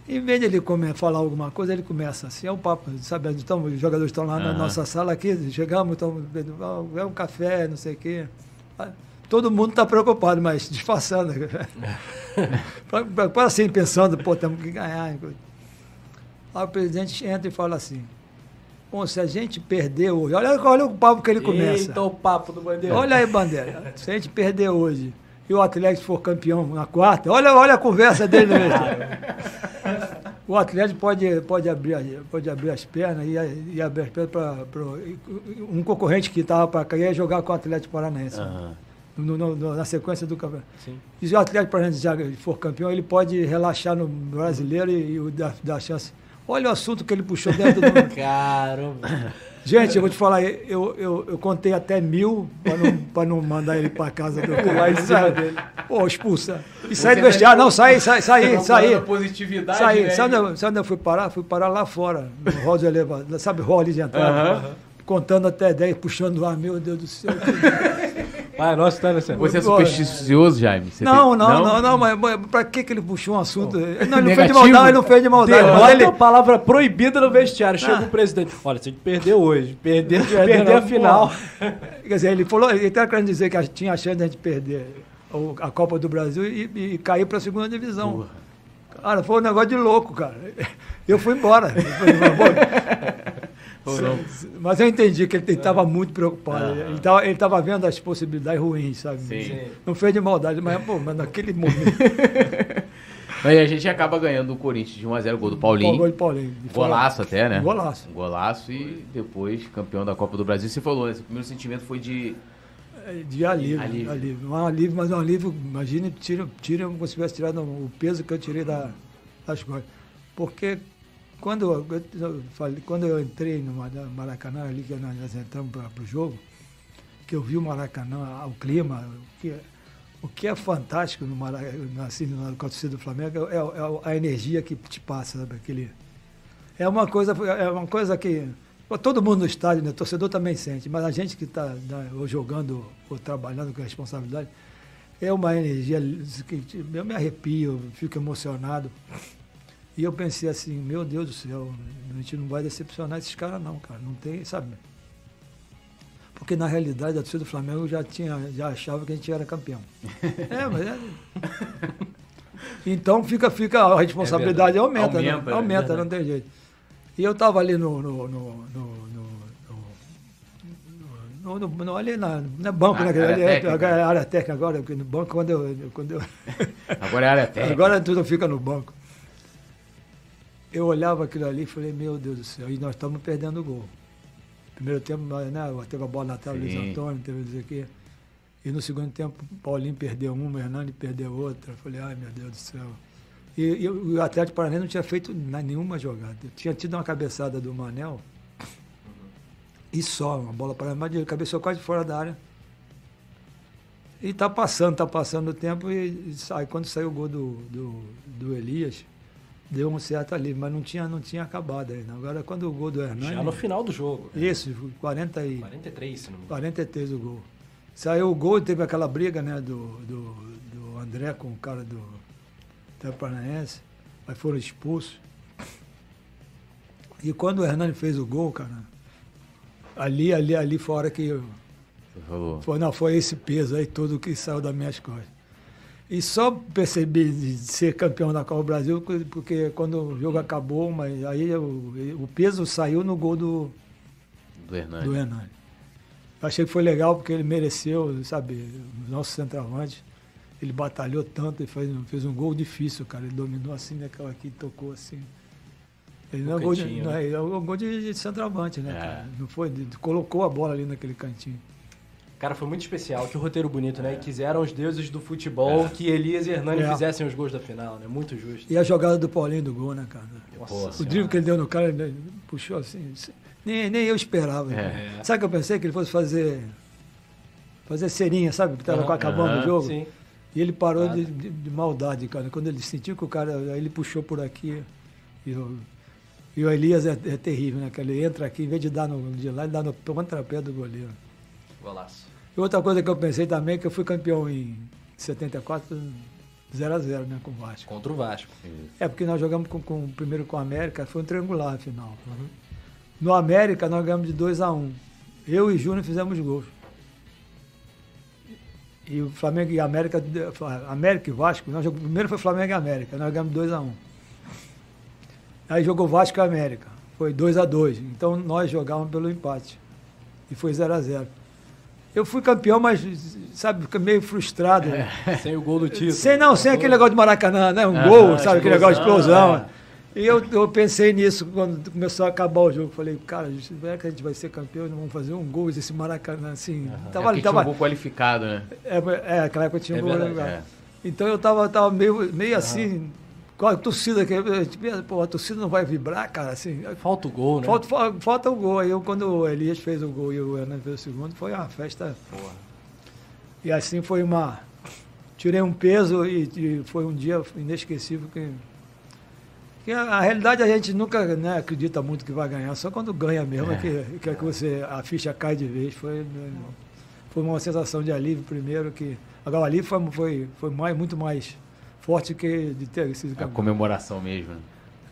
Em vez de ele falar alguma coisa, ele começa assim, é o papo, sabe? Então, os jogadores estão lá na nossa sala aqui, chegamos, estamos ah, é um café, não sei o quê. Ah, Todo mundo está preocupado, mas disfarçando. Pra assim, pensando, pô, temos que ganhar. Aí o presidente entra e fala assim, bom, se a gente perder hoje, olha, olha o papo que ele começa. Eita, o papo do Bandeira. Olha aí, Bandeira. Se a gente perder hoje e o Atlético for campeão na quarta, olha, olha a conversa dele. O Atlético pode, pode, abrir, pode abrir as pernas e, e abrir as pernas para um concorrente que estava para cair ia jogar com o Atlético Paranaense. Aham. no- no- no- na sequência do campeonato. Sim. E se o Atlético Paranaense já for campeão, ele pode relaxar no brasileiro e, e dar, dar chance. Olha o assunto que ele puxou dentro do. Caramba. Gente, eu vou te falar, eu, eu, eu contei até mil para não, pra não mandar ele para casa do em cima dele. Pô, expulsa. E sair do vestiário. Não, sai, sai, sai, sai. positividade, Saí. né? Sabe onde, eu- sabe onde eu fui parar? Fui parar lá fora, no hall de elevador. Sabe, hall ali de entrada? Aham. Contando até 10, puxando lá, meu Deus do céu. Pai, nossa, tá nessa. Você é supersticioso, Jaime? Você Não, tem- não, não, não, mas, mas pra que, que ele puxou um assunto? Não, ele não fez de Negativo? maldade, ele não fez de maldade. Mas Derrota ele, é uma palavra proibida no vestiário. Chega Ah. o presidente. Olha, gente perder hoje, perder, Perder perder na- a final. Quer dizer, ele falou, ele tá querendo dizer que a- tinha a chance de a gente perder a Copa do Brasil e, e cair para a segunda divisão. Cara, foi um negócio de louco, cara. Eu fui embora. Eu fui embora. Mas eu entendi que ele estava muito preocupado. Ele estava ele tava vendo as possibilidades ruins, sabe? Sim. Não fez de maldade, mas, pô, mas naquele momento. Aí a gente acaba ganhando o Corinthians de 1x0, gol do Paulinho. Gol de Paulinho. Golaço até, né? Golaço. Golaço e depois campeão da Copa do Brasil. Você falou, né? Esse primeiro sentimento foi de. De alívio, Alívio. alívio. Um alívio, mas um alívio, imagine, tira, tira como se tivesse tirado o peso que eu tirei da, das costas. Porque quando eu, falei, quando eu entrei no Mara- Maracanã, ali que nós, entramos para o jogo, que eu vi o Maracanã, o clima, o que, é- o que é fantástico no Maracanã, assim, a torcida do Flamengo, é, é a energia que te passa, sabe? Aquele, é uma coisa, é uma coisa que todo mundo no estádio, né? O torcedor também sente, mas a gente que está ou jogando ou trabalhando com responsabilidade é uma energia que eu me arrepio, fico emocionado. E eu pensei assim, meu Deus do céu, a gente não vai decepcionar esses caras não, cara, não tem, sabe? Porque na realidade a torcida do Flamengo já tinha, já achava que a gente era campeão. é, mas é. Então fica, fica a responsabilidade aumenta, né? Aumenta, né? aumenta, não tem jeito. E eu estava ali no, no, no, no, no, no, ali na, na banco, Na né? área Ali é- técnica. a área técnica agora, porque no banco, quando eu. Quando eu Agora é área técnica. agora tudo fica no banco. Eu olhava aquilo ali e falei, meu Deus do céu, e nós estamos perdendo o gol. Primeiro tempo, né, teve a bola na trave, Luiz. Antônio, teve não sei o quê. E no segundo tempo, Paulinho perdeu uma, o Hernani perdeu outra. Eu falei, ai meu Deus do céu. E, e o Atlético Paranaense não tinha feito nenhuma jogada. Tinha tido uma cabeçada do Manel e só, uma bola para mas ele cabeceou quase fora da área. E tá passando, tá passando o tempo e, e sai, quando saiu o gol do, do, do Elias, deu um certo alívio, mas não tinha, não tinha acabado ainda. Agora quando o gol do Hernani. Já no final do jogo. né? Isso, 40 e, 43, se não me engano. 43 o gol. Saiu o gol e teve aquela briga né, do, do, do André com o cara do Atlético Paranaense, aí foram expulsos. E quando o Hernani fez o gol, cara, ali, ali, ali foi a hora que eu, Você falou. foi, não, foi esse peso aí todo que saiu das minhas costas. E só percebi de ser campeão da Copa do Brasil porque quando o jogo acabou, mas aí o, o peso saiu no gol do, Do Hernani. do Hernani. Eu achei que foi legal porque ele mereceu, sabe, o nosso centroavante. Ele batalhou tanto e fez, fez um gol difícil, cara. Ele dominou assim, naquela aqui, tocou assim. Ele não é gol de, não, né? é, é um gol de, de centroavante, né, É. cara? Não foi? De- colocou a bola ali naquele cantinho. Cara, foi muito especial. Que roteiro bonito, né? E quiseram os deuses do futebol que Elias e Hernani É. fizessem os gols da final, né? Muito justo. E a jogada do Paulinho do gol, né, cara? Nossa O Senhora. drible que ele deu no cara, ele puxou assim. Nem, nem eu esperava. É. Sabe o que eu pensei? Que ele fosse fazer. Fazer cerinha, sabe? Que tava Aham. acabando o jogo. Sim. E ele parou de, de- de maldade, cara. Quando ele sentiu que o cara. Aí ele puxou por aqui. E o, e o Elias é, é terrível, né? Que ele entra aqui, em vez de dar no, de lá, ele dá no contrapé do goleiro. Golaço. E outra coisa que eu pensei também é que eu fui campeão em 74, 0x0, né, com o Vasco. Contra o Vasco. É, porque nós jogamos com, com- primeiro com o América, foi um triangular a final. No América, nós ganhamos de 2 a 1 um. Eu e Júnior fizemos gols. E o Flamengo e América, América e Vasco, nós jogamos, primeiro foi Flamengo e América, nós ganhamos 2 a 1 um. Aí jogou Vasco e América, foi 2 a 2 Então nós jogávamos pelo empate. E foi 0 a 0 Eu fui campeão, mas, sabe, meio frustrado. né? Sem o gol do título. Sem não, sem aquele negócio de Maracanã, né? Um Aham, gol, sabe? Aquele negócio de explosão, explosão. E eu, eu pensei nisso quando começou a acabar o jogo. Falei, cara, será que a gente vai ser campeão não vamos fazer um gol desse Maracanã assim? É Tava, tinha tava, um gol qualificado, né? é, é, aquela época tinha É um gol verdade, é. Então eu tava, tava meio, meio assim, com a torcida, que, tipo, pô, a torcida não vai vibrar, cara, assim. Falta o gol, né? Falta, fa- falta o gol. Aí eu, quando o Elias fez o gol e o Hernani fez o segundo, foi uma festa. E assim foi uma. Tirei um peso e, e foi um dia inesquecível que. que a, a realidade a gente nunca né, acredita muito que vai ganhar, só quando ganha mesmo é, que, que, é que você, a ficha cai de vez. Foi, né, foi uma sensação de alívio primeiro que. Agora o alívio foi, foi, foi mais, muito mais forte que de ter sido A campeão. comemoração mesmo. né?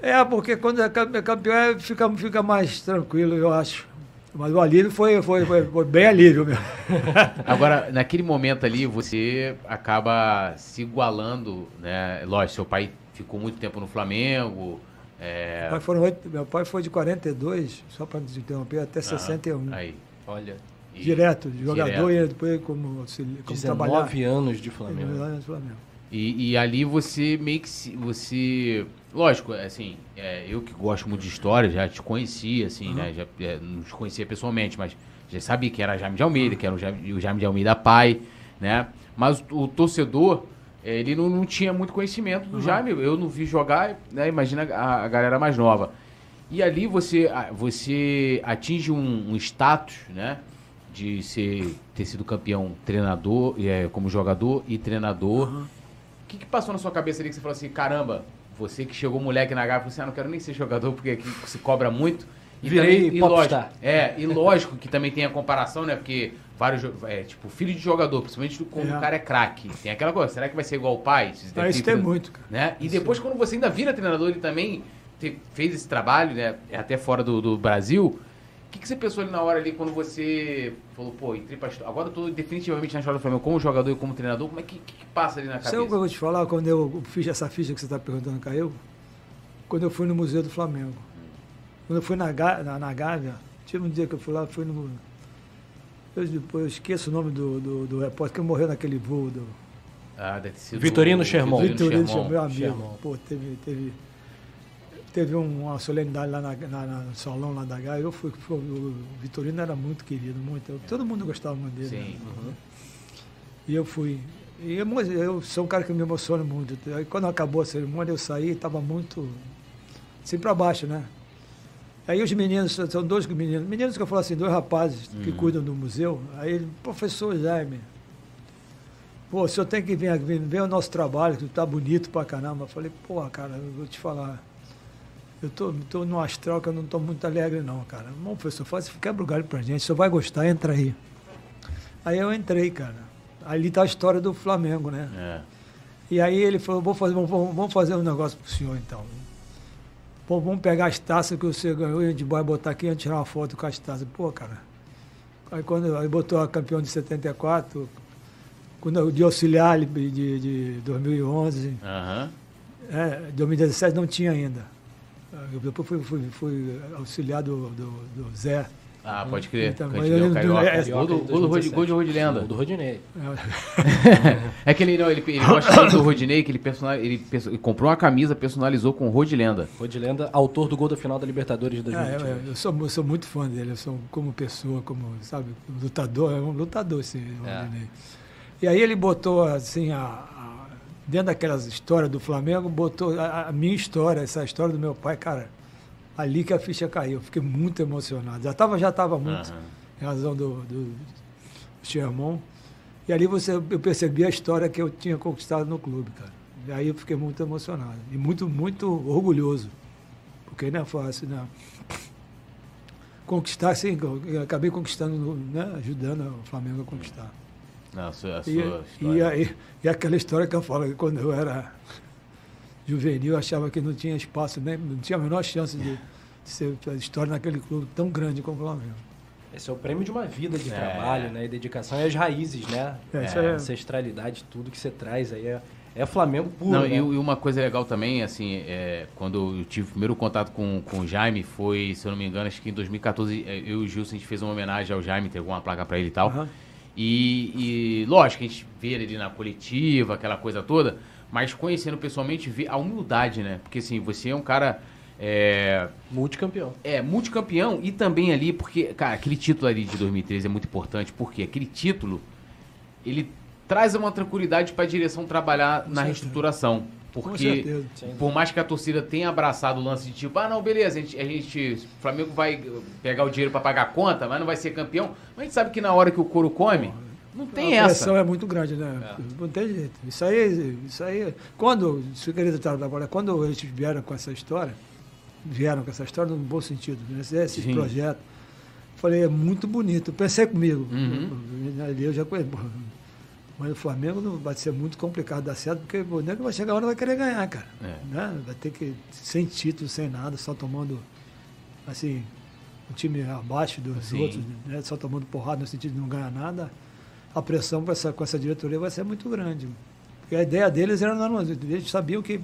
É, porque quando é cam- é campeão é, fica, fica mais tranquilo, eu acho. Mas o alívio foi, foi, foi, foi bem alívio mesmo. Agora, naquele momento ali, você acaba se igualando, né? Lógico, seu pai ficou muito tempo no Flamengo. É... Meu pai foram oito- meu pai foi de 42, só para te interromper, até 61. Aí. Olha, E- Direto, de jogador Direto. e depois como, como trabalhar. 19 anos de Flamengo. no Flamengo. E, e ali você meio que se, você. Lógico, assim, é, eu que gosto muito de história, já te conhecia, assim, né? Já é, não te conhecia pessoalmente, mas já sabia que era Jaime de Almeida, que era o Jaime, o Jaime de Almeida pai, né? Mas o, o torcedor, ele não, não tinha muito conhecimento do Jaime. Eu não vi jogar, né? Imagina a, a galera mais nova. E ali você, você atinge um, um status, né? De ser, ter sido campeão treinador, é, como jogador e treinador. O que, que passou na sua cabeça ali que você falou assim, caramba, você que chegou moleque na Gávea, falou assim, ah, não quero nem ser jogador porque aqui se cobra muito. E Virei também- e lógico, É, e lógico que também tem a comparação, né? Porque vários, é, tipo, filho de jogador, principalmente quando É. o cara é craque. Tem aquela coisa, será que vai ser igual o pai? Ah, isso ter- tem muito, cara. Né? E depois, quando você ainda vira treinador, ele também te- fez esse trabalho, né? Até fora do, do Brasil. O que, que você pensou ali na hora ali quando você falou, pô, entrei pra história. Agora eu tô definitivamente na história do Flamengo como jogador e como treinador. Como é que, que, que passa ali na Sabe o que eu cabeça? vou te falar quando eu fiz essa ficha que você está perguntando caiu? Quando eu fui no Museu do Flamengo. Quando eu fui na, na, na Gávea, tive um dia que eu fui lá, fui no. Eu, depois eu esqueço o nome do, do, do repórter que morreu naquele voo do. Ah, deve ter sido Vitorino Sherman. Vitorino, Sherman. meu amigo. Sherman. Pô, teve, teve, teve um- uma solenidade lá na, na- no salão lá da Gávea. Eu fui, o Vitorino era muito querido, muito. eu- todo mundo gostava muito dele. Sim. né? E eu fui. E emo- eu sou um cara que me emociona muito. Aí quando acabou a cerimônia, eu saí e estava muito. assim para baixo, né? Aí os meninos, são dois meninos, meninos que eu falo assim, dois rapazes que cuidam do museu. Aí ele, professor Jaime, pô, o senhor tem que vir aqui, ver o nosso trabalho, que tá bonito pra caramba. Eu falei, pô, cara, eu vou te falar. Eu tô, tô num astral que eu não tô muito alegre, não, cara. Bom, professor, faz, quebra o galho pra gente, o senhor vai gostar, entra aí. Aí eu entrei, cara. Ali tá a história do Flamengo, né? É. E aí ele falou, vou fazer, vamos, vamos fazer um negócio pro senhor então. Pô, vamos pegar as taças que você ganhou e a gente vai botar aqui e tirar uma foto com as taças. Pô, cara. Aí quando aí botou a campeão de 74, quando de auxiliar de, de, de 2011, Aham. é, 2017 não tinha ainda. Eu depois fui, fui, fui auxiliar do, do, do Zé. Ah, pode crer. Então, Carioca. é- Gol do- gol do Rod- gol de Rodilenda. Gol do Rodinei. É que ele, não, ele, ele gosta tanto do Rodinei que ele, personal, ele, ele comprou uma camisa, personalizou com Rodilenda. Rodilenda, autor do gol da final da Libertadores de É, 2021. eu, eu sou, eu sou muito fã dele, eu sou como pessoa, como, sabe, lutador, é um lutador esse É. Rodinei. E aí ele botou, assim, a- dentro daquelas histórias do Flamengo, botou a, a minha história, essa história do meu pai, cara, ali que a ficha caiu, eu fiquei muito emocionado. Já estava já tava muito, Aham. em razão do, do Sherman. E ali você, eu percebi a história que eu tinha conquistado no clube, cara. E aí eu fiquei muito emocionado. E muito, muito orgulhoso. Porque não é fácil, né? Conquistar, sim, acabei conquistando, né? ajudando o Flamengo a conquistar. Não, a sua, a sua E, história. e, aí, e aquela história que eu falo, que quando eu era juvenil, eu achava que não tinha espaço, nem, não tinha a menor chance de, de ser a história naquele clube tão grande como o Flamengo. Esse é o prêmio de uma vida de É. trabalho, né? E dedicação e as raízes, né? É, é- ancestralidade, tudo que você traz aí é, é Flamengo puro, Não, né? e, uma coisa legal também, assim, é, quando eu tive o primeiro contato com, com o Jaime, foi, se eu não me engano, acho que em 2014, é, eu e o Gilson, a gente fez uma homenagem ao Jaime, teve uma placa pra ele e tal. Aham. E, e, lógico, a gente vê ele ali na coletiva, aquela coisa toda, mas conhecendo pessoalmente, vê a humildade, né? Porque, assim, você é um cara... É, Multicampeão. é, multicampeão e também ali, porque, cara, aquele título ali de 2013 é muito importante, porque aquele título, ele traz uma tranquilidade para a direção trabalhar na reestruturação. Porque, por mais que a torcida tenha abraçado o lance de tipo, ah, não, beleza, a gente, a gente o Flamengo vai pegar o dinheiro para pagar a conta, mas não vai ser campeão. Mas a gente sabe que na hora que o couro come, não tem a essa. pressão é muito grande, né? Não tem jeito. Isso aí, isso aí. Quando, se eu queria tratar agora, quando eles vieram com essa história, vieram com essa história no bom sentido, né? esse, projeto, falei, é muito bonito. Eu pensei comigo. Uhum. Ali eu já conheço. Mas o Flamengo não vai ser muito complicado dar certo, porque o nego vai chegar a hora e vai querer ganhar, cara. É. Né? Vai ter que, sem título, sem nada, só tomando, assim, o time abaixo dos Sim. outros, né? só tomando porrada no sentido de não ganhar nada, a pressão com essa, com essa diretoria vai ser muito grande. Porque a ideia deles era, não, eles sabiam que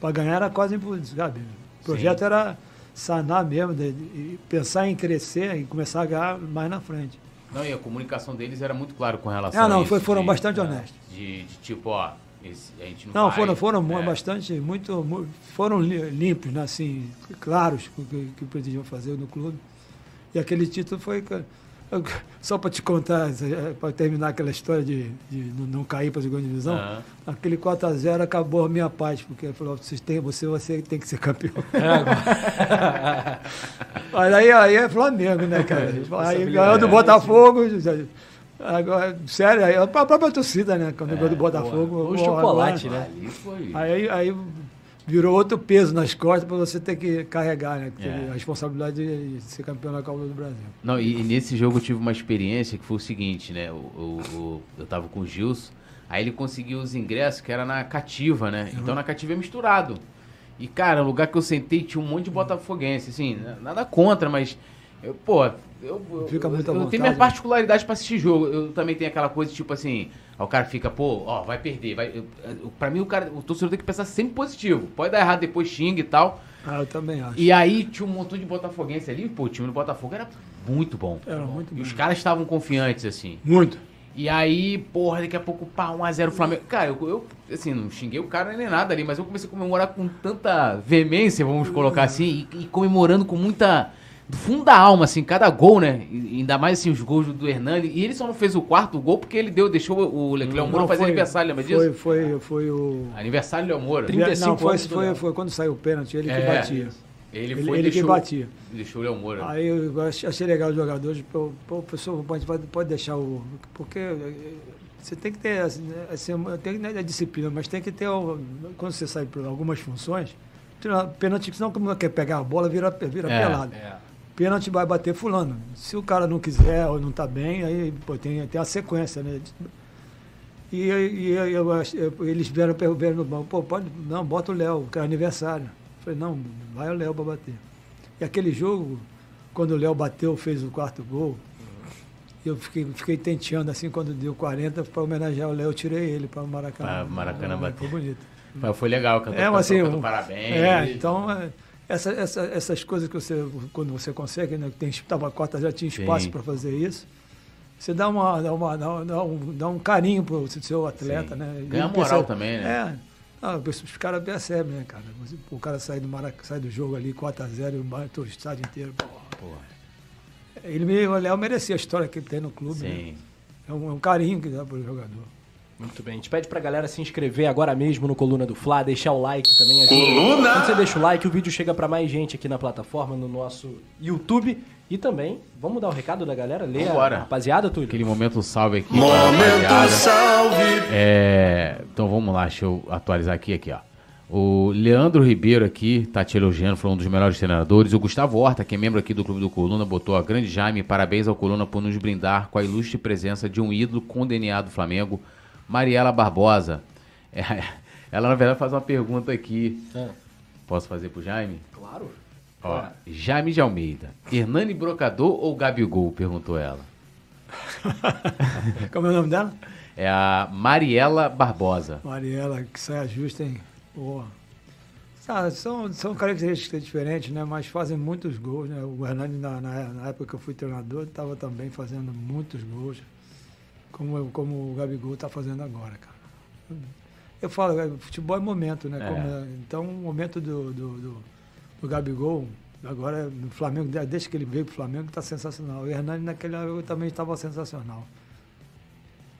para ganhar era quase impossível, sabe? O projeto Sim. era sanar mesmo, de, de pensar em crescer e começar a ganhar mais na frente. Não, e a comunicação deles era muito claro com relação Ah, a não, isso. foi- foram de- bastante é, honestos. De, de tipo, ó, esse- a gente não Não, vai, foram, foram mu- é. bastante, muito, mu- foram li- limpos, né, assim, claros o que, que pretendiam fazer no clube. E aquele título foi, só para te contar, para terminar aquela história de, de não cair para a segunda divisão, Aham. aquele 4 a 0 acabou a minha paz, porque ele falou, vocês têm, você, você tem que ser campeão. Mas aí, aí é Flamengo, né, cara? Aí ganhou do Botafogo. Agora, sério, aí a própria torcida, né? Quando ganhou do Botafogo. O chocolate, agora- né? Foi. Aí, aí virou outro peso nas costas para você ter que carregar, né? É. A responsabilidade de ser campeão da Copa do Brasil. Não, e, e nesse jogo eu tive uma experiência que foi o seguinte, né? O, o- o- eu tava com o Gilson, aí ele conseguiu os ingressos que era na cativa, né? Então na cativa é misturado. E, cara, o lugar que eu sentei tinha um monte de botafoguense, assim, na- nada contra, mas, eu, pô, eu, eu, Fica muito à eu, eu tenho minha né? particularidade pra assistir jogo. Eu também tenho aquela coisa, tipo assim, aí o cara fica, pô, ó, vai perder. Vai, pra mim, o cara, o torcedor tem que pensar sempre positivo. Pode dar errado depois, xinga e tal. Ah, eu também acho. E aí tinha um montão de botafoguense ali, pô, o time do Botafogo era muito bom. Era muito E bom. os caras estavam confiantes, assim. Muito. E aí, porra, daqui a pouco, pá, 1x0 Flamengo. Cara, eu, eu, assim, não xinguei o cara nem nada ali, mas eu comecei a comemorar com tanta veemência, vamos colocar assim, e, e comemorando com muita. Do fundo da alma, assim, cada gol, né? E ainda mais assim, os gols do Hernani. E ele só não fez o quarto gol porque ele deu, deixou o Leclerc Moura fazer foi- aniversário, lembra foi, disso? Foi, foi o. Aniversário do Léo Moura. 35 não, foi, foi, foi quando saiu o pênalti, ele que É. batia. Ele Ele, foi e ele que deixou, batia. deixou o Léo Moura. Aí eu ach- achei legal os jogadores, pô, pô, professor, pode, pode, deixar o. Porque eh, você tem que ter assim, né, assim, tem que ter a disciplina, mas tem que ter. Quando você sai por algumas funções, pênalti, senão como não quer pegar a bola, vira, vira É, pelado. É. Pênalti vai bater fulano. Se o cara não quiser ou não tá bem, aí pô, tem, tem a sequência, né? E, e eu- eu eles vieram, vieram no banco, pô, pode, não, bota o Léo, que é aniversário. Eu falei, não, vai o Léo para bater. E aquele jogo, quando o Léo bateu, fez o quarto gol, Eu fiquei, fiquei tenteando assim quando deu 40 para homenagear o Léo, eu tirei ele para o Maracanã. Pra Maracanã bater. Foi bonito. Mas foi legal, cantou, É, cantou, assim, cantou um- parabéns. É, então é, essa, essa, essas coisas que você, quando você consegue, né, que tem estava a cota já tinha espaço para fazer isso. Você dá uma, dá uma, dá, dá um, dá um carinho pro seu atleta, Sim. né? Ganha moral também, né? É. Ah, os caras percebem, né, cara? O cara sai do, Marac... sai do jogo ali 4x0 e bate o estádio inteiro. Porra, Ele me, o Léo merecia a história que ele tem no clube. né? sim. É, um, é um carinho que dá pro jogador. Muito bem. A gente pede pra galera se inscrever agora mesmo no Coluna do Fla, deixar o like também. ajuda. Quando você deixa o like, o vídeo chega pra mais gente aqui na plataforma, no nosso YouTube. E também, vamos dar o recado da galera? Lê a Vambora. rapaziada, Túlio? Aquele momento salve aqui. Momento salve. É, então vamos lá, deixa eu atualizar aqui, aqui, ó. O Leandro Ribeiro aqui tá te elogiando, falou um dos melhores treinadores. O Gustavo Horta, que é membro aqui do Clube do Coluna, botou a grande Jaime, parabéns ao Coluna por nos brindar com a ilustre presença de um ídolo com DNA do Flamengo, Mariela Barbosa. É, ela, na verdade, faz uma pergunta aqui. Ah, Posso fazer pro Jaime? claro. Ó, Jaime de Almeida. Hernani Brocador ou Gabigol? Perguntou ela. Como é o nome dela? É a Mariela Barbosa. Mariela, que saia justa, hein? Boa. Ah, são, são características diferentes, né? Mas fazem muitos gols, né? O Hernani, na, na, na época que eu fui treinador, estava também fazendo muitos gols. Como, eu- como o Gabigol está fazendo agora, cara. Eu falo, é, futebol é momento, né? É. Como é- então, o momento do, do, do, do Gabigol, agora no Flamengo, de- desde que ele veio para o Flamengo, está sensacional. O Hernani naquele época também estava sensacional.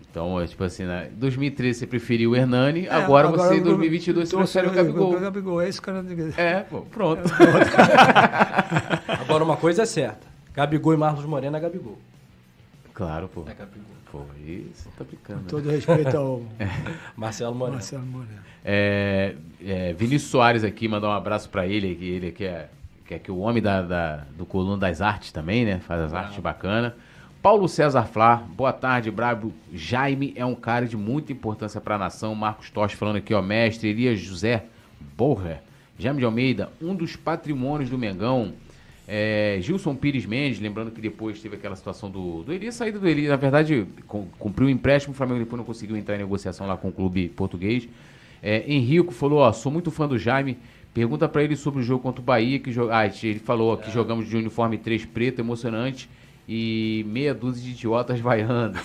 Então, é tipo assim, né? 2013 você preferiu o Hernani, É, agora, você em eu- 2022 você prefere o Gabigol. O Gabigol, é isso que eu não digo. É, pô, pronto. Agora, uma coisa é certa. Gabigol e Marlos Moreno é Gabigol. Claro, pô. É Gabigol. Pô, isso tá brincando. né? Todo respeito ao Marcelo Moreno. Marcelo Moreno. É, é, Vinícius Soares aqui, mandar um abraço pra ele, que ele que é, que é que o homem da, da- do Coluna das Artes também, né? Faz as artes bacana. Paulo César Flá, boa tarde, Brabo. Jaime é um cara de muita importância pra nação. Marcos Tosti falando aqui, ó, mestre. Elias José Borra. Jaime de Almeida, um dos patrimônios do Mengão. É, Gilson Pires Mendes, lembrando que depois teve aquela situação do, do Elias, saída do Elias, na verdade, cum- cumpriu o empréstimo, o Flamengo depois não conseguiu entrar em negociação lá com o clube português. É, Henrico falou, ó, sou muito fã do Jaime, pergunta pra ele sobre o jogo contra o Bahia, que jo- ah, ele falou que jogamos de uniforme 3 preto, emocionante, e meia dúzia de idiotas vaiando.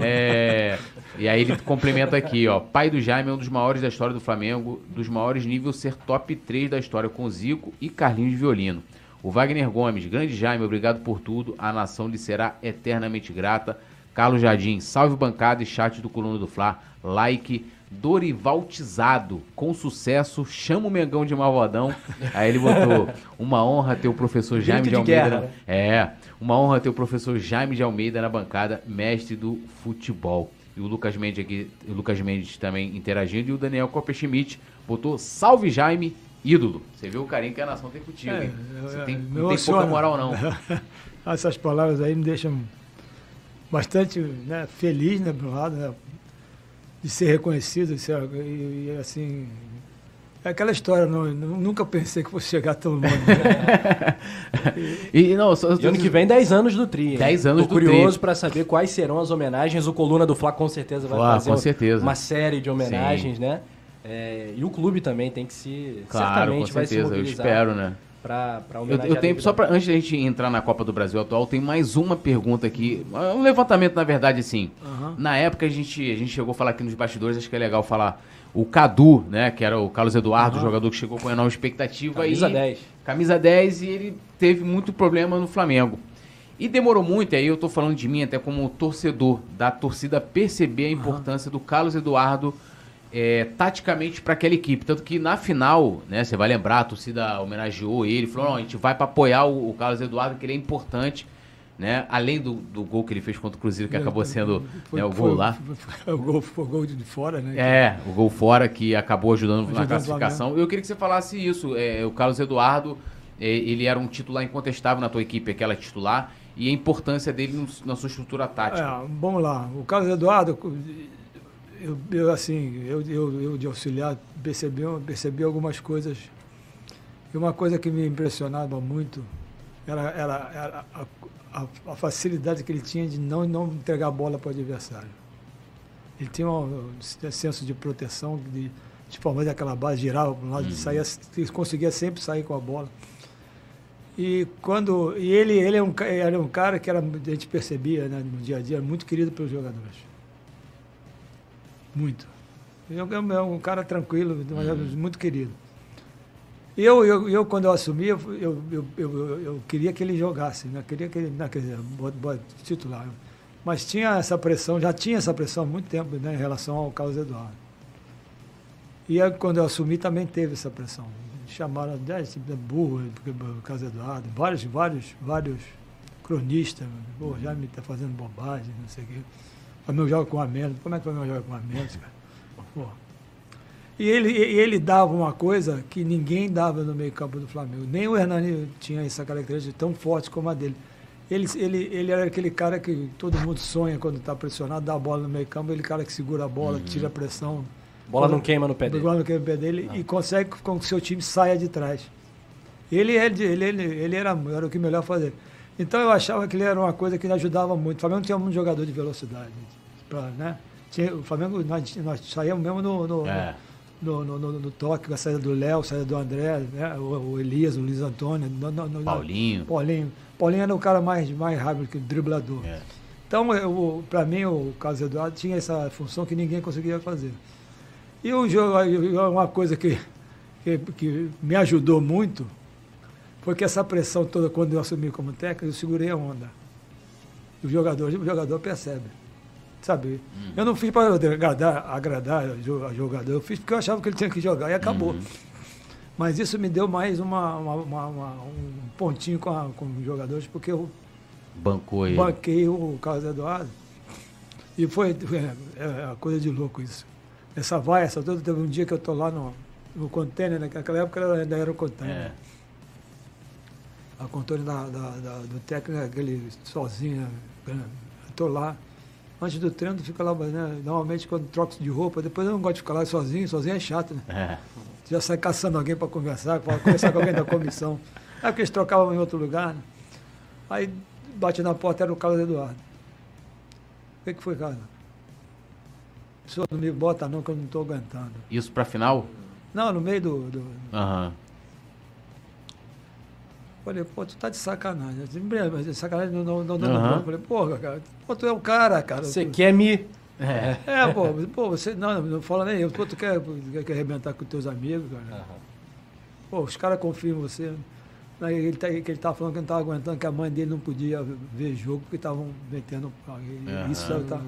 É, e aí ele complementa aqui, ó, pai do Jaime é um dos maiores da história do Flamengo, dos maiores níveis ser top 3 da história com Zico e Carlinhos de Violino. O Wagner Gomes, grande Jaime, obrigado por tudo. A nação lhe será eternamente grata. Carlos Jardim, salve bancada e chat do Coluna do Fla. Like. Dorivaltizado, com sucesso, chama o Mengão de malvadão. Aí ele botou, uma honra ter o professor Jaime de Almeida. na- né? É, uma honra ter o professor Jaime de Almeida na bancada, mestre do futebol. E o Lucas Mendes aqui, o Lucas Mendes também interagindo, e o Daniel Copperschmidt botou salve Jaime, ídolo. Você viu o carinho que a nação tem contigo, É, hein? Você tem, não tem pouca moral, não. Essas palavras aí me deixam bastante né, feliz, né, por um lado, né, de ser reconhecido, de ser, e, e, assim, é aquela história, não, nu- nunca pensei que fosse chegar tão longe. né? E não, só, E ano que vem, 10 anos do Tri. hein? 10 anos Tô do curioso Tri. pra saber quais serão as homenagens. O Coluna do Fla com certeza vai Ah, fazer com certeza. uma série de homenagens, né? É, e o clube também tem que se. Claro, com certamente vai se certeza, eu espero, né? Pra, pra Eu, eu tenho, só pra, antes da gente entrar na Copa do Brasil atual, tem mais uma pergunta aqui. Um levantamento, na verdade, assim. Aham. Na época a gente, a gente chegou a falar aqui nos bastidores, acho que é legal falar. O Cadu, né? Que era o Carlos Eduardo, o jogador que chegou com enorme expectativa. Camisa e, 10. Camisa 10 e ele teve muito problema no Flamengo. E demorou muito, e aí eu tô falando de mim até como torcedor, da torcida perceber a importância do Carlos Eduardo é, taticamente para aquela equipe. Tanto que na final, né, você vai lembrar, a torcida homenageou ele, falou: não, a gente vai para apoiar o, o Carlos Eduardo, que ele é importante. Né? Além do, do gol que ele fez contra o Cruzeiro, que acabou sendo Foi- né, o foi- gol lá. foi- foi- o gol foi o gol de fora, né? É, o gol fora que acabou ajudando, na Ajudando classificação. Eu queria que você falasse isso. É, o Carlos Eduardo, é, ele era um titular incontestável na tua equipe, aquela titular, e a importância dele na sua estrutura tática. É, vamos lá. O Carlos Eduardo, eu, eu, assim, eu, eu, eu de auxiliar percebi, percebi algumas coisas. E uma coisa que me impressionava muito era, era, era a, a, a facilidade que ele tinha de não, não entregar a bola para o adversário. Ele tinha um, um senso de proteção, de, de formar aquela base, girava para um lado, uhum. saía, conseguia sempre sair com a bola. E quando e ele ele é um era um cara que era, a gente percebia né, no dia a dia muito querido pelos jogadores. Muito. Ele é um cara tranquilo, uhum. muito querido. Eu, eu, eu, quando eu assumi, eu, eu, eu, eu, eu queria que ele jogasse, né? queria que ele, não, quer dizer, titular. Mas tinha essa pressão, já tinha essa pressão há muito tempo né, em relação ao Carlos Eduardo. E aí, quando eu assumi também teve essa pressão. Chamaram de burro, Carlos Eduardo, vários, vários, vários cronistas. Pô, já me está fazendo bobagem, não sei o quê. O meu joga com a menos. Como é que o meu joga com a menos, e ele, ele dava uma coisa que ninguém dava no meio-campo do Flamengo. Nem o Hernani tinha essa característica tão forte como a dele. Ele, ele, ele era aquele cara que todo mundo sonha quando está pressionado, dá a bola no meio-campo, ele é cara que segura a bola, uhum. tira a pressão. Bola não queima no pé dele. Bola não queima no pé dele não. e consegue com que o seu time saia de trás. Ele, ele, ele, ele, ele era, era o que melhor fazer. Então eu achava que ele era uma coisa que ajudava muito. O Flamengo tinha um jogador de velocidade. Pra, né? tinha, o Flamengo, nós, nós saímos mesmo no, no, é no, no, no, no toque, a saída do Léo, a saída do André, né? o, o, Elias, o Luiz Antônio. Paulinho. Paulinho. Paulinho era o cara mais, mais rápido que o driblador. É. Então, para mim, o Carlos Eduardo tinha essa função que ninguém conseguia fazer. E o jogo, uma coisa que, que, que me ajudou muito foi que essa pressão toda, quando eu assumi como técnico, eu segurei a onda. O jogador, o jogador percebe sabe? Hum. Eu não fiz para agradar, agradar a jogador, eu fiz porque eu achava que ele tinha que jogar e acabou. Uhum. Mas isso me deu mais uma, uma, uma, uma um pontinho com, a, com os jogadores, porque eu Bancou ele. banquei o Carlos Eduardo. E foi, é, é coisa de louco isso. Essa vai, essa toda, teve um dia que eu estou lá no, no container, naquela época ainda era o container. É. A container da, da, da, do técnico, aquele sozinho, né? Estou lá antes do treino, tu fica lá, né? Normalmente quando troca de roupa, depois eu não gosto de ficar lá sozinho, sozinho é chato, né? É. Já sai caçando alguém para conversar, para conversar com alguém da comissão. Aí que eles trocavam em outro lugar, né? Aí bate na porta, era o Carlos Eduardo. O que, que foi, Carlos? O senhor não me bota não, que eu não estou aguentando. Isso para final? Não, no meio do. do... Uhum. Falei, pô, tu tá de sacanagem. Mas de sacanagem não, não, não dando uhum. Falei, porra, cara, pô, tu é o cara, cara. Você quer me. É, é pô, pô, você. Não, não fala nem eu. Pô, tu quer, quer, arrebentar com teus amigos, cara. Uhum. Pô, os caras confiam em você. Aí ele, tá, que ele tava falando que não tava aguentando, que a mãe dele não podia ver jogo porque estavam metendo. Uhum. Isso tá,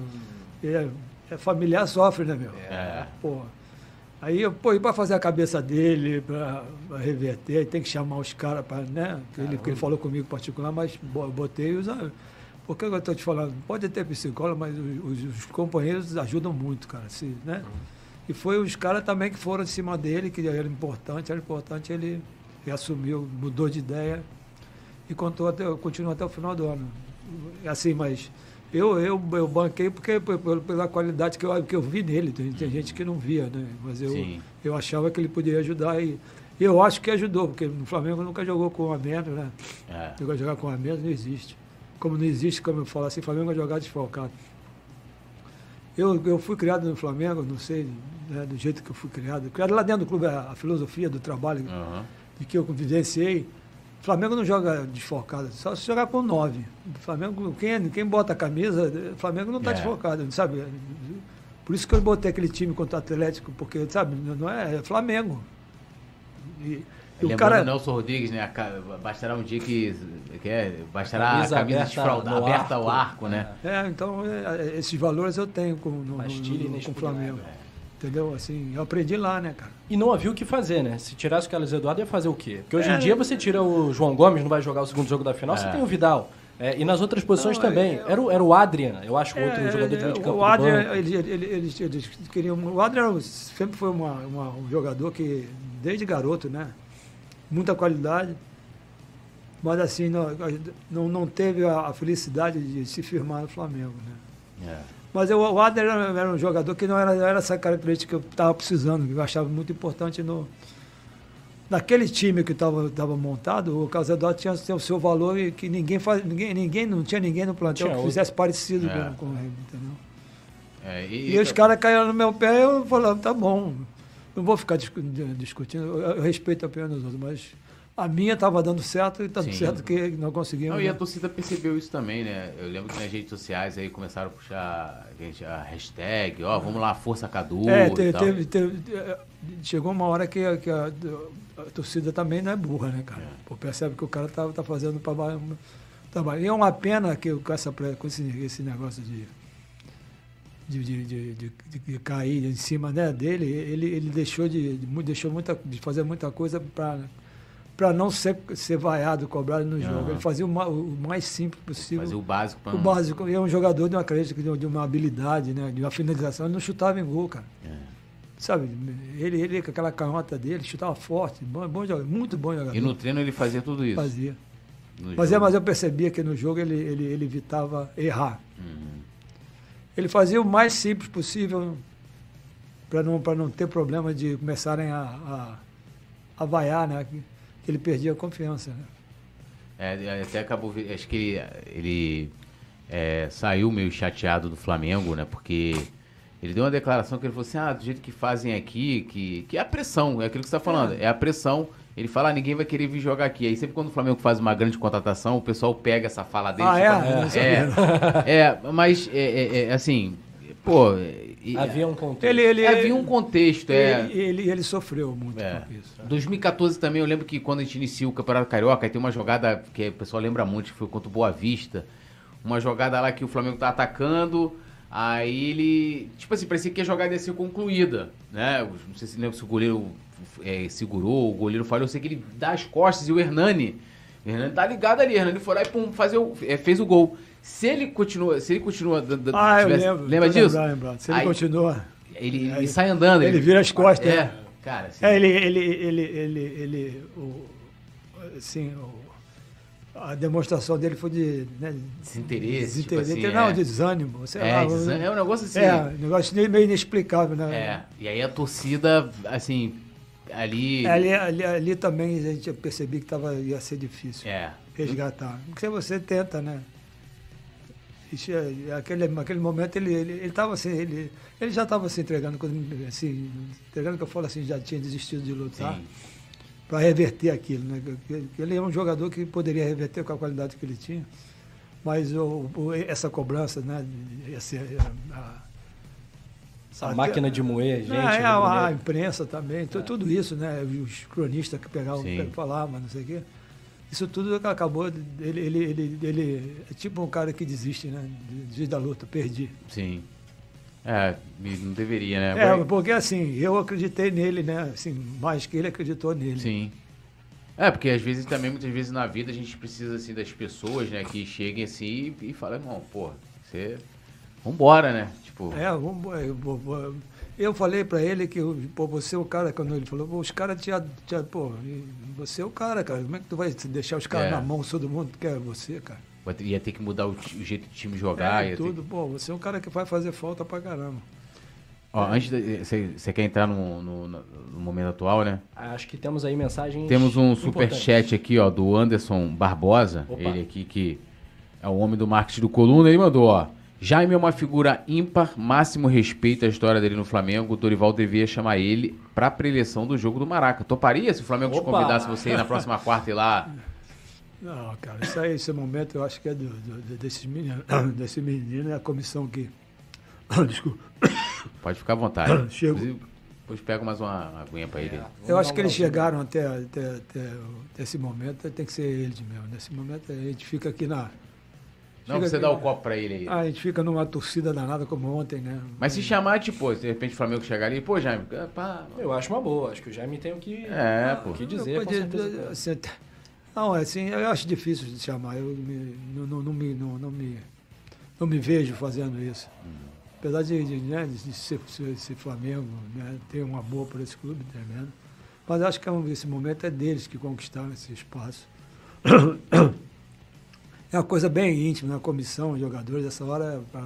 é, é, familiar sofre, né, meu? É. Porra. Aí, pô, para fazer a cabeça dele, para reverter, tem que chamar os caras para, né? Ele, ele falou comigo particular, mas botei os. Porque eu estou te falando, pode ter psicólogo, mas os, os, companheiros ajudam muito, cara. Se, né? Uhum. E foi os caras também que foram em cima dele, que era importante, era importante, ele, ele assumiu, mudou de ideia e contou até, continuou até o final do ano. Assim, mas eu, eu, eu banquei porque, pela qualidade que eu, que eu vi nele. Tem, tem gente que não via, né? Mas eu, eu achava que ele poderia ajudar e, eu acho que ajudou, porque no Flamengo nunca jogou com a menos, né? É. Jogar com a menos não existe. Como não existe, como eu falo assim, Flamengo vai jogar desfalcado. Eu, eu fui criado no Flamengo, não sei né, do jeito que eu fui criado. Criado lá dentro do clube, a, a filosofia do trabalho uhum. de que eu convivenciei. O Flamengo não joga desfocado, só se jogar com nove. O Flamengo, quem, quem bota a camisa, o Flamengo não está é. desfocado, sabe? Por isso que eu botei aquele time contra o Atlético, porque, sabe, não é, é Flamengo. E, e o cara... Nelson Rodrigues, né? Bastará um dia que. que é, bastará camisa a camisa desfraldada, aberta ao arco, né? É, então é, esses valores eu tenho com, no, no, no, com o Flamengo. É. Entendeu? Assim, eu aprendi lá, né, cara? E não havia o que fazer, né? Se tirasse o Carlos Eduardo, ia fazer o quê? Porque hoje é, em dia você tira o João Gomes, não vai jogar o segundo jogo da final, é. você tem o Vidal. É, e nas outras posições não, também. É, era, o, era o Adrian, eu acho, outro é, jogador de meio de campo. O Adrian, eles, eles, eles, queriam. O Adrian sempre foi uma, uma, um jogador que, desde garoto, né? Muita qualidade. Mas assim, não, não, não teve a, a felicidade de se firmar no Flamengo, né? É. Mas eu, o Adler era, era, um jogador que não era, era essa característica que eu estava precisando, que eu achava muito importante no, naquele time que estava tava montado, o Casador tinha o seu valor e que ninguém faz, ninguém, ninguém não tinha ninguém no plantel Tinha que outro. fizesse parecido É. com, com ele, entendeu? É, E, os caras caíram no meu pé, eu falava, tá bom, não vou ficar discu- discutindo, eu, eu respeito a opinião dos outros, mas a minha estava dando certo e tá dando Sim. certo que não conseguimos. Não, e a né? torcida percebeu isso também, né? Eu lembro que nas redes sociais aí começaram a puxar gente, a hashtag, ó, vamos lá, Força Cadu É, te- teve, teve- é, chegou uma hora que, a, que a- a torcida também não é burra, né, cara? Pô, percebe que o cara tá, tá fazendo trabalho. trabalho. E é uma pena que com, essa, com esse, esse negócio de, de, de, de, de- cair em cima né, dele, ele, ele deixou, de, deixou muita, de fazer muita coisa para para não ser, ser vaiado, cobrado no jogo. Aham. Ele fazia o, ma- o mais simples possível. Fazer o básico pra O básico, e é um jogador de uma característica, de uma- de uma habilidade, né? De uma finalização, ele não chutava em gol, cara. É. Sabe, ele, ele com aquela canhota dele, chutava forte, bom, bom jogador, muito bom jogador. E no treino ele fazia tudo isso. Fazia. No Mas, é, jogo. mas eu percebia que no jogo ele, ele, ele evitava errar. Uhum. Ele fazia o mais simples possível para não, pra não ter problema de começarem a, a, a vaiar, né? Ele perdia a confiança. Né? É, até acabou. Acho que ele, ele é, saiu meio chateado do Flamengo, né? Porque ele deu uma declaração que ele falou assim: ah, do jeito que fazem aqui, que, que é a pressão, é aquilo que você está falando, é. a pressão. Ele fala, ah, ninguém vai querer vir jogar aqui. Aí sempre quando o Flamengo faz uma grande contratação, o pessoal pega essa fala dele. Ah, tipo, é? É, é, mas é, é, é, assim, pô. e- Havia um contexto. Ele, ele, havia um contexto, é. ele, ele, ele sofreu muito É. com isso. 2014 também, eu lembro que quando a gente inicia o Campeonato Carioca, aí tem uma jogada que o pessoal lembra muito, que foi contra o Boa Vista. Uma jogada lá que o Flamengo tá atacando, aí ele. Tipo assim, parecia que a jogada ia ser concluída, né? Não sei se lembra se o goleiro é, segurou, o goleiro falhou, eu sei que ele dá as costas e o Hernani. O Hernani tá ligado ali, o Hernani foi lá e pum, fazer o, é, fez o gol. Se ele continua, se ele continua. d- d- Ah, eu tivesse- lembro. Lembra disso? lembrando, lembrando. Se ele Aí- continua. Ele, ele sai andando. ele vira as costas, É, né? cara. assim, É, ele, ele, ele, ele, ele o, assim, o- a demonstração dele foi de né, Desinteresse, tipo desinteresse, assim, não, é. desânimo, sei É, lá, desânimo, é um negócio assim. É, um negócio meio inexplicável, né? É, e aí a torcida, assim, ali. Ali, ali, ali também a gente percebia que tava, ia ser difícil É. resgatar. Porque você tenta, né? É- aquele, aquele momento ele ele, ele, tava assim, ele, ele já estava se entregando, assim, entregando que eu falo assim, já tinha desistido de lutar. Para reverter aquilo. Né? Ele é um jogador que poderia reverter com a qualidade que ele tinha, mas o, o- essa cobrança, né? Essa, a, Essa máquina de moer, gente. Não, é a, a rubro-negro. imprensa também, tu- tudo isso, né? Os cronistas que pegavam, Sim. falavam, não sei o quê. Isso tudo acabou. Ele, ele, ele, ele é tipo um cara que desiste, né? Desiste da luta, perdi. Sim. É, não deveria, né? É, porque assim, eu acreditei nele, né? Assim, mais que ele acreditou nele. Sim. É, porque às vezes também, muitas vezes na vida, a gente precisa, assim, das pessoas, né, que cheguem assim e, e falam, irmão, pô, você. Vambora, né? Tipo. É, vamos, eu, falei pra ele que pô, você é o cara, quando ele falou, pô, os caras te, te pô, você é o cara, cara. Como é que tu vai deixar os caras É. na mão, todo mundo quer você, cara? Ia ter que mudar o, o jeito do time jogar. é, ia ter tudo, pô, você é um cara que vai fazer falta pra caramba. Ó, antes de- você quer entrar no, no- no momento atual, né? Acho que temos aí mensagens. Temos um importantes. superchat aqui, ó, do Anderson Barbosa. Opa. Ele aqui que é o homem do marketing do Coluna. Ele mandou, ó. Jaime é uma figura ímpar, máximo respeito à história dele no Flamengo. O Dorival devia chamar ele pra preleção do jogo do Maraca. Toparia se o Flamengo te Opa. convidasse você ir na próxima quarta e lá? Não, cara, isso aí, esse momento eu acho que é do, do- desses meninos, desse menino, é a comissão que. Desculpa. Pode ficar à vontade. Chego. Depois pego mais uma aguinha pra ele. Vamos Eu acho que eles chegaram até, até, até, até esse momento, tem que ser eles mesmo. Nesse momento a gente fica aqui na. Não, você aqui dá o copo pra ele aí. Ah, a gente fica numa torcida danada como ontem, né? Mas se chamar, tipo, de repente o Flamengo chegar ali, pô, Jaime, pá. Eu acho uma boa. Acho que o Jaime tem o que, É, pô. o que Eu dizer. Com certeza. assim, não, é assim, eu acho difícil de chamar. Eu me- não, não, não me, não, não me, não me vejo fazendo isso. Apesar de, de, né, de ser, ser, ser Flamengo, né, ter um amor por esse clube tremendo. Mas acho que é esse momento é deles que conquistaram esse espaço. É uma coisa bem íntima, na comissão, os jogadores, essa hora é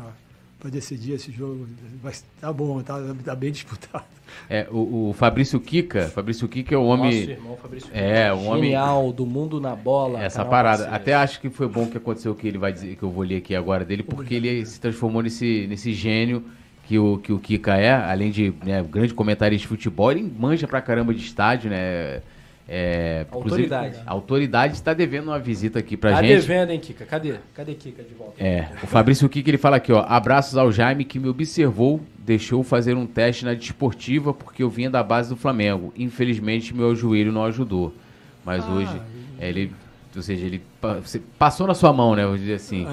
para decidir esse jogo. Mas tá bom, tá, tá bem disputado. É, o, o Fabrício Kika, Fabrício Kika é o homem. Nosso irmão Fabrício É, um homem- Genial, do mundo na bola. Essa parada. parceiro. Até acho que foi bom que aconteceu o que ele vai dizer, que eu vou ler aqui agora dele, porque ele se transformou nesse, nesse gênio que o, que o Kika é, além de né, grande comentarista de futebol, ele manja pra caramba de estádio, né? É, Autoridade. A autoridade está devendo uma visita aqui pra Tá gente. devendo, hein, Kika? Cadê? Cadê Kika de volta? É, o Fabrício Kika ele fala aqui, ó. Abraços ao Jaime que me observou, deixou fazer um teste na desportiva porque eu vinha da base do Flamengo. Infelizmente meu joelho não ajudou. Mas hoje é, ele, ou seja, ele passou na sua mão, né? Vou dizer assim.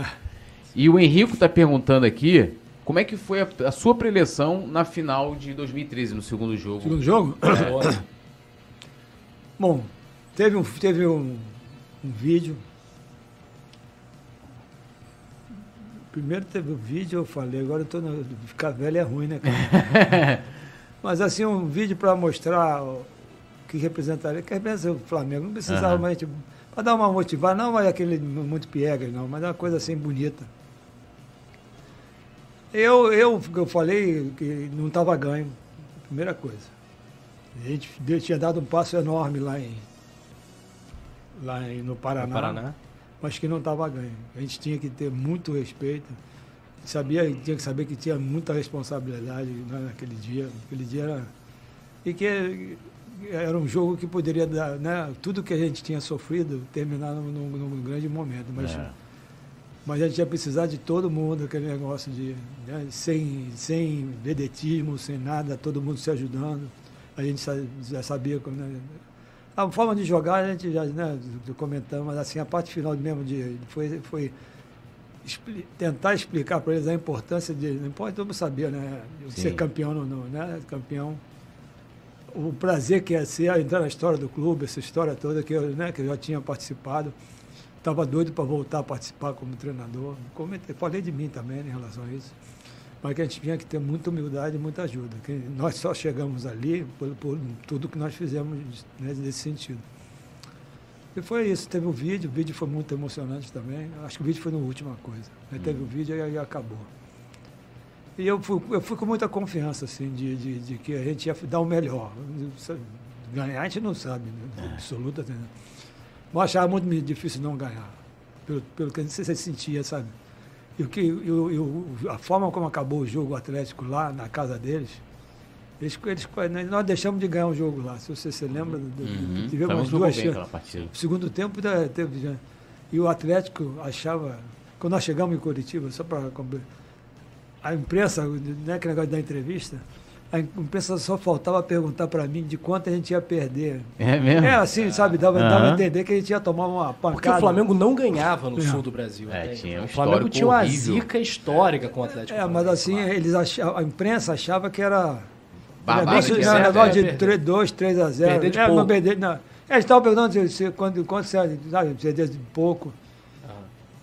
E o Henrico tá perguntando aqui como é que foi a, a sua preleção na final de 2013, no segundo jogo. Segundo jogo? Boa. Bom, teve um, teve um, um vídeo. Primeiro teve o vídeo, eu falei, agora eu tô no, ficar velho é ruim, né, cara? Mas assim, um vídeo para mostrar o que representaria, que representa o Flamengo. Não precisava Aham. mais, tipo, para dar uma motivada, não mas aquele muito piegas, não, mas uma coisa assim bonita. Eu, eu, eu falei que não estava ganho, primeira coisa. A gente tinha dado um passo enorme lá em lá em, no Paraná, No Paraná. mas que não estava ganho. A gente tinha que ter muito respeito. Sabia, tinha que saber que tinha muita responsabilidade naquele dia. Aquele dia era e que era um jogo que poderia dar, né, tudo que a gente tinha sofrido terminar num, num- num grande momento, mas É. mas a gente ia precisar de todo mundo, aquele negócio de né, sem, sem vedetismo, sem nada, todo mundo se ajudando. A gente já sabia como. Né, a forma de jogar a gente já né, comentamos, mas assim, a parte final mesmo de, foi, foi expli- tentar explicar para eles a importância de. Não pode todo mundo saber, né? Sim. Ser campeão no, no- né? Campeão. O prazer que é ser entrar na história do clube, essa história toda que eu, né, que eu já tinha participado. Estava doido para voltar a participar como treinador. Comentei, falei de mim também né, em relação a isso. Mas que a gente tinha que ter muita humildade e muita ajuda. Que nós só chegamos ali por, por tudo que nós fizemos né, nesse sentido. E foi isso. Teve o vídeo, o vídeo foi muito emocionante também. Acho que o vídeo foi na última coisa. Aí teve o vídeo e aí acabou. E eu fui, eu fui com muita confiança, assim, de, de, de que a gente ia dar o melhor. Ganhar a gente não sabe, né? absoluta. Né? Mas achava muito difícil não ganhar, pelo, pelo que você sentia, sabe? E, o que, e o- e o- a forma como acabou o jogo Atlético lá, na casa deles, eles, eles, nós deixamos de ganhar um jogo lá. Se você se lembra, do- Uhum. tivemos umas duas chances. O segundo tempo né, teve. E o Atlético achava. Quando nós chegamos em Curitiba, só para. A imprensa, né, aquele negócio da entrevista, a imprensa só faltava perguntar para mim de quanto a gente ia perder. É mesmo? É assim, sabe? Dava, dava a entender que a gente ia tomar uma pancada. Porque o Flamengo não ganhava no Não. sul do Brasil. É, até tinha um o Flamengo histórico tinha uma horrível. zica histórica com o Atlético. É, mas assim, lá. eles achavam, a imprensa achava que era. Babado não, zero, negócio é, de perder. 3, 2, 3 a 0. Perder de é, pouco. Não, perder, não. Eles estavam perguntando se, se, quando, quando você sabe, perder de pouco.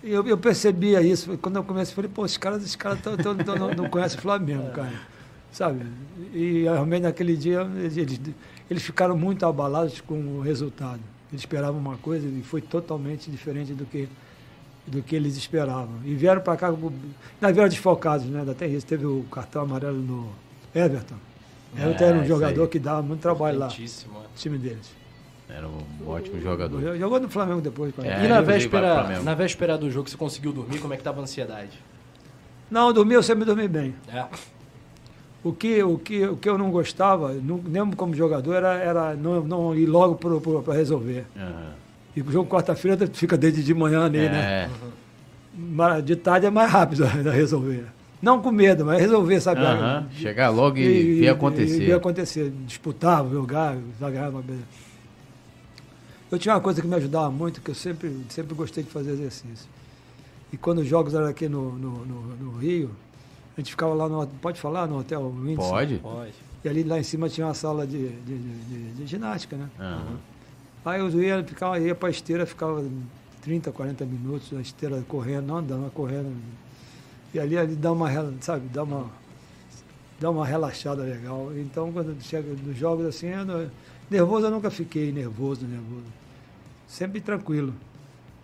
E Eu, eu percebia isso. Quando eu comecei, eu falei, pô, esses caras, esses caras tão, tão- tão- não, não conhecem o Flamengo, cara. Sabe? E realmente naquele dia eles, eles, ficaram muito abalados com o resultado. Eles esperavam uma coisa e foi totalmente diferente do que, do que eles esperavam. E vieram para cá, nós vieram desfocados, né? Até isso, teve o cartão amarelo no Everton. Everton É, era um jogador aí. que dava muito trabalho lá, é. o time deles. Era um ótimo jogador. Jogou no Flamengo depois. É, e na véspera, na véspera do jogo, você conseguiu dormir? Como é que tava a ansiedade? Não, dormi, eu sempre dormi bem. É. O que, o que, o que eu não gostava, não, mesmo como jogador, era, era não, não ir logo para resolver. Aham. E o jogo quarta-feira fica desde de manhã ali, né? É. Mas De tarde é mais rápido a resolver. Não com medo, mas resolver, sabe? Aham. Chegar logo e, ver acontecer. E ver acontecer. Disputar, jogar, vez. Eu tinha uma coisa que me ajudava muito, que eu sempre, sempre gostei de fazer exercício. E quando os jogos eram aqui no, no, no- no Rio, a gente ficava lá no. Pode falar no Hotel Windsor? Pode? Pode. E ali lá em cima tinha uma sala de, de, de- de- de ginástica, né? Aham. Aí eu ia, ficava, ia para a esteira, ficava 30, 40 minutos na esteira correndo, não andando, mas correndo. E ali, ali dá uma, sabe, dá uma, dá uma relaxada legal. Então, quando chega nos jogos assim, eu não- nervoso eu nunca fiquei nervoso, nervoso. Sempre tranquilo.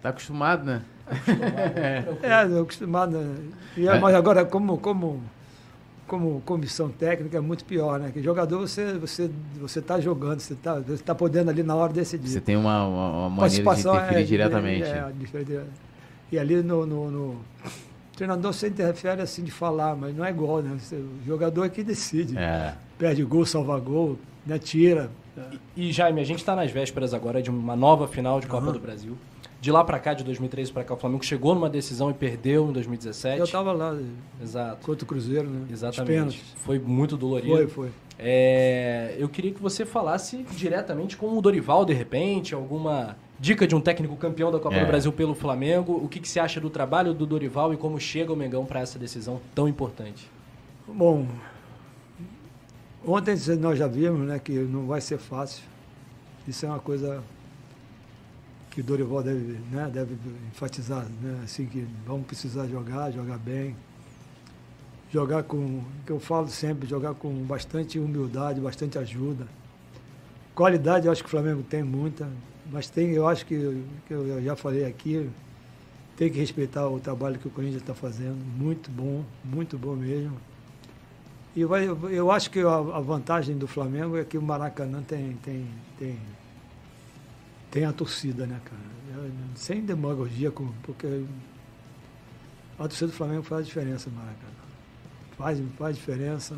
Tá acostumado, né? É, eu acostumado. né? E, é, Mas agora, como, como, como comissão técnica, é muito pior, né? Que jogador você você você está jogando, você está você tá podendo ali na hora decidir. Você tem uma, uma, uma maneira de interferir é- diretamente. é- é e ali no, no, no- treinador você interfere assim de falar, mas não é igual, né? Você- o jogador é que decide. É. Perde gol, salva gol, né? tira. E Jaime, a gente está nas vésperas agora de uma nova final de Copa do Brasil. De lá para cá, de 2013 para cá, o Flamengo chegou numa decisão e perdeu em 2017. Eu estava lá Exato. contra o Cruzeiro, né? Exatamente. Foi muito dolorido. Foi, foi. É, eu queria que você falasse diretamente com o Dorival, de repente, alguma dica de um técnico campeão da Copa É. do Brasil pelo Flamengo. O que, que você acha do trabalho do Dorival e como chega o Mengão para essa decisão tão importante? Bom, ontem nós já vimos né, que não vai ser fácil. Isso é uma coisa que o Dorival deve, né, deve enfatizar, né, assim que vamos precisar jogar, jogar bem, jogar com, que eu falo sempre, jogar com bastante humildade, bastante ajuda. Qualidade eu acho que o Flamengo tem muita, mas tem, eu acho que, que eu já falei aqui, tem que respeitar o trabalho que o Corinthians está fazendo, muito bom, muito bom mesmo. E vai, eu acho que a, a vantagem do Flamengo é que o Maracanã tem, tem, tem, tem a torcida, né, cara? Sem demagogia, porque a torcida do Flamengo faz diferença no Maracanã. Faz, faz diferença.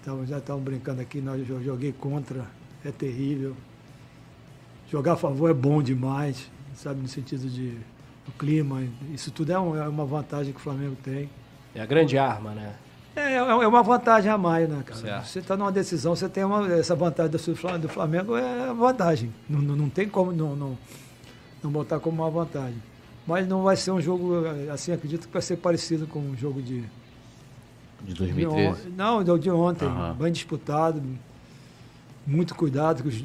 Então, já estavam brincando aqui, nós, eu joguei contra, é terrível. Jogar a favor é bom demais, sabe, no sentido de o clima, isso tudo é, é uma vantagem que o Flamengo tem. É a grande arma, né? É, é é uma vantagem a mais, né, cara? Certo. Você está numa decisão, você tem uma, essa vantagem do Fla- do Flamengo, é vantagem. Não, não, não tem como não, não, não botar como uma vantagem. Mas não vai ser um jogo, assim, acredito que vai ser parecido com o jogo de. De de 2013. on- Não, de ontem. Bem disputado, muito cuidado. os-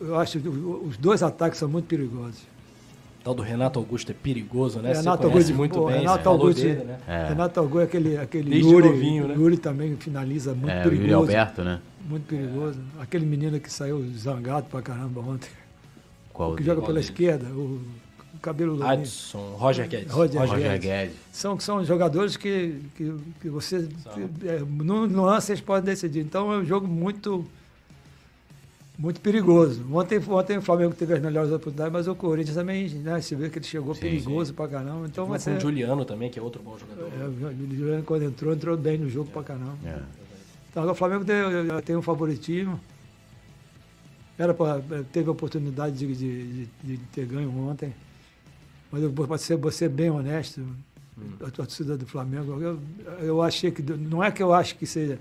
Eu acho que os dois ataques são muito perigosos. O tal do Renato Augusto é perigoso, né? Renato Augusto, muito pô, bem, Renato Augusto, dele, né? É. Renato Augusto é aquele, aquele Desde Yuri, novinho, né? Yuri também finaliza muito É, perigoso. Yuri Alberto, né? Muito perigoso. Aquele menino que saiu zangado pra caramba ontem, Qual que joga pela esquerda, o, o cabelo lourinho. Adson, Roger Guedes. Roger Roger Guedes. Guedes. São, são jogadores que, que, que você, é, no, no lance, vocês podem decidir. Então é um jogo muito, muito perigoso. Ontem, ontem o Flamengo teve as melhores oportunidades, mas o Corinthians também, né, você vê que ele chegou Sim, perigoso pra caramba. Então vai ser... o Juliano também, que é outro bom jogador. É, o Juliano, quando entrou, entrou bem no jogo pra caramba. É. Então, agora o Flamengo tem, tem um favoritismo. Era pra, teve a oportunidade de, de, de- de ter ganho ontem. Mas eu vou ser, vou ser bem honesto, a torcida do Flamengo, eu, eu achei que. Não é que eu acho que seja,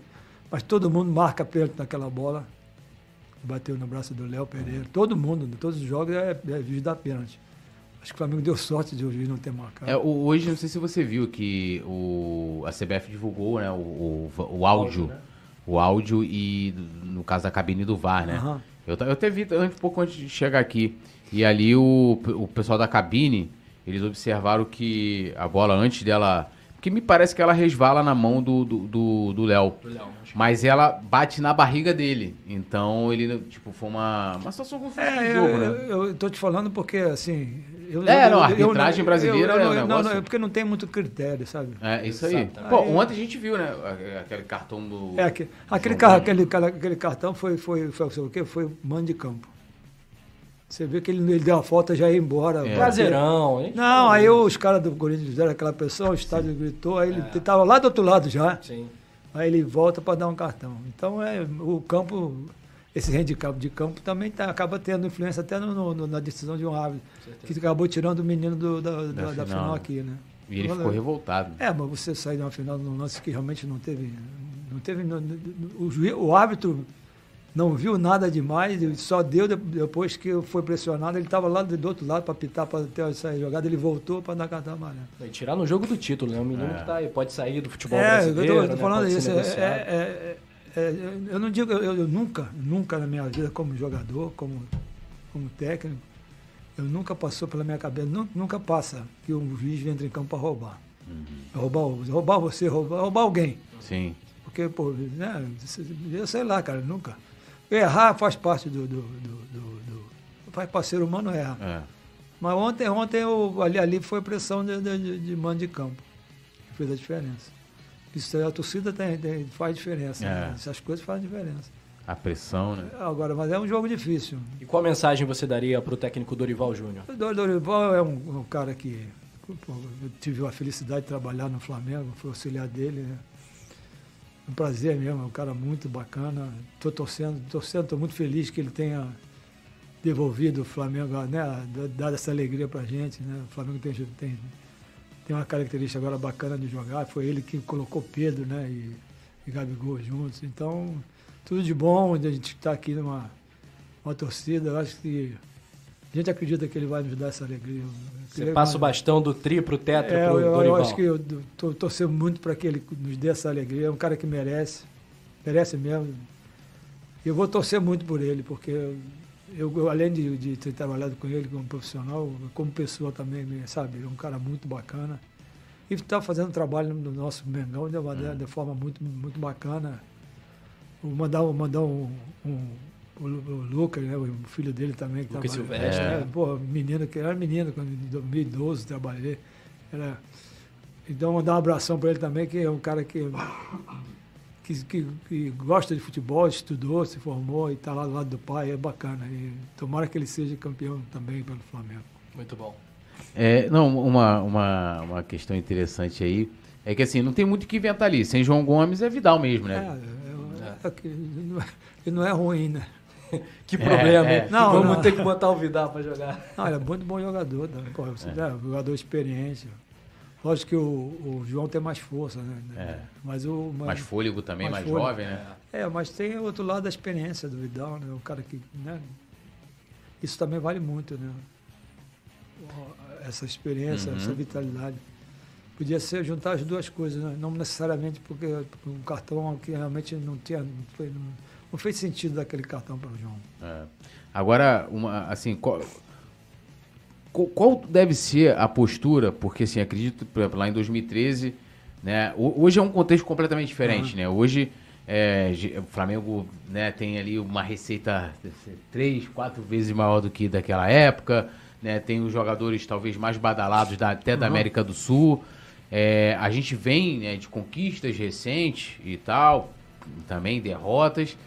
mas todo mundo marca pênalti naquela bola. Bateu no braço do Léo Pereira. Todo mundo, todos os jogos, é, é juiz da pênalti. Acho que o Flamengo deu sorte de o juiz não ter marcado. É, o- hoje, não sei se você viu que o, a CBF divulgou né, o, o, o áudio. né? O áudio e, no caso da cabine do VAR, né? Aham. Eu, eu até vi um pouco antes de chegar aqui. E ali o, o pessoal da cabine, eles observaram que a bola antes dela. Porque me parece que ela resvala na mão do Léo. Do, do Léo. Que- Mas ela bate na barriga dele. Então ele, tipo, foi uma, uma situação confusa É, eu, né? eu, eu tô te falando porque, assim... Eu, É, eu- não, a arbitragem brasileira é um não, negócio- não, é porque não tem muito critério, sabe? É, isso aí. Pô, Aí- ontem a gente viu, né? Aquele cartão do. É, que, aquele, aquele, cara- aquele cartão foi, foi, foi, foi o quê? Foi mano de campo. Você vê que ele, ele deu a falta já ia embora. É. Prazerão, hein? Não, aí os caras do Corinthians fizeram aquela pressão, o estádio gritou, aí ele estava lá do outro lado já. Sim. Aí ele volta para dar um cartão. Então é o campo, esse handicap de campo também tá, acaba tendo influência até no, no- na decisão de um árbitro, que acabou tirando o menino do- da, da- da final. final aqui, né? E ele Então, ficou revoltado. É, mas você sair de uma final num lance que realmente não teve. Não teve não- não- o, juiz, o árbitro não viu nada demais, só deu de- depois que foi pressionado. Ele estava lá do outro lado para pitar, para ter essa jogada, ele voltou para dar cartão amarelo. E tirar no jogo do título, né? Um menino É. que tá aí, pode sair do futebol É, eu brasileiro, tô, eu tô né? falando ser isso. É, negociado. é- é- é- eu não digo, eu, eu nunca, nunca na minha vida, como jogador, como, como técnico, eu nunca passou pela minha cabeça, nu- nunca passa que um juiz entra em campo para roubar. Roubar, o- roubar você, roubar, roubar alguém. Sim. Porque, pô, né, eu sei lá, cara, nunca. Errar faz parte do. do, do, do- do- faz parte ser humano erra. É. Mas ontem, ontem eu, ali, ali foi a pressão de, de, de mando de campo que fez a diferença. Isso aí, a torcida tem, tem- faz diferença. É. né? Essas coisas fazem diferença. A pressão, né? Agora, mas é um jogo difícil. E qual mensagem você daria para o técnico Dorival Júnior? Dorival é um, um cara que pô, eu tive a felicidade de trabalhar no Flamengo, fui auxiliar dele. Né? Um prazer mesmo, é um cara muito bacana. Estou torcendo, torcendo, estou muito feliz que ele tenha devolvido o Flamengo, né? dado essa alegria pra gente. Né? O Flamengo tem, tem, tem uma característica agora bacana de jogar, foi ele que colocou Pedro né? e, e Gabigol juntos. Então, tudo de bom, a gente está aqui numa uma torcida, eu acho que a gente acredita que ele vai nos dar essa alegria. Você Ele- passa o bastão do tri pro tetra é, eu, eu Dorival. acho que eu estou torcendo muito para que ele nos dê essa alegria. É um cara que merece, merece mesmo. Eu vou torcer muito por ele, porque eu, eu, além de, de ter trabalhado com ele como profissional, como pessoa também, sabe, é um cara muito bacana. E está fazendo um trabalho no nosso Mengão de, uma, de forma muito, muito bacana. Vou mandar, mandar um, um- o, o Lucas, né, o filho dele também. Que Lucas trabalha- Silvestre, é, né? Pô, menino, que era menino, quando em 2012 trabalhei. Era, então, mandar um abração para ele também, que é um cara que, que, que, que gosta de futebol, estudou, se formou e está lá do lado do pai, é bacana. E tomara que ele seja campeão também pelo Flamengo. Muito bom. É, não, uma, uma, uma questão interessante aí é que assim, não tem muito o que inventar ali. Sem João Gomes é Vidal mesmo, É, né? é, é não é- ele não é ruim, né? Que problema, é. hein? Não, Vamos não. ter que botar o Vidal para jogar. Não, ele é muito bom jogador, né? Pô, você é. um jogador experiente. Lógico que o, o João tem mais força, né? É. Mas o. Mais fôlego também, mais, mais fôlego. jovem, né? É, mas tem outro lado da experiência do Vidal, né? O cara que. Né? Isso também vale muito, né? Essa experiência, Uhum. essa vitalidade. Podia ser juntar as duas coisas, né? não necessariamente porque um cartão que realmente não tinha. Não, foi- não- não fez sentido daquele cartão para o João. É. Agora, uma, assim, qual, qual- deve ser a postura? Porque, assim, acredito, por exemplo, lá em 2013, né? ho- Hoje é um contexto completamente diferente, né? Hoje é, o Flamengo né, tem ali uma receita ser três, quatro vezes maior do que daquela época, né? Tem os jogadores talvez mais badalados da- até da América do Sul. É, a gente vem né, de conquistas recentes e tal, também derrotas.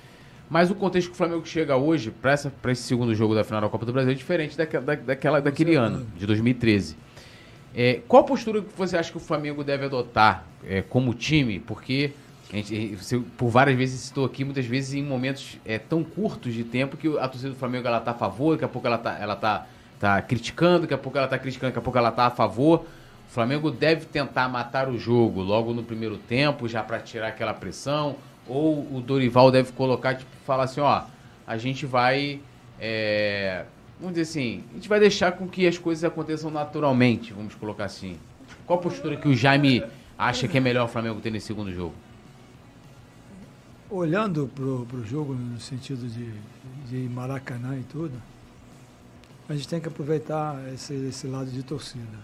Mas o contexto que o Flamengo chega hoje para esse segundo jogo da final da Copa do Brasil é diferente daquela, da- daquela, daquele ano, de 2013. É, qual a postura que você acha que o Flamengo deve adotar é, como time? Porque a gente, você, por várias vezes citou aqui, muitas vezes em momentos é, tão curtos de tempo que a torcida do Flamengo ela tá a favor, daqui a pouco ela tá, ela tá, tá criticando, daqui a pouco ela tá criticando, daqui a pouco ela tá a favor. O Flamengo deve tentar matar o jogo logo no primeiro tempo, já para tirar aquela pressão, ou o Dorival deve colocar, tipo, falar assim, ó, a gente vai, é, vamos dizer assim, a gente vai deixar com que as coisas aconteçam naturalmente, vamos colocar assim. Qual a postura que o Jaime acha que é melhor o Flamengo ter nesse segundo jogo? Olhando para o jogo no sentido de, de Maracanã e tudo, a gente tem que aproveitar esse, esse lado de torcida.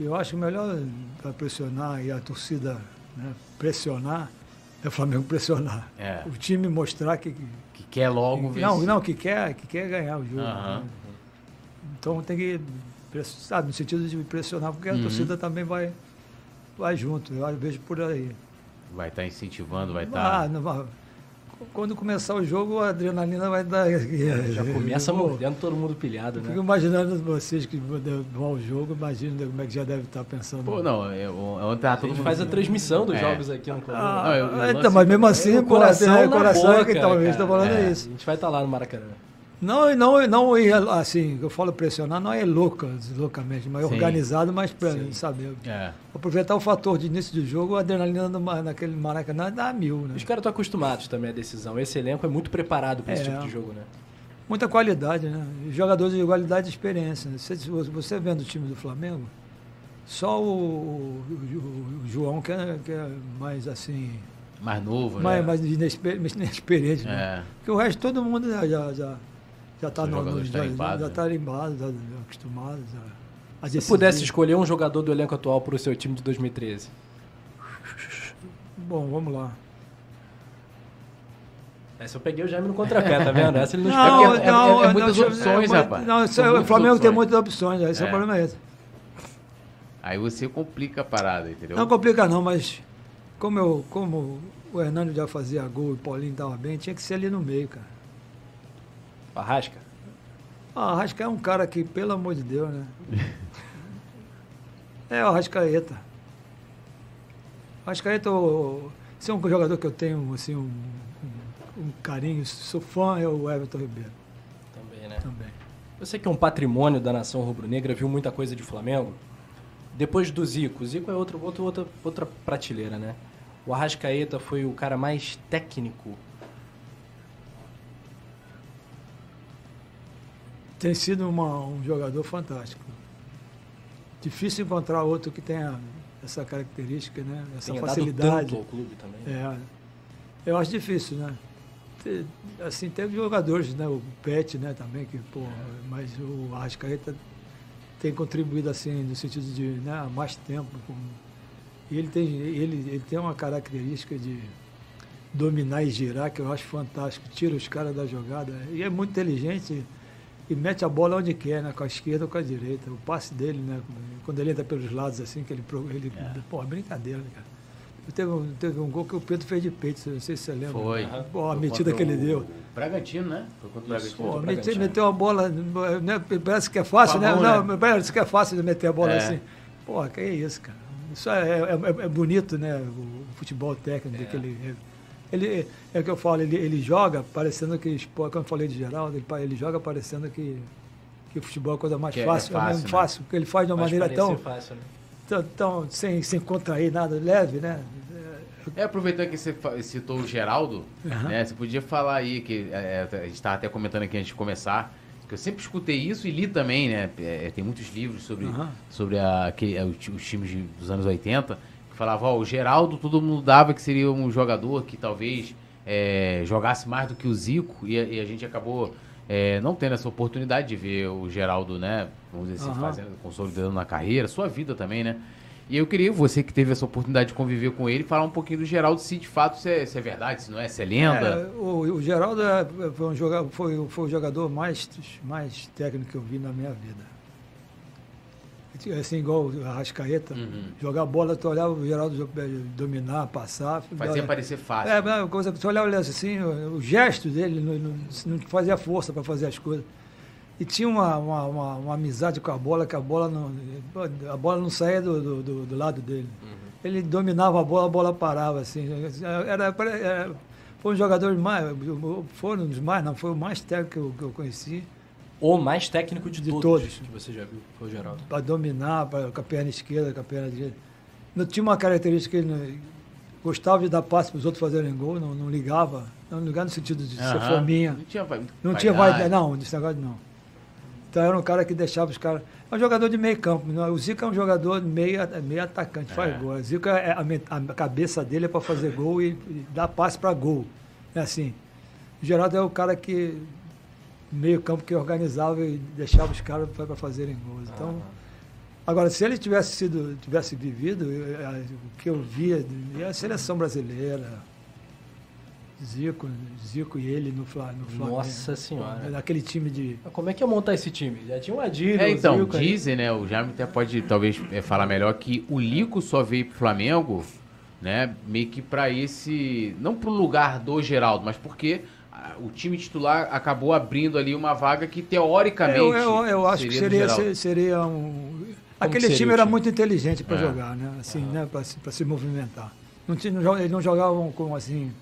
Eu acho melhor para pressionar e a torcida né, pressionar é o Flamengo pressionar. É. O time mostrar que. que- Que quer logo que- não, não, que quer, que quer ganhar o jogo. Aham. né? Então tem que. Sabe, no sentido de pressionar, porque a Uhum. torcida também vai, vai junto. Eu vejo por aí. Vai estar incentivando, vai Ah, estar... não vai- Quando começar o jogo, a adrenalina vai dar. Já começa mordendo todo mundo pilhado, eu né? Fico imaginando vocês que vão ao jogo, imagina como é que já deve estar pensando. Pô, não, é, o- ontem tava A todo gente faz a transmissão dos É. jogos aqui no Coluna. Ah, Não, eu- eu então, mas mesmo assim, o coração na coração boca, é que talvez estou falando É. A isso. gente vai estar lá no Maracanã. Não, não, não assim, eu falo pressionar, não é louca, loucamente, mas Sim. organizado, mas pra saber. É. Aproveitar o fator de início de jogo, a adrenalina no naquele Maracanã dá mil, né? Os caras estão acostumados também à decisão. Esse elenco é muito preparado para esse É. tipo de jogo, né? Muita qualidade, né? Jogadores de qualidade e experiência. né? Você, você vendo o time do Flamengo, só o, o- o João que é, que é mais assim, Mais novo, né? mais, mais inexper- inexperiente, né? É. Porque o resto todo mundo já já já, já tá Os no, no, jogadores já, tarimbados, já né? tá limbado, já, já acostumado, já. Se pudesse escolher um jogador do elenco atual para o seu time de 2013. Bom, vamos lá. Essa eu peguei o Jaime no contrapé, tá vendo? Essa ele não, Não, explica. é- não, é não, muitas não, opções, é, rapaz. Não, isso é- o Flamengo tem opções. muitas opções, esse é, É. o problema esse. Aí você complica a parada, entendeu? Não complica não, mas como, eu, como o Hernando já fazia gol e o Paulinho estava bem, tinha que ser ali no meio, cara. Arrasca. Ah, Arrasca é um cara que, pelo amor de Deus, né? é o Arrascaeta. Arrascaeta, o- se é um jogador que eu tenho, assim, um, um- um carinho, sou fã, é o Everton Ribeiro Também, né? também. Você que é um patrimônio da nação rubro-negra, viu muita coisa de Flamengo. Depois do Zico, o Zico é outro, outro, outra, outra prateleira, né? O Arrascaeta foi o cara mais técnico. Tem sido uma- um jogador fantástico. Difícil encontrar outro que tenha essa característica, né? Essa Tem facilidade. tanto ao clube também. É, eu acho difícil, né? Assim, teve jogadores, né? O Pet, né, também, que, pô, mas o Arrascaeta tem contribuído assim, no sentido de né, há mais tempo. com- e ele tem, ele, ele tem uma característica de dominar e girar, que eu acho fantástico. Tira os caras da jogada. E é muito inteligente e mete a bola onde quer, né? Com a esquerda ou com a direita. O passe dele, né? Quando ele entra pelos lados assim, que ele. pro- ele Pô, é brincadeira, né, cara? Teve um, teve um gol que o Pedro fez de peito, não sei se você lembra. Foi. Pô, a Foi metida que ele deu. Bragantino, né? Foi contra o Bragantino. Pô, meteu, Bragantino. meteu uma bola, né, parece que é fácil, a né? mão, Não, parece que é fácil de meter a bola É. assim. Pô, que é isso, cara. Isso é, é- é bonito, né? O futebol técnico, É. que ele. É o que eu falo, ele, ele joga parecendo que, pô, quando eu falei de Geraldo, ele, ele joga parecendo que, que o futebol é a coisa mais Que é- é fácil, é, fácil, mesmo né? fácil, porque ele faz de uma maneira tão, fácil, né? tão, tão sem, sem contrair nada, leve, né? É, aproveitando que você citou o Geraldo, Aham. né? Você podia falar aí, que é, a gente estava até comentando aqui antes de começar, que eu sempre escutei isso e li também, né? é, tem muitos livros sobre, Aham. sobre a, é, os, os times de- dos anos 80, que falava, ó, o Geraldo todo mundo dava que seria um jogador que talvez é, jogasse mais do que o Zico, e, a- e a gente acabou é, não tendo essa oportunidade de ver o Geraldo, né? Vamos dizer assim, Aham. fazendo, consolidando na carreira, sua vida também, né? E eu queria, você que teve essa oportunidade de conviver com ele, falar um pouquinho do Geraldo, se de fato se é, se é verdade, se não é, se é lenda. É, o, o Geraldo é- foi, um jogador, foi, foi o jogador mais, mais técnico que eu vi na minha vida. Assim, igual o Arrascaeta, Uhum. jogar bola, tu olhava o Geraldo eh, dominar, passar. Fazia parecer fácil. É, uma coisa tu olhava assim, o, o gesto dele não, não- fazia força para fazer as coisas. E tinha uma, uma, uma- uma amizade com a bola, que a bola não, a bola não saía do, do, do- do lado dele. Ele dominava a bola, a bola parava, assim. Era, era- foi um jogador mais, foi um dos mais, não, foi o mais técnico que eu, que eu conheci, O mais técnico de, De todos, todos. que você já viu, foi o Geraldo. para dominar, pra, com a perna esquerda, com a perna direita. Não tinha uma característica que ele não- gostava de dar passe para os outros fazerem gol, não, não ligava, não ligava no sentido de ser Aham. fominha. Não tinha, vai- Não tinha vaidade. vaidade, não, desse negócio não. Então era um cara que deixava os caras. É um jogador de meio campo. não, O Zico é um jogador de meio, meio atacante, faz É. gol. O Zico, é, a, men- a cabeça dele é para fazer gol e, e dar passe para gol. É assim. O Geraldo é o cara que. Meio campo que organizava e deixava os caras para fazerem gols. Então. Agora, se ele tivesse sido, tivesse vivido, o que eu via, a seleção brasileira, Zico, Zico e ele no, Fla, no Flamengo. Nossa Senhora. Naquele time de. Como é que ia montar esse time? Já tinha o Adílio, É, então, Zico dizem, né? O Jaime até pode talvez é, falar melhor que o Lico só veio pro Flamengo, né? Meio que pra esse. Não pro lugar do Geraldo, mas porque o time titular acabou abrindo ali uma vaga que teoricamente. eu, eu, eu acho que do seria, Geraldo. ser- seria um. Aquele seria time o era time? muito inteligente para É. jogar, né? Assim, né? Para se, se movimentar. Não não, eles não jogavam como assim.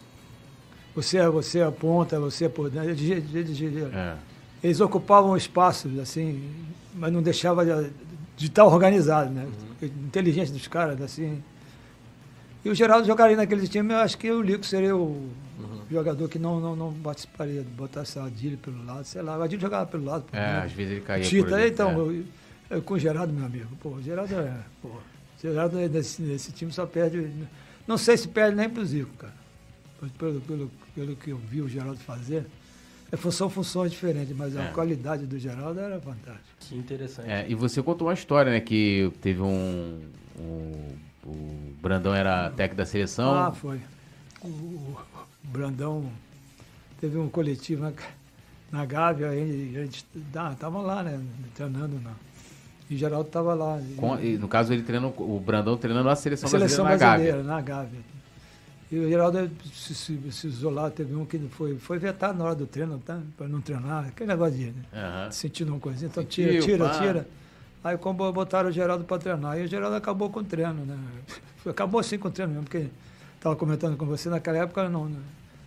Você, é- você é ponta, você é por dentro. Eles, eles- eles- É. eles ocupavam espaços, assim, mas não deixava de, de estar organizado, né? Inteligente dos caras, assim. E o Geraldo jogaria naquele time, eu acho que o Lico seria o jogador que não, não, não participaria, botasse a Adílio pelo lado, sei lá. O Adílio jogava pelo lado. É, dentro. às vezes ele caía. por Tita, ali. então, É. eu- eu com o Geraldo, meu amigo, pô, o Geraldo é. Pô, o Geraldo é desse, desse time só perde. Não sei se perde nem pro Zico, cara. Pelo, pelo, pelo que eu vi o Geraldo fazer. É, são funções diferentes, mas É. a qualidade do Geraldo era fantástica. Que interessante. É, e você contou uma história, né? Que teve um. um- o Brandão era técnico da seleção. Ah, foi. O, o Brandão teve um coletivo na, na Gávea, aí a gente estava lá, né? Treinando na. E o Geraldo estava lá. Com- e, no caso, ele treinando, o Brandão treinando a seleção, A seleção brasileira, brasileira, na Gávea. E o Geraldo se, se, se isolar, teve um que foi, foi vetado na hora do treino, tá? para não treinar, aquele negócio de né? Aham. sentindo uma coisinha, então Sentiu, tira, tira, pá. tira. Aí como botaram o Geraldo para treinar, e o Geraldo acabou com o treino, né? Acabou assim com o treino mesmo, porque estava comentando com você, naquela época não, né?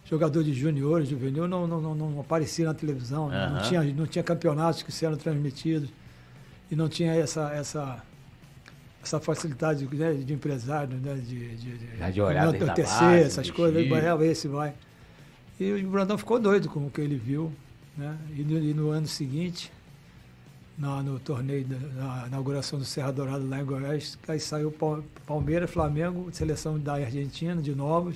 jogador de juniores, juvenil, não, não, não, não aparecia na televisão, né? não, tinha, não tinha campeonatos que eram transmitidos, e não tinha essa, essa, essa facilidade né, de empresário, né? de, de, de, de olhar base, essas coisas, aí vai, esse vai. E o Brandão ficou doido com o que ele viu, né? E no, e no ano seguinte, na- no torneio, da, na inauguração do Serra Dourada lá em Goiás, aí saiu Pal- Palmeiras, Flamengo, seleção da Argentina, de Novos,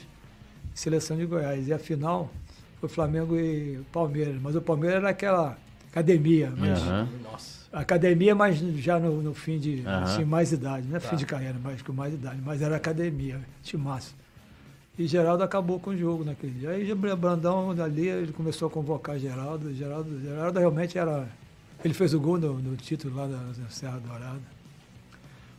seleção de Goiás. E a final foi Flamengo e Palmeiras. Mas o Palmeiras era aquela academia, mas. Nossa. academia, mas já no, no fim de Aham. assim, mais idade, não é Tá. fim de carreira, mas com mais idade, mas era academia, timaço. E Geraldo acabou com o jogo naquele dia. Aí Brandão dali, ele começou a convocar Geraldo. Geraldo, Geraldo realmente era. Ele fez o gol no, no título lá da, da Serra Dourada.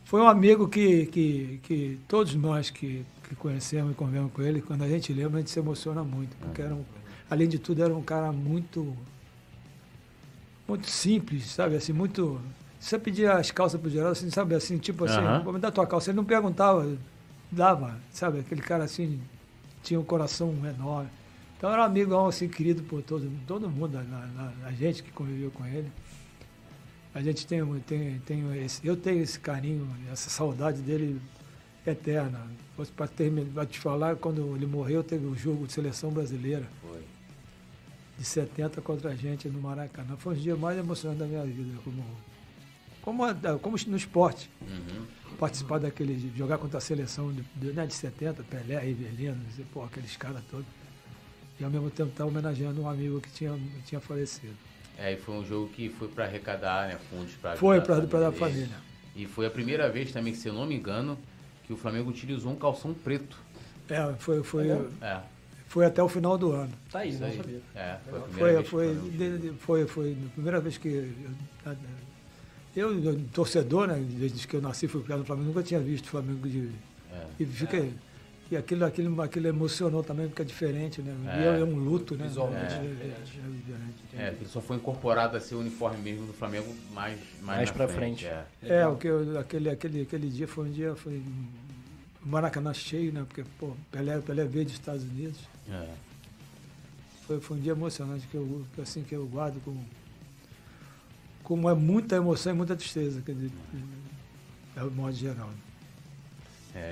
Foi um amigo que, que, que todos nós que, que conhecemos e convivemos com ele, quando a gente lembra, a gente se emociona muito. Porque era um, além de tudo, era um cara muito muito simples, sabe? Assim, muito. Você pedia as calças pro Geraldo, assim, sabe? Assim, tipo assim, Aham. vou me dar tua calça. Ele não perguntava, dava, sabe? Aquele cara assim, tinha um coração enorme. Então era um amigo assim, querido por todo, todo mundo, a, a- a gente que conviveu com ele. A gente tem, um- tem, tem esse, eu tenho esse carinho, essa saudade dele eterna. Para terminar, te falar, quando ele morreu, teve o jogo de seleção brasileira Foi. de 70 contra a gente no Maracanã. Foi um dia mais emocionante da minha vida, como, como, a- como no esporte. Uhum. Participar daquele, jogar contra a seleção de, de, né, de 70, Pelé, Rivelino, pô, aqueles caras todos. E ao mesmo tempo estar homenageando um amigo que tinha, que tinha falecido. É, e foi um jogo que foi pra arrecadar né, fundos pra Foi para a dele. família. E foi a primeira vez também, que, se eu não me engano, que o Flamengo utilizou um calção preto. É, foi, foi, É, foi até o final do ano. Tá aí, isso não aí. sabia. É, foi a primeira Foi, vez que foi, de- foi, foi a primeira vez que eu, eu, eu, torcedor, né, desde que eu nasci fui criado no Flamengo, nunca tinha visto o Flamengo de, É. E fica. E aquilo, aquilo, aquilo emocionou também, porque é diferente, né? E É. é, um luto, né? Visualmente é, é é, diferente. é. É, ele só foi incorporado a ser o uniforme mesmo do Flamengo mais, mais, Mais na pra frente. É. É, o que eu- aquele, aquele, aquele dia foi um dia, foi Maracanã cheio, né? Porque, pô, Pelé, Pelé veio dos Estados Unidos. É. Foi, foi um dia emocionante que eu, assim, que eu guardo com, com é muita emoção e muita tristeza, quer dizer, é o modo geral.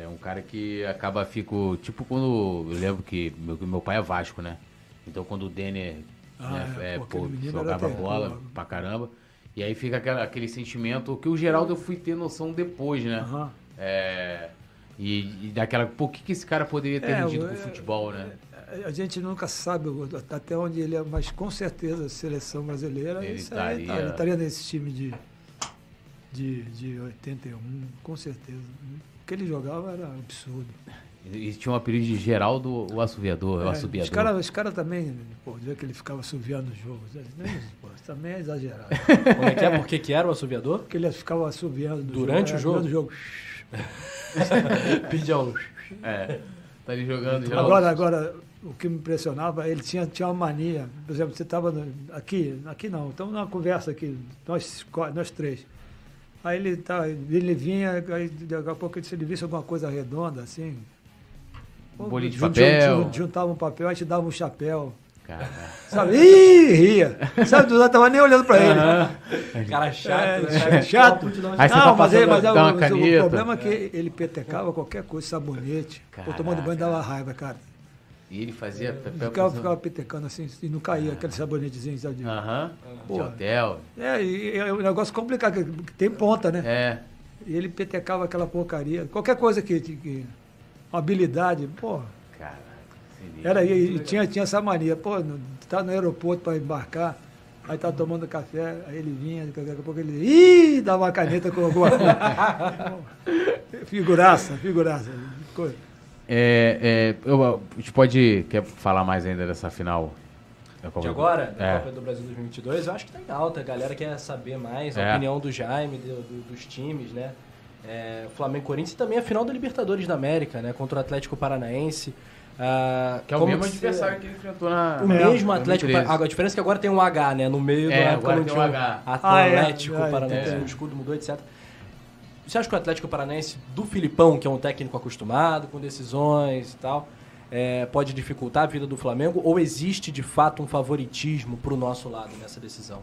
É um cara que acaba, fico. Tipo quando. Eu lembro que meu, meu pai é Vasco, né? Então quando o Denner Ah, né, é, é, pô, jogava bola pô. pra caramba. E aí fica aquela- aquele sentimento que o Geraldo eu fui ter noção depois, né? Aham. É, e, e daquela. O que, que esse cara poderia ter É, rendido o- com o futebol, né? A gente nunca sabe até onde ele é, mas com certeza a seleção brasileira Ele aí, estaria- tá, ele estaria nesse time de, de, de 81, com certeza. O que ele jogava era absurdo. E, tinha um apelido de Geraldo o Assoviador, o É, Assobiador. os caras os cara também, pô, dizer que ele ficava assoviando os jogos, né, pô, isso também é exagerado. Como é que é? Por que que era o assoviador? Porque ele ficava assoviando Durante é, o jogo? Durante o jogo. É. Tá ali jogando. Geraldo. Agora, agora, o que me impressionava, ele tinha, tinha uma mania. Por exemplo, você estava aqui, aqui não, estamos numa conversa aqui, nós, nós três. Aí ele, tá, ele vinha, aí daqui a pouco se ele visse alguma coisa redonda, assim. pô, bolinho de papel. jun- Juntava um papel, a gente dava um chapéu. Cara, Sabe? Ih, ria. Sabe, tu não tava nem olhando pra ele. Cara chato, É, né? chato. Aí você não, tá mas, mas é dá o, o problema é que ele petecava qualquer coisa, sabonete. Pô, tomando banho dava raiva, cara. E ele fazia papel Ficava, ficava petecando assim e não caía aquele sabonetezinho. Sabe? de- Aham. De Pô. hotel. É, e é um negócio complicado, que tem ponta, né? É. E ele petecava aquela porcaria. Qualquer coisa que. que, habilidade, pô. Cara. sinistro. Era, e, e tinha, tinha essa mania, pô, tá no aeroporto para embarcar, aí tá tomando café, aí ele vinha, daqui a pouco ele. Ih, dava uma caneta com alguma coisa. figuraça, figuraça. Coisa. É, é, eu- a gente pode. Quer falar mais ainda dessa final? Da Copa de agora, da É. Copa do Brasil 2022, eu acho que tá em alta. A galera quer saber mais a É. opinião do Jaime, do- do- dos times, né? É, Flamengo e Corinthians e também a final da Libertadores da América, né? Contra o Atlético Paranaense. Ah, Que é o mesmo que você- adversário que ele enfrentou na. O É, mesmo Atlético 2013. Paranaense. A diferença é que agora tem um H, né? No meio É, do agora não tem tinha um H. Atlético Ah, é. Paranaense, É. o escudo mudou, etc. Você acha que o Atlético Paranaense do Filipão, que é um técnico acostumado com decisões e tal, é, pode dificultar a vida do Flamengo? Ou existe de fato um favoritismo para o nosso lado nessa decisão?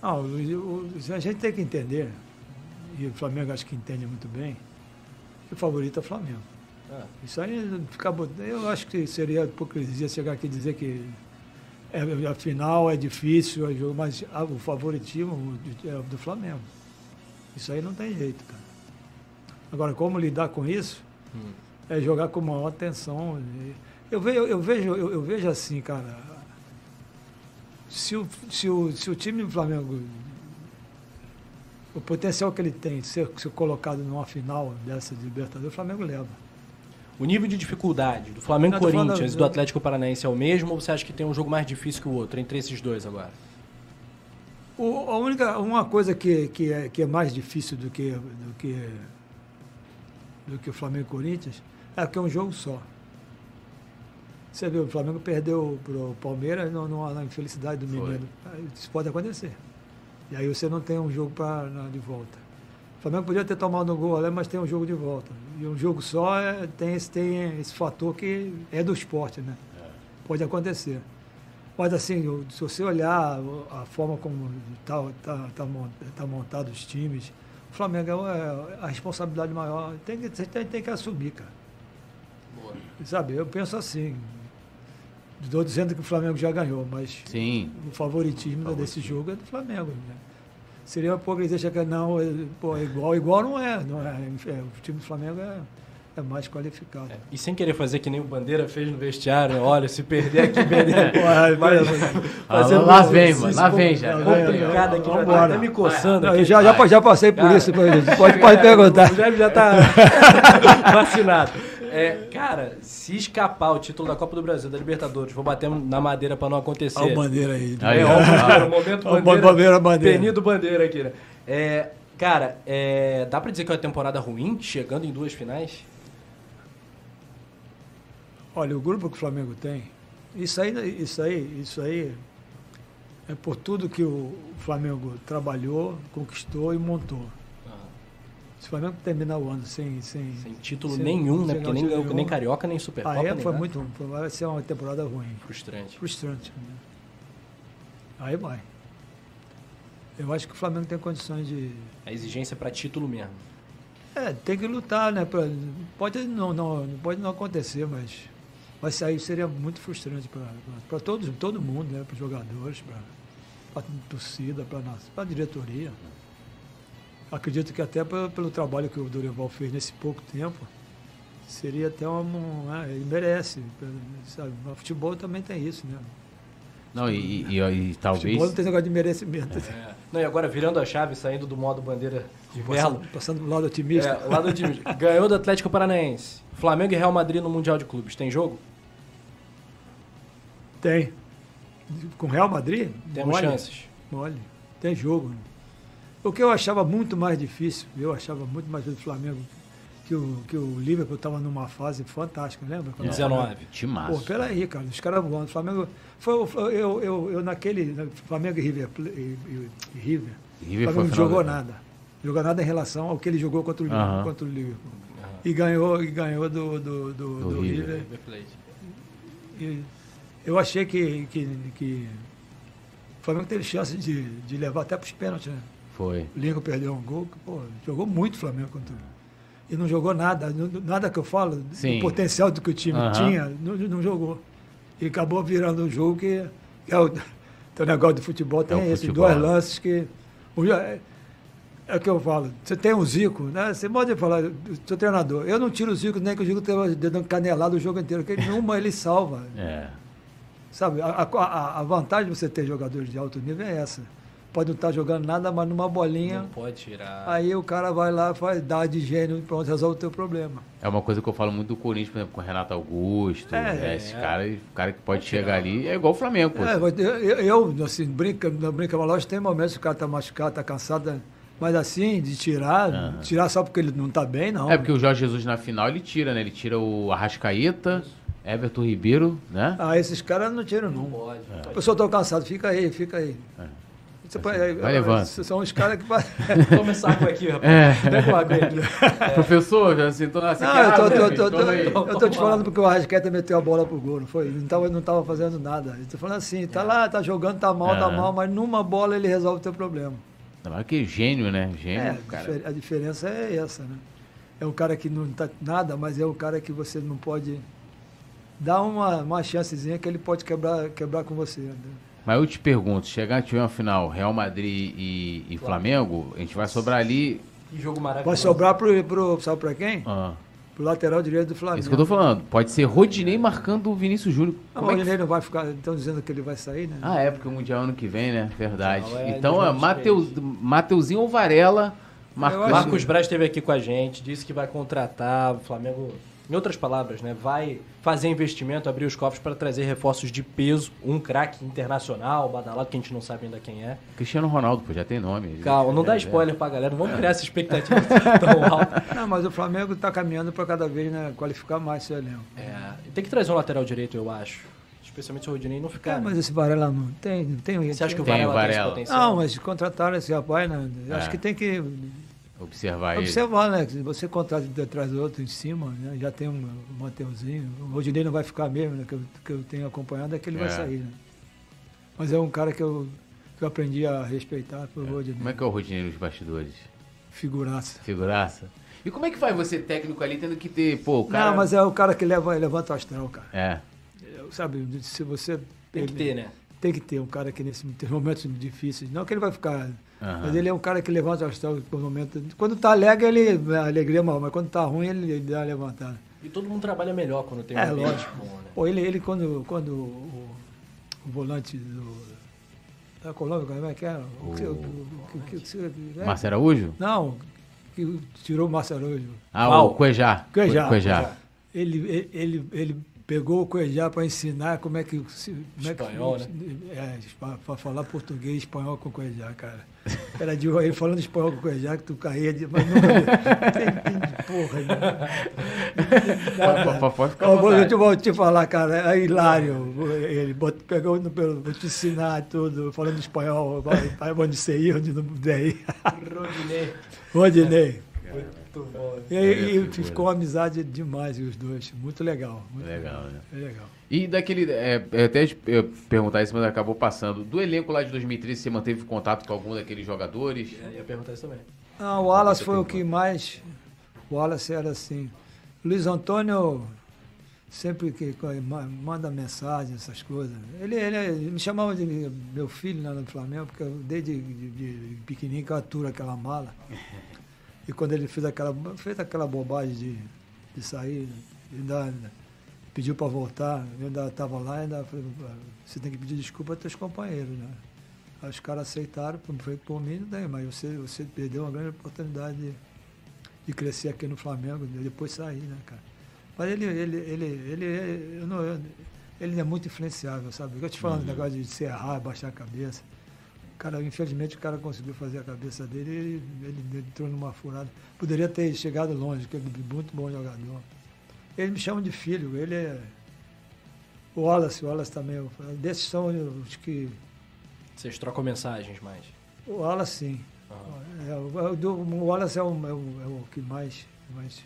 Ah, o, o- a gente tem que entender, e o Flamengo acho que entende muito bem, que o favorito é o Flamengo. Ah, Isso aí fica, bot- eu acho que seria hipocrisia chegar aqui e dizer que é, a final é difícil, é mas o favoritismo é o do Flamengo. Isso aí não tem jeito, cara. Agora, como lidar com isso? Hum. É jogar com maior atenção. Eu vejo, eu vejo, eu, eu vejo assim, cara. Se o, se, o, se o time do Flamengo, o potencial que ele tem, ser, ser colocado numa final dessa de Libertadores, o Flamengo leva. O nível de dificuldade do Flamengo Não, tô falando Corinthians e do Atlético Paranaense é o mesmo ou você acha que tem um jogo mais difícil que o outro entre esses dois agora? O, a única, uma coisa que, que, é, que é mais difícil do que, do que, do que o Flamengo e Corinthians é que é um jogo só. Você viu, o Flamengo perdeu para o Palmeiras no- no- na infelicidade do Foi. Mineiro. Isso pode acontecer. E aí você não tem um jogo pra, na- de volta. O Flamengo podia ter tomado um gol ali, mas tem um jogo de volta. E um jogo só é- tem, esse, tem esse fator que é do esporte, né? Pode acontecer. Mas assim, se você olhar a forma como está tá, tá, mon- tá montado os times, o Flamengo é o- a responsabilidade maior. Tem que, você tem, tem que assumir, cara. Sabe, eu penso assim. Estou dizendo que o Flamengo já ganhou, mas Sim. o favoritismo desse jogo é do Flamengo. Né? Seria uma hipocrisia que não, é, pô, é igual, igual não é. Não é, É, o time do Flamengo é, é mais qualificado. É, E sem querer fazer que nem o Bandeira fez no vestiário, né? olha, se perder aqui, perder. Porra, Mas- Ah, fazendo lá vem, mano. Lá vem já. Complicado aqui, já tá me coçando Não, já, já, já passei por Cara. isso, pode, pode perguntar. O Jaime já tá vacinado. É, cara, se escapar o título da Copa do Brasil, da Libertadores, vou bater na madeira pra não acontecer. Olha o bandeira aí. Aí, É, ó. o momento Ó, bandeira. bandeira, bandeira. Penido bandeira aqui, né? É, cara, é, dá pra dizer que é uma temporada ruim, chegando em duas finais? Olha, o grupo que o Flamengo tem, isso aí, isso aí, isso aí é por tudo que o Flamengo trabalhou, conquistou e montou. Se o Flamengo terminar o ano sem. Sem, Sem título sem- nenhum, né? sem Porque nem, ganhou- nem. Carioca, nem Supercopa, Ah, é, foi nada. muito. foi- Vai ser uma temporada ruim. frustrante. Frustrante. né? Aí vai. Eu acho que o Flamengo tem condições de. A exigência pra título mesmo. É, tem que lutar, né? Pra, pode, não, não, pode não acontecer, mas, mas isso aí seria muito frustrante para todos, todo mundo, né? Para os jogadores, para a torcida, para a diretoria. Acredito que até pe- pelo trabalho que o Dorival fez nesse pouco tempo, seria até um. ele merece. Sabe? O futebol também tem isso, né? Não, e, e, e- e talvez. Futebol não tem negócio de merecimento. É. Não, e agora virando a chave, saindo do modo bandeira de Melo. Passando, do lado otimista. É, lá do time. Ganhou do Atlético Paranaense. Flamengo e Real Madrid no Mundial de Clubes. Tem jogo? Tem. Com Real Madrid? Temos mole. chances. Mole. Tem jogo. né? O que eu achava muito mais difícil, eu achava muito mais difícil do Flamengo, que o, que o Liverpool estava numa fase fantástica, lembra? Quando o 19. Flamengo- Pô, Timaço. peraí, cara, os caras voando. O Flamengo. Foi, o- foi- eu, eu, eu naquele. na- Flamengo e River. E, e- River. River o Flamengo não jogou da- nada. Jogou nada em relação ao que ele jogou contra o Liverpool. Aham. Contra o Liverpool. E ganhou, e ganhou do, do, do, Do do River. River. E eu achei que, que, que o Flamengo teve chance de, de levar até para os pênaltis, né? Foi. O Lincoln perdeu um gol, pô, jogou muito o Flamengo contra E não jogou nada, nada que eu falo, Sim. do potencial do que o time Aham. tinha, não, não jogou. E acabou virando um jogo que, é o, o negócio do futebol, tem É esses dois lances que. é, é o que eu falo. Você tem um Zico, né? Você pode falar, seu treinador. Eu não tiro o Zico, nem que o Zico tenha dando canelado o jogo inteiro, porque numa ele salva. É. Sabe, a- a, a vantagem de você ter jogadores de alto nível é essa. Pode não estar jogando nada, mas numa bolinha. Não pode tirar. Aí o cara vai lá, faz, dá de gênio, pronto, resolve o teu problema. É uma coisa que eu falo muito do Corinthians, por exemplo, com o Renato Augusto. É, né, esses é. caras, o cara que pode chegar ali é igual o Flamengo, pô. É, eu, eu, eu, assim, brinca, não brinca, mas lógico, tem momentos que o cara tá machucado, tá cansado, mas assim, de tirar, Aham. tirar só porque ele não tá bem, não. É porque o Jorge Jesus na final ele tira, né? Ele tira o Arrascaeta, Everton Ribeiro, né? Ah, esses caras não tiram, Não não. pode. A pessoa tá cansado, fica aí, fica aí. Você pode- É. Vai levando. São os caras que. Toma essa água aqui, rapaz. É. Pega uma água aí. Professor, já sentou na Não, eu tô, tô- tô- tô- eu te falando porque o Arrascaeta meteu a bola pro gol, não foi? Ele não tava, não tava fazendo nada. Eu tô falando assim, tá lá, tá jogando, tá mal, tá É. mal, mas numa bola ele resolve o teu problema. Não, que gênio, né? Gênio, É, cara. a diferença é essa, né? É um cara que não tá nada, mas é um cara que você não pode dar uma, uma chancezinha que ele pode quebrar, quebrar com você. né? Mas eu te pergunto, chegar a tiver uma final Real Madrid e, e Flamengo, a gente vai sobrar ali. Que jogo maravilhoso. Vai sobrar pro, pro sabe pra quem? Ah, Pro lateral direito do Flamengo. isso que eu tô falando. Pode ser Rodinei marcando o Vinícius Júnior. Não, Como é o que Rodinei não vai ficar. Estão dizendo que ele vai sair, né? Ah, é, porque o Mundial ano que vem, né? Verdade. Não, é então, é 2023. Mateus, Mateuzinho ou Varela acho- Marcos Braz esteve aqui com a gente, disse que vai contratar o Flamengo, em outras palavras, né? Vai fazer investimento, abrir os cofres para trazer reforços de peso, um craque internacional, badalado, que a gente não sabe ainda quem é. Cristiano Ronaldo, pô, já tem nome. Calma, não dá É, spoiler pra galera, não vamos criar essa expectativa tão alta. Não, mas o Flamengo está caminhando para cada vez né, qualificar mais seu elenco. É, tem que trazer um lateral direito, eu acho. Especialmente se o Rodinei não ficar. Né? mas esse Varela não tem. Não tem Você acha que o Tem Varela, o tem esse Varela. potencial? Não, mas contrataram esse rapaz, né? É. Acho que tem que Observar ele. observar, né? Se você contrata de atrás do outro em cima, né? já tem um, Mateuzinho. O Rodinei não vai ficar mesmo, né? Que eu, que eu tenho acompanhado é que ele vai É. sair, né? Mas é um cara que eu, que eu aprendi a respeitar por Rodinei. Como é que é o Rodinei nos bastidores? Figuraça. Figuraça. E como é que faz você, técnico ali, tendo que ter, pô, o cara... Não, mas é o cara que leva, levanta o astral, cara. É. Eu, Sabe, se você. Tem que ter, né? Tem que ter um cara que nesses momentos difíceis. Não que ele vai ficar. Aham. Mas ele é um cara que levanta o astral por momento. Quando tá alegre, ele. A alegria é mal, mas quando tá ruim, ele, ele dá uma levantada. E todo mundo trabalha melhor quando tem um É, lógico. bom, né? Pô, ele, ele quando, quando o, o volante do. Da Colômbia, como é que é? O, que- o, o, é? Márcio Araújo? Não, que tirou o Márcio Araújo. Ah, o Cuejá. Cuejá. Cuejá. Ele, ele, ele, ele pegou o Cuejá para ensinar como é que. Como Espanhol, é né? que, É, para falar português e espanhol com o Cuejá, cara. Era de ele falando espanhol com o Cuejá, que tu caía de. Mas nunca. Tem, tem porra, Pode- pode- Pode ficar Eu vou, eu te, vou te falar, cara, é hilário. Ele bot- pegou no pelo, vou te ensinar tudo, falando espanhol, vai, onde você ir, onde não puder ir. Rodinei. Rodinei. Muito bom. E, É, aí e ficou uma amizade demais os dois. Muito legal. Muito Legal, né? É legal. E daquele. É, é, até eu perguntar isso, mas acabou passando. Do elenco lá de 2013, você manteve contato com algum daqueles jogadores? É, ia perguntar isso também. Ah, o Wallace foi o que mais. O Wallace era assim. Luiz Antônio sempre que manda mensagem, essas coisas. Ele, ele, ele me chamava de meu filho lá no Flamengo, porque eu, desde de, de pequenininho que eu aturo aquela mala. E quando ele fez aquela, fez aquela bobagem de, de sair, ainda pediu para voltar, eu ainda estava lá, ainda falei, você tem que pedir desculpa aos teus companheiros, né? Aí os caras aceitaram, foi por mim, não tem, mas você, você perdeu uma grande oportunidade de, de crescer aqui no Flamengo, de depois sair, né, cara? Mas ele, ele, ele, ele, eu não, ele é muito influenciável, sabe? Eu te falando do negócio de se errar, baixar a cabeça. Cara, infelizmente o cara conseguiu fazer a cabeça dele e ele, ele entrou numa furada. Poderia ter chegado longe, porque ele é muito bom jogador. Ele me chama de filho, ele é. O Wallace, o Wallace também. Desses são os que. Vocês trocam mensagens mais. O Wallace sim. É, o, o do- o Wallace é o, é o, é o que mais. mais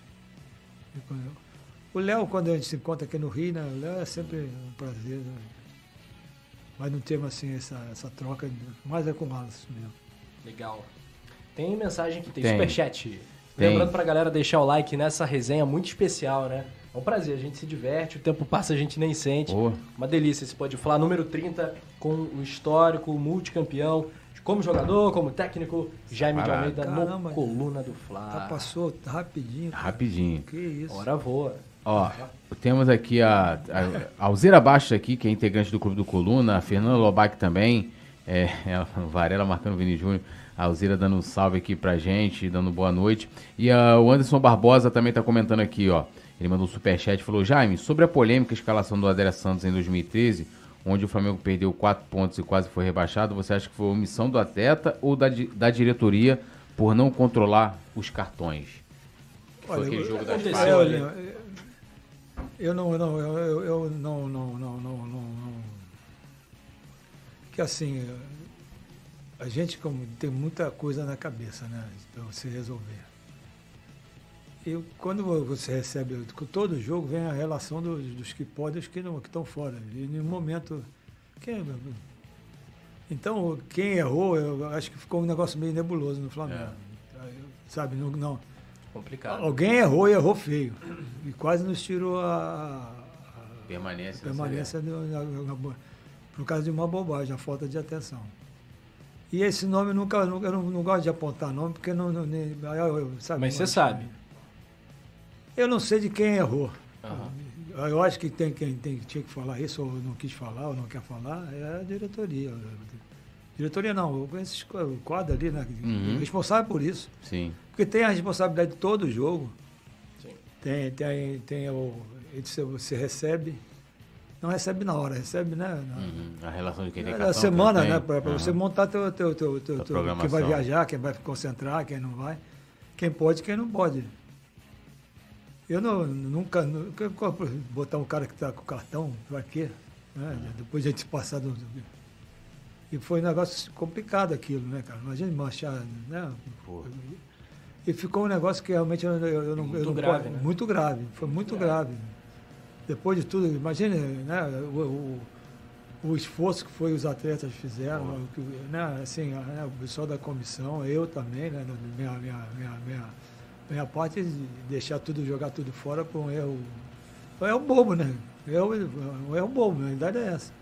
o Léo, quando a gente se encontra aqui no Rio, né? O Léo é sempre um prazer. Né? Mas não temos assim essa, essa troca, mais é com o Wallace mesmo. Legal. Tem mensagem que tem, Tem. superchat. Tem. Lembrando pra galera deixar o like nessa resenha muito especial, né? É um prazer, a gente se diverte, o tempo passa, a gente nem sente. Pô. Uma delícia esse Pode Falar, número 30, com o histórico, o multicampeão, como jogador, como técnico, Jaime de. Almeida Caramba. no Coluna do Fla. Tá, passou rapidinho. cara. Rapidinho. Que isso. Hora voa. Ó, temos aqui a, a Alzira Bastos aqui, que é integrante do Clube do Coluna, a Fernanda Lobac também, É, é, Varela marcando o Vini Júnior. A Alzira dando um salve aqui pra gente, dando boa noite. E uh, o Anderson Barbosa também tá comentando aqui, ó. Ele mandou um superchat e falou: Jaime, sobre a polêmica escalação do Adélia Santos em 2013, onde o Flamengo perdeu quatro pontos e quase foi rebaixado, você acha que foi omissão do atleta ou da, da diretoria por não controlar os cartões? Que Olha, foi aquele jogo das eu, eu não, não, eu, eu não, não, não, não, não, não, que assim, a gente como tem muita coisa na cabeça, né, para você resolver. E quando você recebe, todo jogo vem a relação dos, dos que podem e dos que não, que estão fora. E no momento, quem, então quem errou, eu acho que ficou um negócio meio nebuloso no Flamengo. É. Sabe, não, não Complicado. Alguém errou e errou feio. E quase nos tirou a, a permanência, permanência no, na, na, por causa de uma bobagem, a falta de atenção. E esse nome nunca, nunca eu não, não gosto de apontar nome, porque não. não nem, eu, sabe, Mas você sabe. Eu não sei de quem errou. Uhum. Eu acho que tem quem tem, tinha que falar isso, ou não quis falar, ou não quer falar, é a diretoria. Diretoria não, esse quadro ali, né? Uhum. Responsável por isso. Sim. Porque tem a responsabilidade de todo o jogo. Sim. Tem, tem, tem o. Você recebe. Não recebe na hora, recebe, né? Na, uhum. A relação de quem tem cartão. semana, né? Para uhum. você montar teu, teu, teu, teu, teu quem vai viajar, quem vai concentrar, quem não vai. Quem pode, quem não pode. Eu não, nunca, nunca botar um cara que está com cartão, para quê? Né? Depois a gente passar do, e foi um negócio complicado aquilo, né, cara? Imagina marchar, né? Pô. E ficou um negócio que realmente eu, eu, eu não. Muito eu não, grave, né? Muito grave, foi muito grave. Depois de tudo, imagine né, o, o, o, esforço que foi os atletas fizeram, que, né, assim, né, o pessoal da comissão, eu também, né, minha, minha, minha, minha, minha parte de deixar tudo, jogar tudo fora por um erro. Um erro bobo, né? Erro, um erro bobo, a verdade é essa.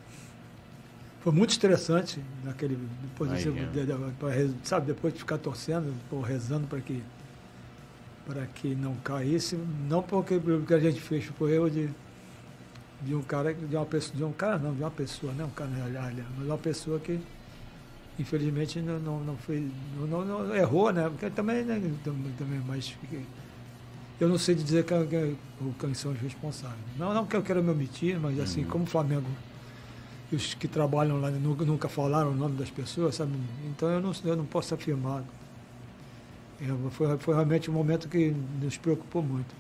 Foi muito estressante naquele. Depois de, de, sabe, depois de ficar torcendo, rezando para que para que não caísse, não porque, porque a gente fez, foi eu de, de um cara, de uma pessoa, de um cara não, de uma pessoa, não um cara, mas uma pessoa que infelizmente não, não, não fez, não, não, errou, né? Porque também, né, também, mas eu não sei dizer quem, quem são os responsáveis. Não, não que eu quero me omitir, mas assim, uhum. como o Flamengo e os que trabalham lá nunca, nunca falaram o nome das pessoas, sabe? Então eu não, eu não posso afirmar. É, foi, foi realmente um momento que nos preocupou muito.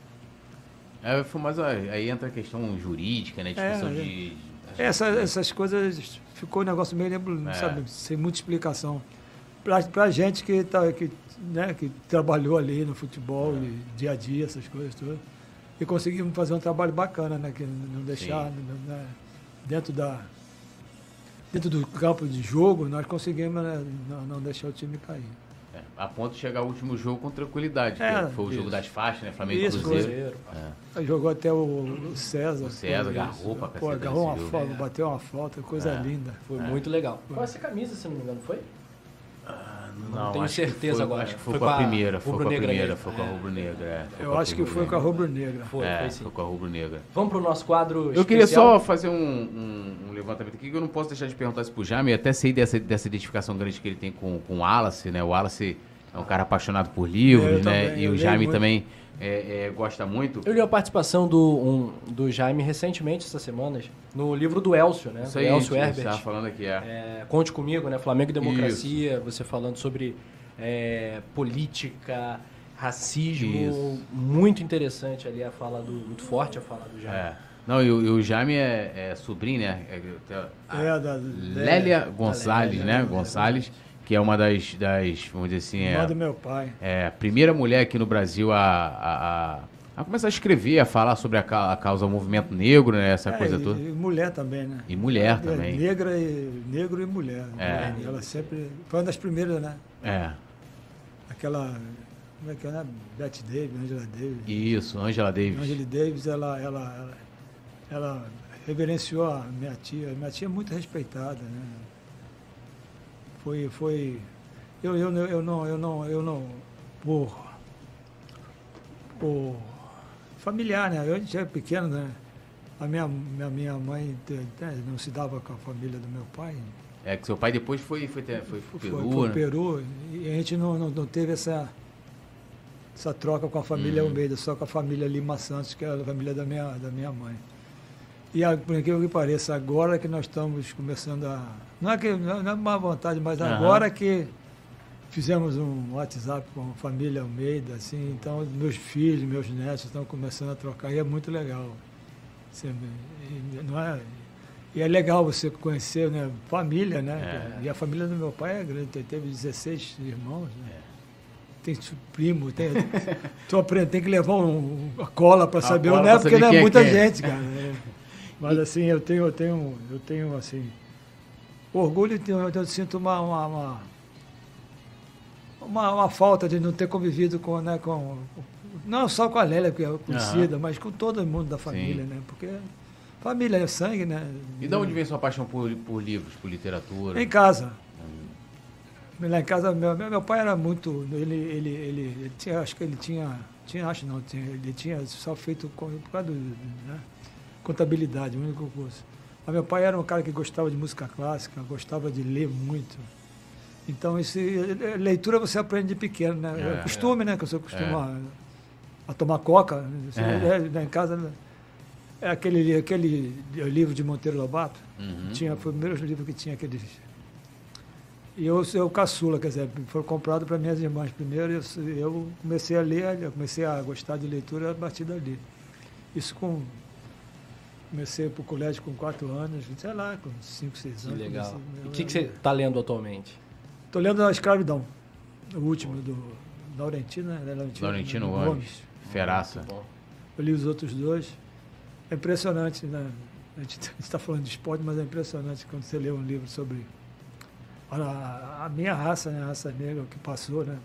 É, foi mais, aí entra a questão jurídica, né? Discussão é, de. É. Essa, essas coisas ficou um negócio meio, é. sabe, sem muita explicação. Pra, pra gente que, tá, que, né, que trabalhou ali no futebol, é. dia a dia, essas coisas todas. E conseguimos fazer um trabalho bacana, né? Que não deixar né, dentro da, dentro do campo de jogo, nós conseguimos né, não, não, deixar o time cair. É, a ponto de chegar o último jogo com tranquilidade, é, foi o isso. jogo das faixas, né? Flamengo isso, Cruzeiro. É. Jogou até o César. O César agarrou pra Pô, agarrou uma falta, né? bateu uma falta, coisa é. linda. Foi muito legal. Qual é essa camisa, se não me engano, foi? Não, não tenho certeza foi, agora. Acho que foi, foi com a primeira, foi com a primeira, foi com a rubro-negra. É, eu acho que foi com a rubro-negra. Foi, é, foi, sim. foi com a rubro-negra. Vamos pro nosso quadro Eu especial. queria só fazer um, um, um, levantamento aqui, que eu não posso deixar de perguntar isso pro Jaime, até sei dessa, dessa identificação grande que ele tem com, com o Wallace, né? O Wallace é um cara apaixonado por livros, é, né? Também, e o Jaime muito. também é, é, gosta muito. Eu li a participação do, um, do Jaime recentemente, essas semanas, no livro do Elcio, né? Isso aí, Elcio Herbert. Você falando aqui, é. é. Conte comigo, né? Flamengo e Democracia, Isso. você falando sobre é, política, racismo. Isso. Muito interessante ali a fala do. Muito forte a fala do Jaime. É. Não, e o, e o Jaime é, é, sobrinho, né? É, é da Lélia Gonçalves, né? Gonçalves, que é uma das, das vamos dizer assim... Irmã é, do meu pai. É a primeira mulher aqui no Brasil a, a, a, a começar a escrever, a falar sobre a, a causa do movimento negro, né? Essa é, coisa e, toda. E mulher também, né? E mulher é, também. Negra e, negro e mulher. É. Ela sempre... Foi uma das primeiras, né? É aquela. Como é que é, né? Bette Davis, Angela Davis. Isso, Angela Davis. Angela Davis, ela, ela, ela, ela reverenciou a minha tia. Minha tia é muito respeitada, né? Foi. foi eu, eu, eu não, eu não, eu não, por, por familiar, né? Eu era pequeno, né? A minha, minha, minha mãe não se dava com a família do meu pai. É que seu pai depois foi, foi, foi, foi, Peru, foi, né? Peru. E a gente não, não, não teve essa, essa troca com a família Uhum. Almeida, só com a família Lima Santos, que é a família da minha, da minha mãe. E por incrível que pareça, agora que nós estamos começando a. Não é que não é má vontade, mas Aham. agora que fizemos um WhatsApp com a família Almeida, assim, então meus filhos, meus netos estão começando a trocar e é muito legal. E não é, e é legal você conhecer né, família, né? É. E a família do meu pai é grande, teve 16 irmãos, né? É. Tem primo, tem. tu aprende, tem que levar um, uma cola para saber, né? pra Porque não é é muita gente, cara. né? Mas assim, eu tenho, eu tenho, eu tenho assim. Orgulho eu, eu sinto uma, uma, uma, uma, uma falta de não ter convivido com, né, com. Não só com a Lélia, que é conhecida, mas com todo mundo da família, né? Porque família é sangue, né? E de onde vem sua paixão por, por livros, por literatura? Em casa. Lá em casa, meu, meu pai era muito. Ele, ele, ele, ele tinha, acho que ele tinha. tinha acho não, tinha, ele tinha só feito por causa do. Né, contabilidade, o único curso. Mas meu pai era um cara que gostava de música clássica, gostava de ler muito. Então, esse, leitura você aprende de pequeno, né? É, É, costume, né? Que eu sou acostumado a, tomar coca. É. é, lá em casa. né, É aquele, aquele livro de Monteiro Lobato. Uhum. Tinha, foi o primeiro livro que tinha aqueles. E eu sou caçula, quer dizer, foi comprado para minhas irmãs primeiro, eu, eu comecei a ler, eu comecei a gostar de leitura a partir dali. Isso com. Comecei para o colégio com quatro anos, sei lá, com cinco, seis Que anos. legal. comecei- E o que, que você está lendo atualmente? Estou lendo A Escravidão, o último do Laurentino, né? Laurentino, Laurentino né? Gomes. Feraça. Eu li os outros dois. É impressionante, né? A gente está falando de esporte, mas é impressionante quando você lê um livro sobre a, a minha raça, né? a raça negra que passou, né?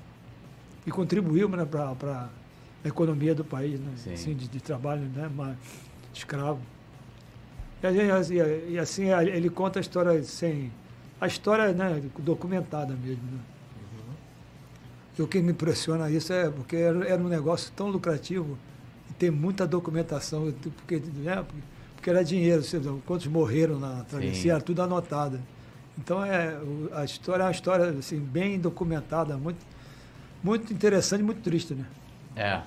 E contribuiu né, para a economia do país, né? Sim. Assim, de, de trabalho, né? Mas, escravo. E, a gente- e- e assim, ele conta a história sem... A história né, documentada mesmo, né? E o que me impressiona isso é porque era, era um negócio tão lucrativo e tem muita documentação, porque, né, porque era dinheiro, quantos morreram na Sim. travessia, era tudo anotado. Então é, a história é uma história assim, bem documentada, muito, muito interessante e muito triste, né? É.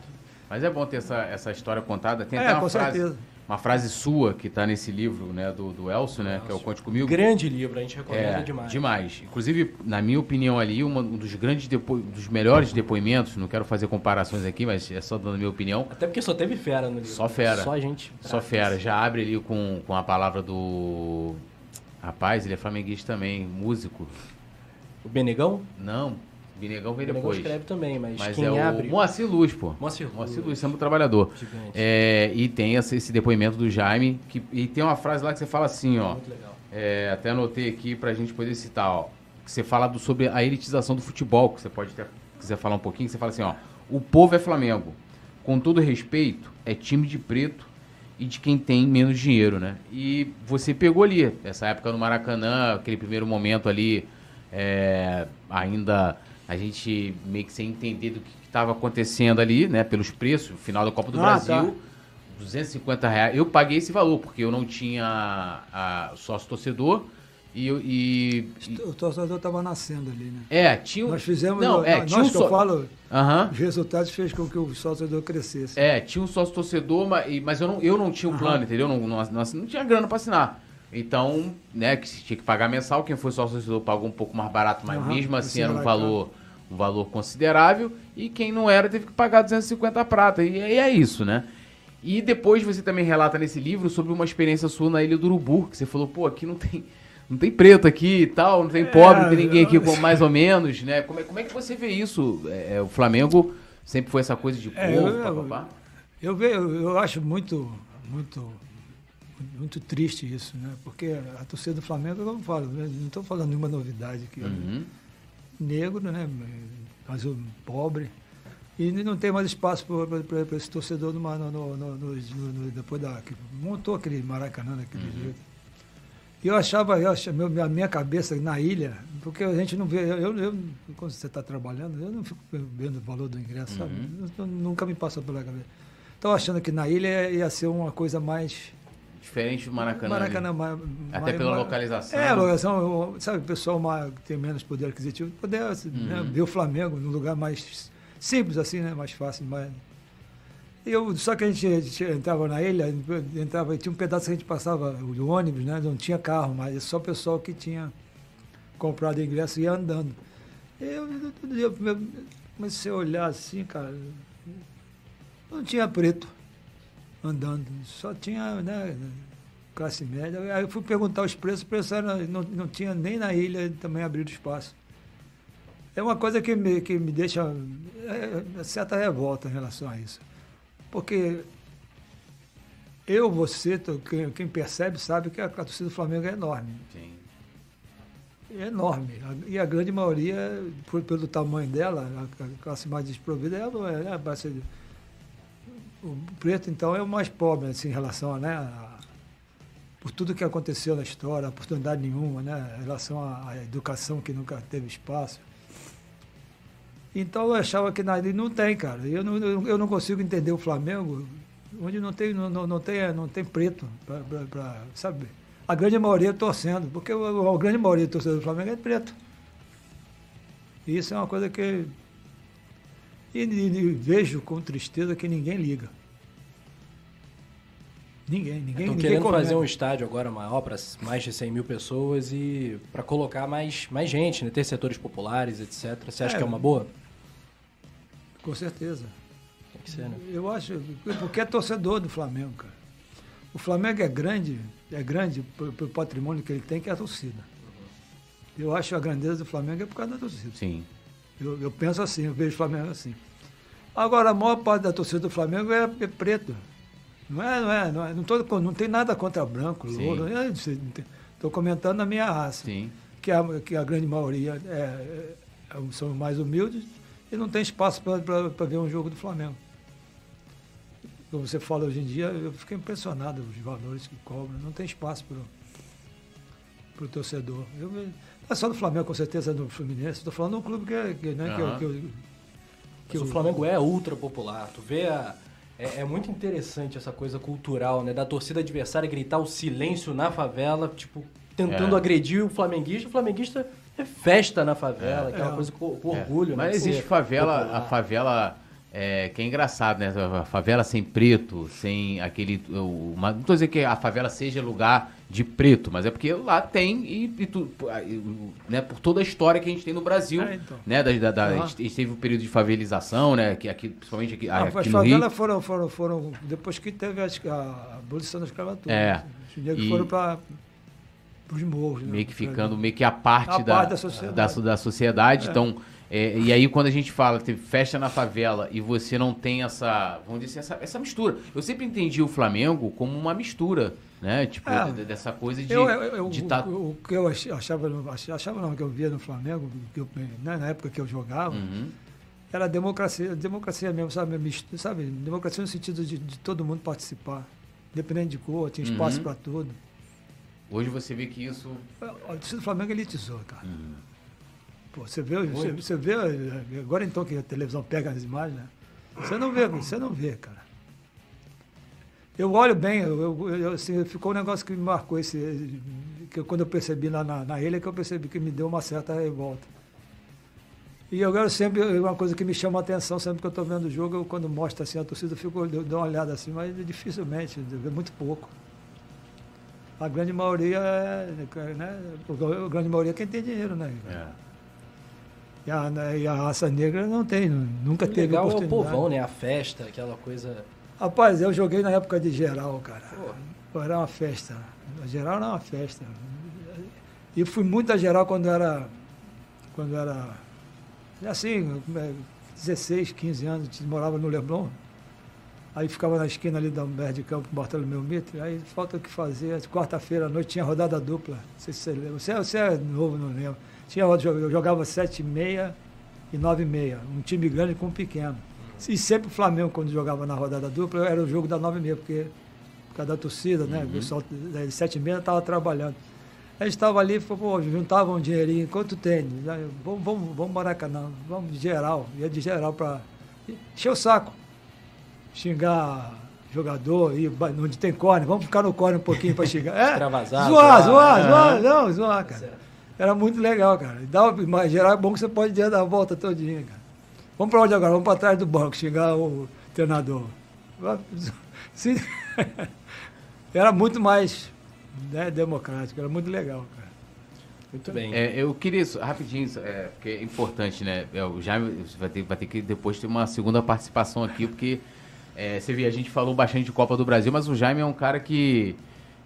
Mas é bom ter essa, essa história contada. Tem É, até uma com frase, certeza. Uma frase sua que está nesse livro, né, do, do Elcio, né, que é o Conte Comigo. Grande livro, a gente recomenda É, demais. demais. Inclusive, na minha opinião ali, uma- um dos grandes depo... dos melhores depoimentos, não quero fazer comparações aqui, mas é só dando a minha opinião. Até porque só teve fera no livro. Só fera. Só gente. Só fera, já abre ali com, com a palavra do rapaz, ele é flamenguista também, músico. O Benegão? Não, Binegão vem O Benegão depois. escreve também, mas, Mas quem é abre... o Moacir Luz, pô. Moacir Luz. Moacir Luz, Samba Trabalhador. É, e tem esse, esse depoimento do Jaime, que, e tem uma frase lá que você fala assim, ó. Muito legal. É, até anotei aqui pra gente poder citar, ó. Que você fala do- sobre a elitização do futebol, que você pode até quiser falar um pouquinho, que você fala assim, ó. O povo é Flamengo. Com todo respeito, é time de preto e de quem tem menos dinheiro, né? E você pegou ali, essa época no Maracanã, aquele primeiro momento ali, é, ainda a gente meio que sem entender do que estava acontecendo ali, né? Pelos preços, final da Copa do Ah, Brasil. tá. 250 reais. Eu paguei esse valor, porque eu não tinha a, sócio torcedor. E, eu- e, e- O torcedor estava nascendo ali, né? É, tinha um. Nós fizemos, Não, é, nós tinha um que eu só. falo, Aham. os resultados fez com que o torcedor crescesse. É, tinha um sócio torcedor, mas, mas eu, não, eu não tinha o Aham. plano, entendeu? Não, não, não, não tinha grana pra assinar. Então, né, que tinha que pagar mensal, quem foi sócio torcedor pagou um pouco mais barato, mas Aham, mesmo assim era um valor, um valor considerável. E quem não era teve que pagar 250 prata. E, e é isso, né? E depois você também relata nesse livro sobre uma experiência sua na Ilha do Urubu, que você falou, pô, aqui não tem. Não tem preto aqui e tal, não tem pobre, não tem ninguém aqui com mais ou menos, né? Como é, como é que você vê isso? É, é, o Flamengo sempre foi essa coisa de É, povo, eu- papapá? Eu, eu, eu acho muito, muito, muito triste isso, né? Porque a torcida do Flamengo, como eu falo, né? não estou falando nenhuma novidade aqui. Uhum. Negro, né? Mas o pobre. E não tem mais espaço para esse torcedor no, no, no, depois da. que montou aquele Maracanã daquele Uhum. jeito. E eu achava, eu achava, meu- a minha cabeça na ilha, porque a gente não vê, eu, eu- quando você está trabalhando, eu não fico vendo o valor do ingresso, sabe? Uhum. Eu- eu- nunca me passa pela cabeça. Estava achando que na ilha ia ser uma coisa mais Diferente do Maracanã. Maracanã ali. mais, Até mais- pela mais- localização. É, a localização, sabe, o pessoal que tem menos poder aquisitivo, poder assim, né, Uhum. ver o Flamengo num lugar mais simples, assim, né? Mais fácil, mais. Eu, só que a gente, a gente entrava na ilha, entrava, tinha um pedaço que a gente passava o ônibus, né? Não tinha carro, mas só o pessoal que tinha comprado ingresso ia andando. Eu, eu, eu comecei a olhar assim, cara, não tinha preto andando, só tinha, né, classe média. Aí eu fui perguntar os preços, o preço era, não, não tinha nem na ilha também abrido espaço. É uma coisa que me, que me deixa é, é, certa revolta em relação a isso. Porque eu, você, quem, quem percebe, sabe que a, a torcida do Flamengo é enorme. Sim. É enorme. E a grande maioria, por- pelo tamanho dela, a, a classe mais desprovida, ela não é, de- o preto, então, é o mais pobre assim, em relação a, né, a- por tudo que aconteceu na história, oportunidade nenhuma, né, em relação à, educação que nunca teve espaço. Então eu achava que não tem, cara. Eu não, eu não consigo entender o Flamengo onde não tem, não, não, tem, não tem preto, pra, pra- pra, sabe? A grande maioria torcendo, porque a grande maioria do torcedor do Flamengo é preto. E isso é uma coisa que. E- e vejo com tristeza que ninguém liga. Ninguém, ninguém. Estão querendo comenta. fazer um estádio agora maior para mais de 100 mil pessoas e para colocar mais, mais gente, né? ter setores populares, etc. Você acha É. que é uma boa? Com certeza. Tem que ser, né? Eu acho, porque é torcedor do Flamengo, cara. O Flamengo é grande, é grande pelo pelo patrimônio que ele tem, que é a torcida. Eu acho a grandeza do Flamengo é por causa da torcida. Sim. Eu, eu penso assim, eu vejo o Flamengo assim. Agora, a maior parte da torcida do Flamengo é, é preto. Não é, não é, não é, não, tô- não tem nada contra branco, louro. Estou comentando a minha raça Sim. que a, que a grande maioria é, é- é- são mais humildes e não tem espaço para ver um jogo do Flamengo. Como você fala hoje em dia, eu fiquei impressionado com os valores que cobram. Não tem espaço para o torcedor. Eu, não é só do Flamengo, com certeza, do Fluminense. Estou falando de um clube que, é- que, né, que Aham. que eu- Mas o Flamengo é ultra popular. Tu vê a. É, é muito interessante essa coisa cultural, né? Da torcida adversária gritar o silêncio na favela, tipo, tentando É. agredir o flamenguista. O flamenguista é festa na favela, É. aquela É. coisa com, com É. orgulho, né? Mas de existe favela, popular. a favela é, que é engraçado, né? A favela sem preto, sem aquele. Uma- não tô dizendo que a favela seja lugar de preto, mas é porque lá tem e, e tu- né, por toda a história que a gente tem no Brasil, É, então. né? Da, da- da- Aham. a gente teve o período de favelização, né? Que aqui, principalmente aqui, Ah, aqui as no Rio. favelas foram, foram, foram, depois que teve a, a abolição da escravatura. É. Os negros E- foram para os morros. né? meio que ficando meio que a parte, A da, parte da sociedade. da, da sociedade. É. Então, é, e aí quando a gente fala que teve festa na favela e você não tem essa, vamos dizer assim, essa, essa mistura. Eu sempre entendi o Flamengo como uma mistura, né? Tipo, É. de- de- dessa coisa de, Eu, eu, eu- de o, tá- o que eu ach- achava, achava não, que eu via no Flamengo, que eu- né, na época que eu jogava, Uhum. era democracia, democracia mesmo, sabe? Misto- sabe? Democracia no sentido de, de todo mundo participar. Independente de cor, tinha espaço Uhum. para tudo. Hoje você vê que isso. Torcida do Flamengo elitizou, cara. Uhum. Pô, você vê, você, você vê, eh, agora então que a televisão pega as imagens, né? Você não vê, você não vê, cara. Eu olho bem, eu, eu- assim, ficou um negócio que me marcou esse. Que eu- quando eu percebi lá na, na ilha, que eu percebi que me deu uma certa revolta. E agora sempre, uma coisa que me chama a atenção, sempre que eu estou vendo o jogo, eu, quando mostra assim, a torcida, eu fico, eu dou uma olhada assim, mas dificilmente, vejo muito pouco. A grande maioria é, né? A grande maioria é quem tem dinheiro, né? É. E a, né, e a raça negra não tem, nu- nunca O teve legal é o oportunidade. povão, né? A festa, aquela coisa. Rapaz, eu joguei na época de geral, cara. Pô, Era uma festa. A geral era uma festa. E fui muito a geral quando era. Quando era. Assim, é, 16, 15 anos, morava no Leblon. Aí ficava na esquina ali da Humberto de Campo, Bartolomeu Mitre. Aí falta o que fazer. Quarta-feira à noite tinha rodada dupla. Não sei se você lembra. Você, você é novo, não lembro. Tinha, eu jogava 7 e meia e 9 e meia. Um time grande com um pequeno. E sempre o Flamengo, quando jogava na rodada dupla, era o jogo da 9 e meia, porque por causa da torcida, né? O pessoal das 7 e meia estava trabalhando. A gente estava ali, pô, juntava um dinheirinho, quanto tem? Aí, Vamos, vamos, vamos Maracanã, vamos de geral, ia de geral para encher o saco, xingar jogador, ba- onde tem corner, vamos ficar no corner um pouquinho para chegar. É, zoar. zoar, zoar, não, zoar, cara. Era muito legal, cara. Dá, mas geral é bom que você pode dar a volta todinha, cara. Vamos para onde agora? Vamos para trás do banco, chegar o treinador. Era muito mais né, democrático, era muito legal, cara. Muito bem. É, eu queria, só- rapidinho, é, porque é importante, né? É, o Jaime você vai ter, vai ter que depois ter uma segunda participação aqui, porque é, você vê, a gente falou bastante de Copa do Brasil, mas o Jaime é um cara que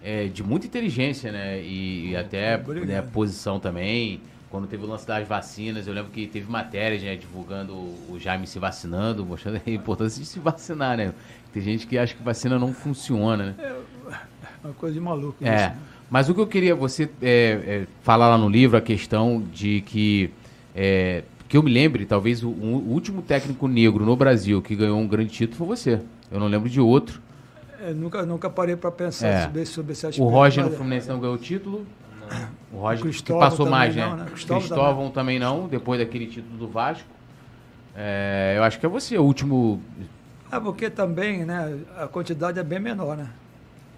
é de muita inteligência, né? E, e até né, posição também. Quando teve o lance das vacinas, eu lembro que teve matérias, né, divulgando o Jaime se vacinando, mostrando a importância de se vacinar, né? Tem gente que acha que vacina não funciona, né? Uma coisa de maluco. É, isso, né? mas o que eu queria você é, é, falar lá no livro, a questão de que, é, que eu me lembre, talvez o, o último técnico negro no Brasil que ganhou um grande título foi você. Eu não lembro de outro. É, nunca, nunca parei para pensar É. sobre, sobre esse O aspecto. Roger no mas- Fluminense não ganhou o título. O Roger O que passou mais, não, né? né? O Cristóvão Cristóvão também não, depois daquele título do Vasco. É, eu acho que é você, o último. É porque também, né, a quantidade é bem menor, né?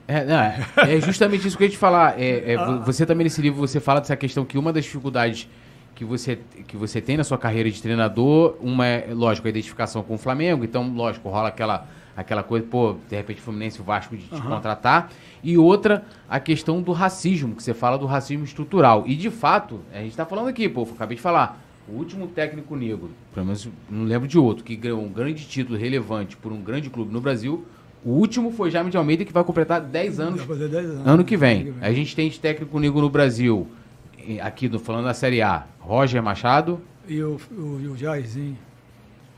É, não, é, é justamente isso que eu ia te falar. É, é, Ah. vo- você também nesse livro você fala dessa questão que uma das dificuldades que você, que você tem na sua carreira de treinador, uma é, lógico, a identificação com o Flamengo, então, lógico, rola aquela, aquela coisa, pô, de repente o Fluminense o Vasco de te contratar. E outra, a questão do racismo, que você fala do racismo estrutural. E de fato, a gente tá falando aqui, pô, acabei de falar, o último técnico negro, pelo menos não lembro de outro, que ganhou um grande título relevante por um grande clube no Brasil. O último foi Jaime de Almeida, que vai completar 10 anos Vai fazer 10 anos. Ano que vem. A gente tem de técnico negro no Brasil, aqui no, falando da Série A, Roger Machado, E o, o, e o Jairzinho.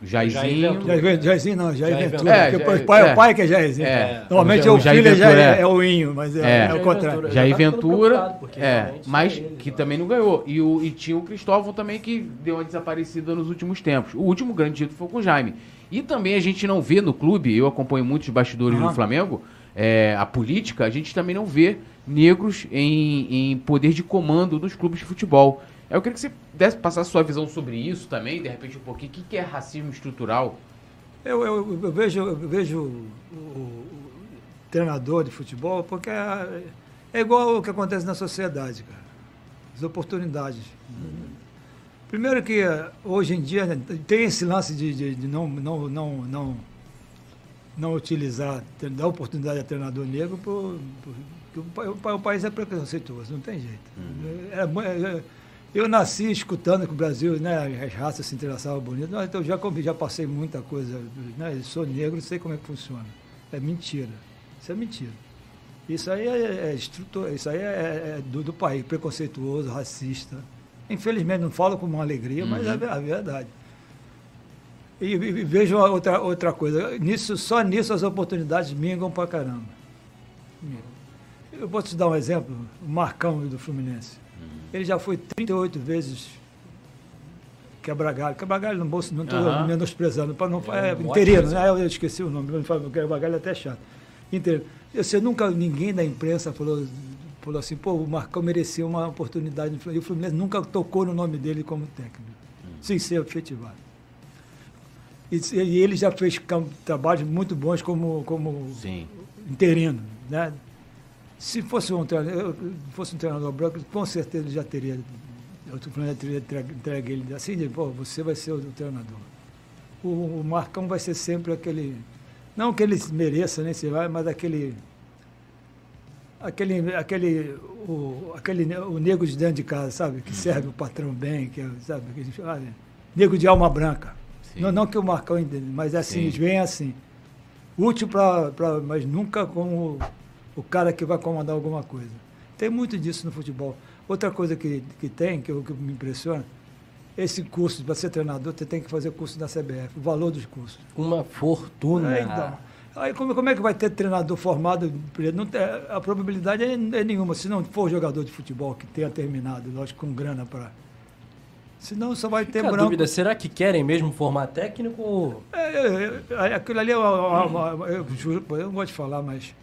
Jairzinho. Jair, Jairzinho não, Jair Jair Ventura. É, o, pai, é. o pai que é Jairzinho. É. Normalmente O o, Jair filho é, Ventura Jair, é- é o Inho, mas é, É. é o contrário. Já Jair tá Ventura, é, mas eles, que né? também não ganhou. E, o, e tinha o Cristóvão também que deu uma desaparecida nos últimos tempos. O último grande título foi com o Jaime. E também a gente não vê no clube, eu acompanho muitos bastidores Aham. do Flamengo, é, a política, a gente também não vê negros em, em poder de comando nos clubes de futebol. Eu queria que você desse, passasse sua visão sobre isso também, de repente um pouquinho. O que que é racismo estrutural? Eu, eu, eu vejo, eu vejo o, o- treinador de futebol porque é, é igual o que acontece na sociedade, cara. As oportunidades. Primeiro que hoje em dia né, tem esse lance de, de, de não, não, não, não, não utilizar, dar oportunidade a treinador negro, por, por- porque o, o, pa- o país é preconceituoso, não tem jeito. É mu- é- eu nasci escutando que o Brasil, né, as raças se interessavam bonito, então eu já, já passei muita coisa, né, sou negro, sei como é que funciona. É mentira. Isso é mentira. Isso aí é, é estrutura, isso aí é, é do, do país, preconceituoso, racista. Infelizmente, não falo com uma alegria, mas é ve- a verdade. E, e- e vejo outra, outra coisa, nisso, só nisso as oportunidades mingam pra caramba. Mingam. Eu vou te dar um exemplo, o Marcão do Fluminense. Ele já foi 38 vezes quebra-galho. Quebra-galho no bolso, não estou menosprezando, para não É é, interino, ótimo né? Eu esqueci o nome, quebra-galho é até chato. Interino. Você nunca, ninguém da imprensa falou, falou assim, pô, o Marcão merecia uma oportunidade. E o Fluminense nunca tocou no nome dele como técnico, sem ser efetivado. E, e ele já fez trabalhos muito bons como, como Sim. interino, né? Se fosse um treinador, eu- fosse um treinador branco, com certeza ele já teria, o Fluminense teria entregue ele assim, de, pô, você vai ser o treinador. O, o Marcão vai ser sempre aquele, não que ele mereça, nem se vai, mas aquele, aquele, aquele, o, aquele, o negro de dentro de casa, sabe? Que serve o patrão bem, que sabe? Que a gente, olha, negro de alma branca. Sim. Não, não que o Marcão entenda, mas assim, Sim. vem assim. Útil para. Mas nunca como o cara que vai comandar alguma coisa. Tem muito disso no futebol. Outra coisa que, que tem, que, eu- que me impressiona, esse curso, para ser treinador, você tem que fazer curso da CBF, o valor dos cursos. Uma fortuna. É, então. Aí como, como é que vai ter treinador formado? Não a probabilidade é, é nenhuma. Se não for jogador de futebol que tenha terminado, lógico, com grana para. Senão só vai ter Fica a branco. dúvida, será que querem mesmo formar técnico ou... É, é, é, aquilo ali é uma, uma- uma- eu juro, eu não gosto de falar, mas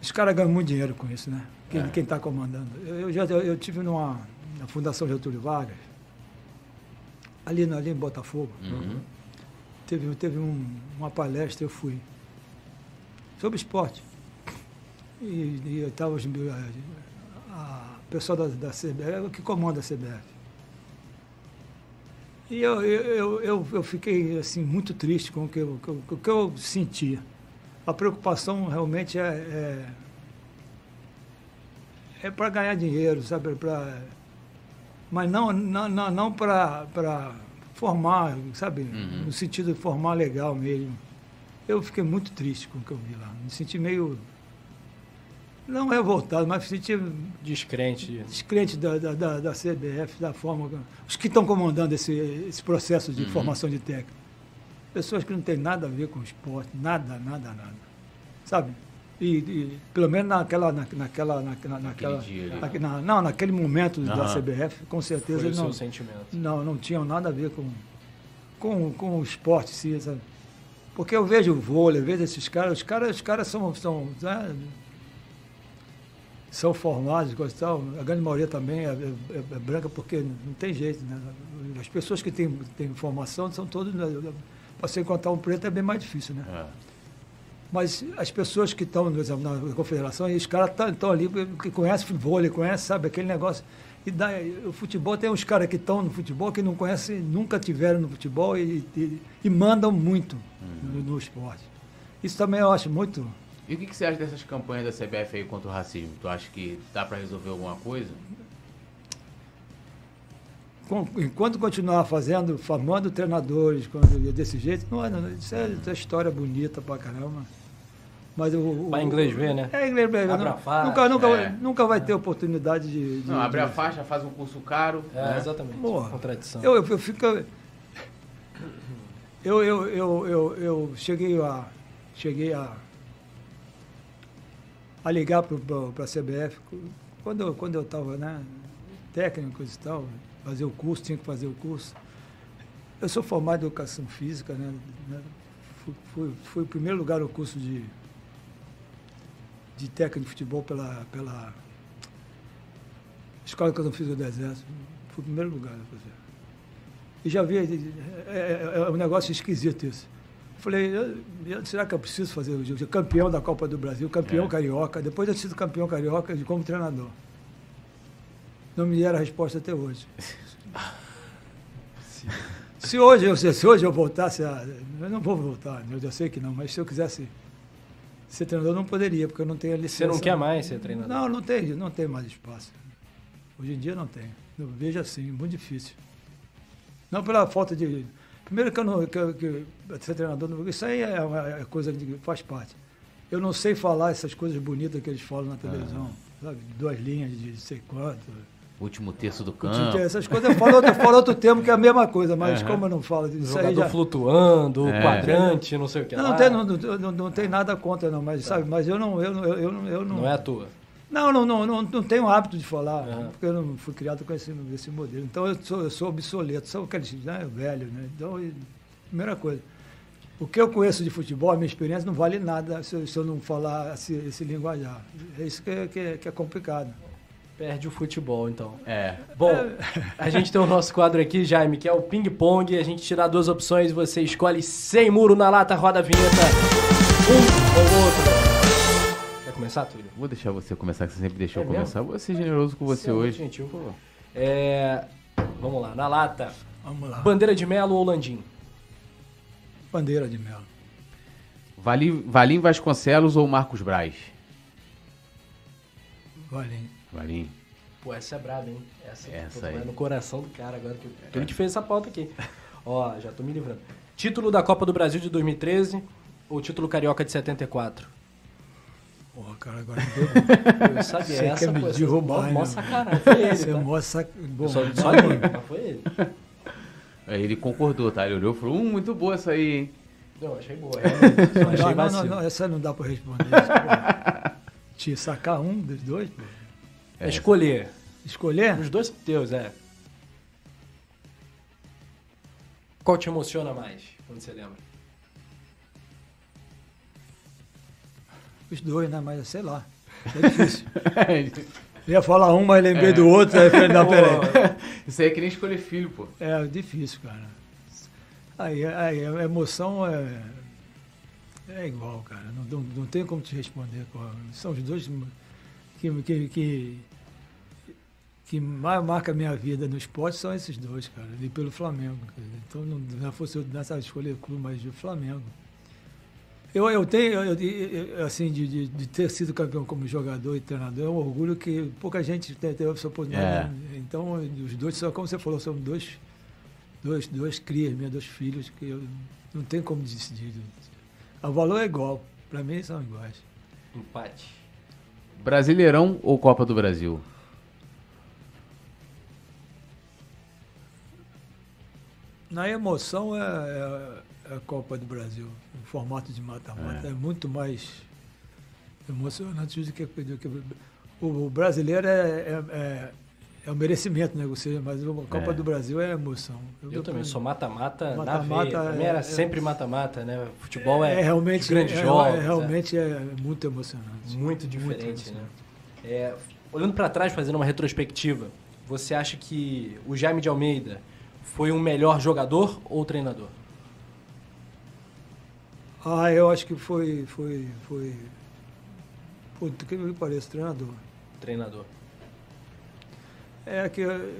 os caras ganham muito dinheiro com isso, né? Quem É. está comandando. Eu, já eu, eu tive numa na Fundação Getúlio Vargas, ali, no- ali em Botafogo, Uhum. teve, teve um- uma palestra, eu fui. sobre esporte. E, estava os- a, a pessoal da, da CBF, que comanda a CBF. E eu, eu, eu, eu, fiquei assim, muito triste com o que eu, com o que eu sentia. A preocupação realmente é, é, é para ganhar dinheiro, sabe? Pra, mas não, não, não, não para formar, sabe? Uhum. No sentido de formar legal mesmo. Eu fiquei muito triste com o que eu vi lá. Me senti meio. Não revoltado, mas me senti Descrente. descrente da, da, da, CBF, da forma. Os que estão comandando esse, esse processo de formação de técnico. Pessoas que não têm nada a ver com o esporte, nada, nada, nada. Sabe? E, e pelo menos naquela. Na, naquela, na, naquela dia naque- na- não, naquele momento da. CBF, com certeza Foi o eles seu não, sentimento. não, não tinham nada a ver com, com, com o esporte, em si, sabe? Porque eu vejo o vôlei, eu vejo esses caras, os caras, os caras são, são, né, são formados, coisa e tal. A grande maioria também é, é- é branca porque não tem jeito, né? As pessoas que têm, têm formação são todas. né, Para você encontrar um preto é bem mais difícil, né? É. Mas as pessoas que estão exemplo, na confederação, e os caras estão ali, que conhecem vôlei, conhecem, sabe, aquele negócio. E dá, o futebol tem uns caras que estão no futebol que não conhecem, nunca tiveram no futebol e, e, e mandam muito no, no esporte. Isso também eu acho muito. E o que, que você acha dessas campanhas da CBF aí contra o racismo? Tu acha que dá pra resolver alguma coisa? Enquanto continuar fazendo, formando treinadores quando, desse jeito, não, é- não, isso, é, isso é história bonita pra caramba. Mas o, o, Pra inglês ver, né? É inglês ver. Abre não- a faixa, nunca, nunca, é. nunca vai ter oportunidade de. de- Não, abre a de- faixa, faz um curso caro. É, né? exatamente. Porra. Contradição. Eu, eu, eu fico. Eu, eu, eu, eu, eu cheguei a. Cheguei a. a ligar para a CBF. Quando, eu- quando eu estava, né? Técnico e tal, fazer o curso, tinha que fazer o curso. Eu sou formado em educação física, né? né, Fui, fui, fui em primeiro lugar no curso de, de técnico de futebol pela, pela Escola de Educação Física do Exército. Fui em primeiro lugar. né, professor. E já vi, é, é- é um negócio esquisito isso. Falei, eu- eu- será que eu preciso fazer o jogo? Campeão da Copa do Brasil, campeão É. carioca. Depois eu sido campeão carioca de como treinador. Não me deram a resposta até hoje. Se hoje, eu, se hoje eu voltasse a. Eu não vou voltar, eu já sei que não, mas se eu quisesse ser treinador, eu não poderia, porque eu não tenho a licença. Você não quer mais ser treinador? Não, não tem, não tem mais espaço. Hoje em dia não tem. Eu vejo assim, muito difícil. Não pela falta de. Primeiro que eu não. Que, que ser treinador, isso aí é uma é coisa que faz parte. Eu não sei falar essas coisas bonitas que eles falam na televisão, sabe? Duas linhas de não sei quanto. Último terço do campo. Essas coisas eu falo, outro, eu falo outro termo que é a mesma coisa, mas Aham. como eu não falo disso aí Jogador já. flutuando, É. quadrante, não sei o que Não, não, tem, não, não, não, tem nada contra, não, mas sabe, mas eu não, eu, não- eu, não, eu não. Não é à toa. Não, não, não, não, não tenho hábito de falar, Aham. porque eu não fui criado com esse, esse modelo. Então eu sou, eu sou obsoleto, sou aquele né, velho, né? Então, primeira coisa. O que eu conheço de futebol, a minha experiência não vale nada se eu, se eu não falar esse, esse linguajar. É isso que é, que é, que é complicado. Perde o futebol, então. É. Bom, a gente tem o nosso quadro aqui, Jaime, que é o ping-pong. A gente te dá duas opções, você escolhe sem muro na lata, roda a vinheta. Um ou outro. Quer começar, Túlio? Vou deixar você começar, que você sempre deixou É começar. Vou ser generoso com você é muito hoje. gentil. É, vamos lá, na lata. Vamos lá. Bandeira de Melo ou Landim? Bandeira de mel. Valim, Valim Vasconcelos ou Marcos Braz? Valim. Valim. Pô, essa é braba, hein? Essa, Essa aí. no coração do cara agora. Que, Ele que fez essa pauta aqui. Ó, já tô me livrando. Título da Copa do Brasil de 2013 ou título carioca de 74? Porra, cara, agora Eu sabia Você essa, quer me essa- derrubar, mó- mó né? sacanagem. Foi ele, Você tá? mostra. Bom, Só, só Valim. ele, mas foi ele. Aí Ele concordou, tá? Ele olhou e falou, hum, muito boa essa aí, hein? Não, achei boa. realmente. Não, achei não, não, não, essa não dá pra responder. isso. Te sacar um dos dois, pô. É Escolher. Escolher? Os dois teus, é. Qual te emociona mais, quando você lembra? Os dois, né? Mas sei lá. É difícil. É. Eu ia falar um, mas lembrei do outro. Aí falei, não, peraí. Isso aí é que nem escolher filho, pô. É difícil, cara. Aí, aí a emoção é. É igual, cara. Não, não, não tem como te responder. São os dois que, que, que, que mais marca a minha vida no esporte são esses dois, cara. E pelo Flamengo. Então não, não fosse eu nessa escolha clube, mas do Flamengo. Eu, eu tenho, eu- eu- assim, de, de, de ter sido campeão como jogador e treinador, é um orgulho que pouca gente tem, teve essa oportunidade. É. Então, os dois, são, como você falou, são dois, dois, dois crias, meus dois filhos, que eu não tem como decidir. O valor é igual. Para mim, são iguais. Empate. Brasileirão ou Copa do Brasil? Na emoção é, é- é a Copa do Brasil. O formato de mata-mata é. muito mais emocionante do que, do que o, o brasileiro é, é, é, é o merecimento, né? Ou seja, mas a Copa É. do Brasil é emoção. Eu também sou mata-mata na veia. Pra mim é- era é- sempre mata-mata, né? Futebol é, é realmente é- é- jogos. é realmente é muito emocionante. é muito diferente, emocionante. né? É, olhando pra trás, fazendo uma retrospectiva, você acha que o Jaime de Almeida foi um melhor jogador ou treinador? Ah, eu acho que foi. foi, foi Puta, que me parece, treinador. Treinador. É que. eh,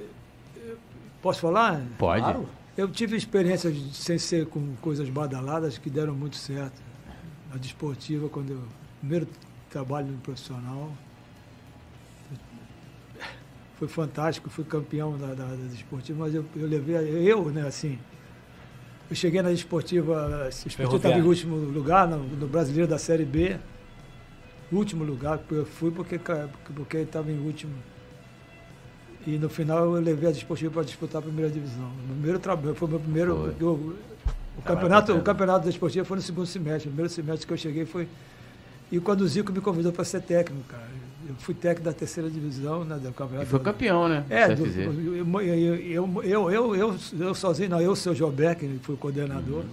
Posso falar? Pode. Claro. Eu tive experiências sem ser com coisas badaladas que deram muito certo. A desportiva, quando eu. Primeiro trabalho no profissional. Foi fantástico, fui campeão da, da, mas eu, eu levei. Eu, né, assim. Eu cheguei na desportiva. A desportiva estava em último lugar, no, no brasileiro da Série B. Último lugar, eu fui porque porque estava em último. E no final eu levei a desportiva para disputar a primeira divisão. O primeiro trabalho, foi o meu primeiro. Foi. eu- o, campeonato, o campeonato da desportiva foi no segundo semestre. O primeiro semestre que eu cheguei foi. E quando o Zico me convidou para ser técnico, cara. Eu fui técnico da terceira divisão, né, do E campeonato. foi campeão, né? É, do eu, eu, eu, eu, eu, eu, eu sozinho, não, eu, o seu Jobeck, que foi o coordenador,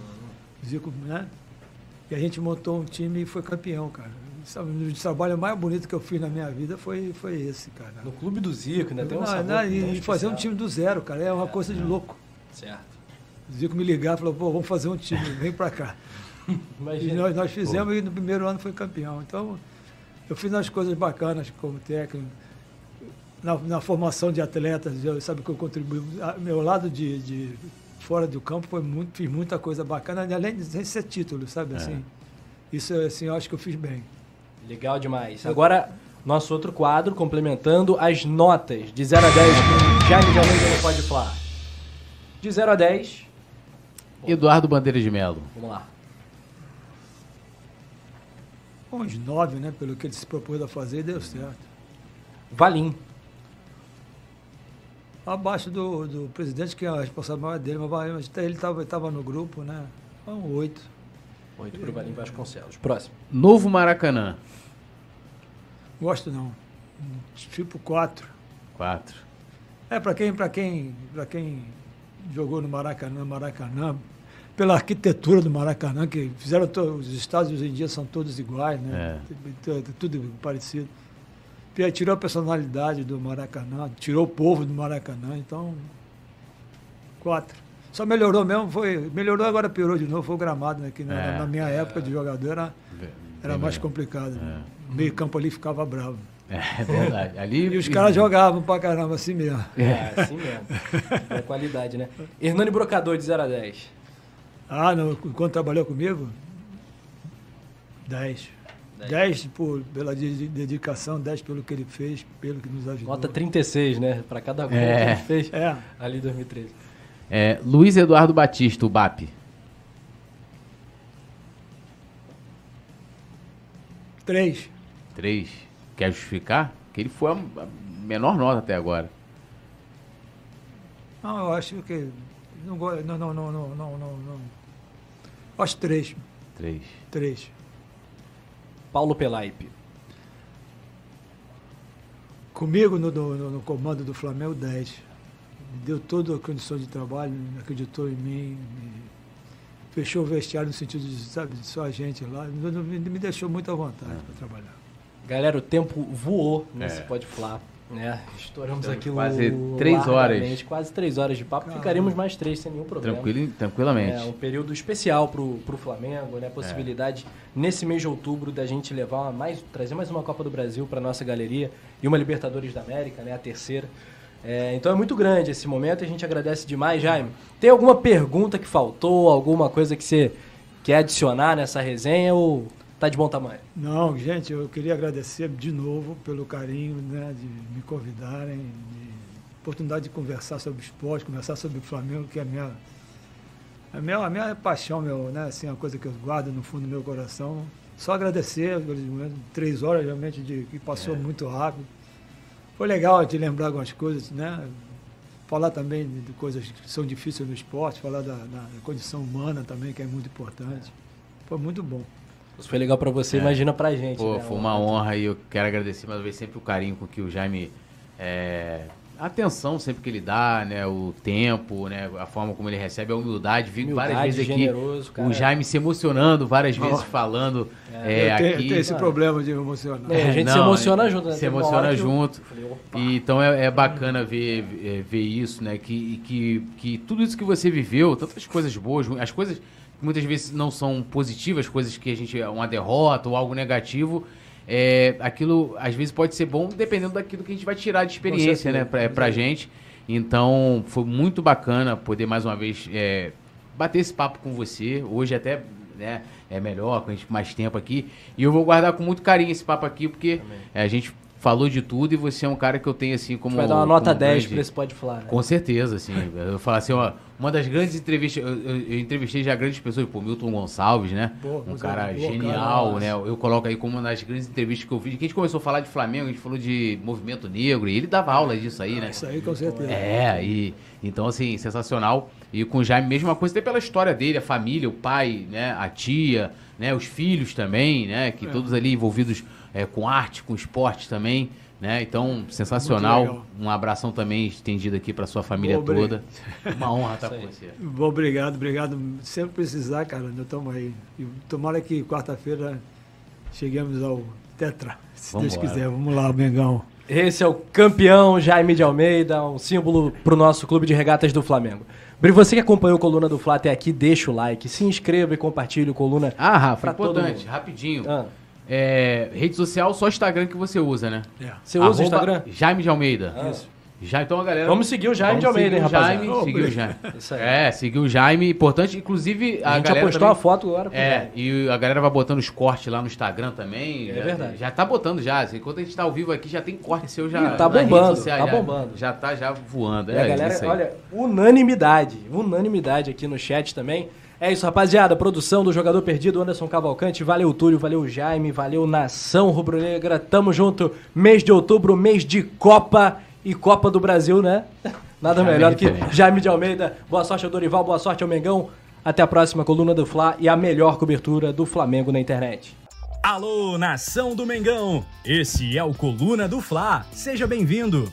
Zico, né? E a gente montou um time e foi campeão, cara. O trabalho mais bonito que eu fiz na minha vida foi, foi esse, cara. No clube do Zico, ainda tem um Não, não, e especial. fazer um time do zero, cara, é uma coisa de louco. Certo. O Zico me ligar e falou, pô, vamos fazer um time, vem pra cá. E Imagina. nós, nós fizemos e no primeiro ano foi campeão. Então, eu fiz umas coisas bacanas como técnico, na, na formação de atletas, eu, sabe que eu contribuí. a- Meu lado de, de fora do campo foi muito, fiz muita coisa bacana, além de ser título, sabe assim. Isso assim, eu acho que eu fiz bem. Legal demais. Agora, nosso outro quadro, complementando as notas de 0 a 10 que Jaime de Almeida não pode falar. De 0 a 10, Eduardo Bandeira de Melo. vamos lá. Uns nove, né? Pelo que ele se propôs a fazer, deu certo. Valim. Abaixo do, do presidente, que é a responsabilidade maior dele, mas ele estava no grupo, né? Um oito. 8 pro Valim Vasconcelos. Próximo. Novo Maracanã. Gosto não. Tipo quatro. Quatro. É, para quem, pra quem, pra quem jogou no Maracanã, Maracanã, pela arquitetura do Maracanã, que fizeram os estádios hoje em dia são todos iguais, né? T- Tudo parecido. Tirou a personalidade do Maracanã, tirou o povo do Maracanã, então. Quatro. Só melhorou mesmo, foi. Melhorou, agora piorou de novo, foi o gramado, né? Que na, É. na minha época de jogador era, era mais complicado. né? O meio campo ali ficava bravo. É verdade. Ali, E os caras jogavam pra caramba assim mesmo. É, assim mesmo. É qualidade, né? Hernani Brocador, de 0 a 10. Ah, não, quando trabalhou comigo? 10. Dez. 10 por, pela de- de- dedicação, 10 pelo que ele fez, pelo que nos ajudou. Nota 36, né? Pra cada gol É. que ele fez É, ali em 2013. É, Luiz Eduardo Batista, o BAP. 3. Três. Quer justificar? Que ele foi a menor nota até agora. Não, eu acho que. Não, não, não, não, não, não, não. Acho 3. Três. 3. Paulo Pelaipe. Comigo no, no, no comando do Flamengo, 10. Me deu toda a condição de trabalho, acreditou em mim, me- fechou o vestiário no sentido de, sabe, de só a gente lá. Me, me- deixou muito à vontade para trabalhar. Galera, o tempo voou nesse É. Pode Falar. É, estouramos Estamos aqui quase três horas. Quase três horas de papo. Ficaríamos mais três sem nenhum problema. Tranquilo, tranquilamente. É um período especial pro, pro Flamengo, né? Possibilidade nesse mês de outubro da gente levar uma mais, trazer mais uma Copa do Brasil para nossa galeria e uma Libertadores da América, né? A terceira. É, então é muito grande esse momento e a gente agradece demais, Jaime. Tem alguma pergunta que faltou, alguma coisa que você quer adicionar nessa resenha ou tá de bom tamanho? Não, gente, eu queria agradecer de novo pelo carinho né, de me convidarem, de oportunidade de conversar sobre esporte, conversar sobre o Flamengo, que é a minha, a minha, a minha paixão, meu, né, assim, uma coisa que eu guardo no fundo do meu coração. Só agradecer, três horas realmente de, que passou É. muito rápido. Foi legal de lembrar algumas coisas, né? Falar também de de coisas que são difíceis no esporte, falar da, da condição humana também, que é muito importante. Foi muito bom. Se foi legal para você, imagina pra gente. É. Pô, né? foi uma honra e eu quero agradecer mais uma vez sempre o carinho com que o Jaime. É, a atenção sempre que ele dá, né? O tempo, né? A forma como ele recebe, a humildade. Vi várias Humildade, vezes aqui generoso, cara. o Jaime se emocionando várias vezes falando. É, eu tenho, aqui. tenho esse problema de emocionar. É, a gente se Não, emociona junto, né? Se emociona eu- junto. E, então é, é bacana ver, é, ver isso, né? Que, que, que tudo isso que você viveu, tantas coisas boas, as coisas muitas vezes não são positivas, coisas que a gente. uma derrota ou algo negativo. É, aquilo às vezes pode ser bom dependendo daquilo que a gente vai tirar de experiência, né, pra, pra gente. Então foi muito bacana poder mais uma vez é, bater esse papo com você. Hoje até né, é melhor, com a gente mais tempo aqui. E eu vou guardar com muito carinho esse papo aqui, porque é, a gente falou de tudo e você é um cara que eu tenho assim como. vai dar uma nota como 10 grande- pra esse Pode Falar, né? com certeza, assim. Eu falo assim, ó, uma das grandes entrevistas, eu, eu- eu entrevistei já grandes pessoas, pô, Milton Gonçalves, né? Pô, um cara é- genial, cara, né? Eu coloco aí como uma das grandes entrevistas que eu fiz. Que a gente começou a falar de Flamengo, a gente falou de movimento negro, e ele dava aula disso aí, né? Isso aí, com certeza. É, e então assim, sensacional. E com o Jaime, mesma coisa, até pela história dele, a família, o pai, né, a tia, né, os filhos também, né, que todos ali envolvidos é, com arte, com esporte também, né? Então, sensacional. Um abração também estendido aqui para sua família toda. Uma honra estar com você. Bom, obrigado, obrigado. Sempre precisar, cara, nós estamos aí. E tomara que quarta-feira cheguemos ao Tetra, se Deus Vambora. quiser. Vamos lá, Mengão. Esse é o campeão Jaime de Almeida, um símbolo pro nosso clube de regatas do Flamengo. Bri, você que acompanhou o Coluna do Fla até aqui, deixa o like, se inscreva e compartilhe o Coluna. Ah, Rafa, importante, mundo. rapidinho. Ah. É, rede social, só Instagram que você usa, né? É. Você usa o Instagram? Jaime de Almeida. Isso. Já, então a galera. Vamos seguir o Jaime de Almeida, hein, o rapaziada? Jaime, Ô, seguir o Jaime. Isso aí. É, seguir o Jaime, importante. Inclusive, a, A, gente galera. já postou também- uma foto agora. É, e a galera vai botando os cortes lá no Instagram também. É já, verdade. Já tá botando já. assim, Enquanto a gente tá ao vivo aqui, já tem corte seu já. Ih, tá bombando, sociais, tá já- bombando. Já tá já voando. E É, a galera, isso aí. olha, unanimidade, unanimidade aqui no chat também. É isso, rapaziada. Produção do Jogador Perdido, Anderson Cavalcante. Valeu, Túlio. Valeu, Jaime. Valeu, Nação Rubro-Negra. Tamo junto. Mês de outubro, mês de Copa e Copa do Brasil, né? Nada Jaime melhor do que. Jaime de Almeida. Boa sorte ao Dorival, boa sorte ao Mengão. Até a próxima coluna do Fla e a melhor cobertura do Flamengo na internet. Alô, nação do Mengão! Esse é o Coluna do Fla. Seja bem-vindo.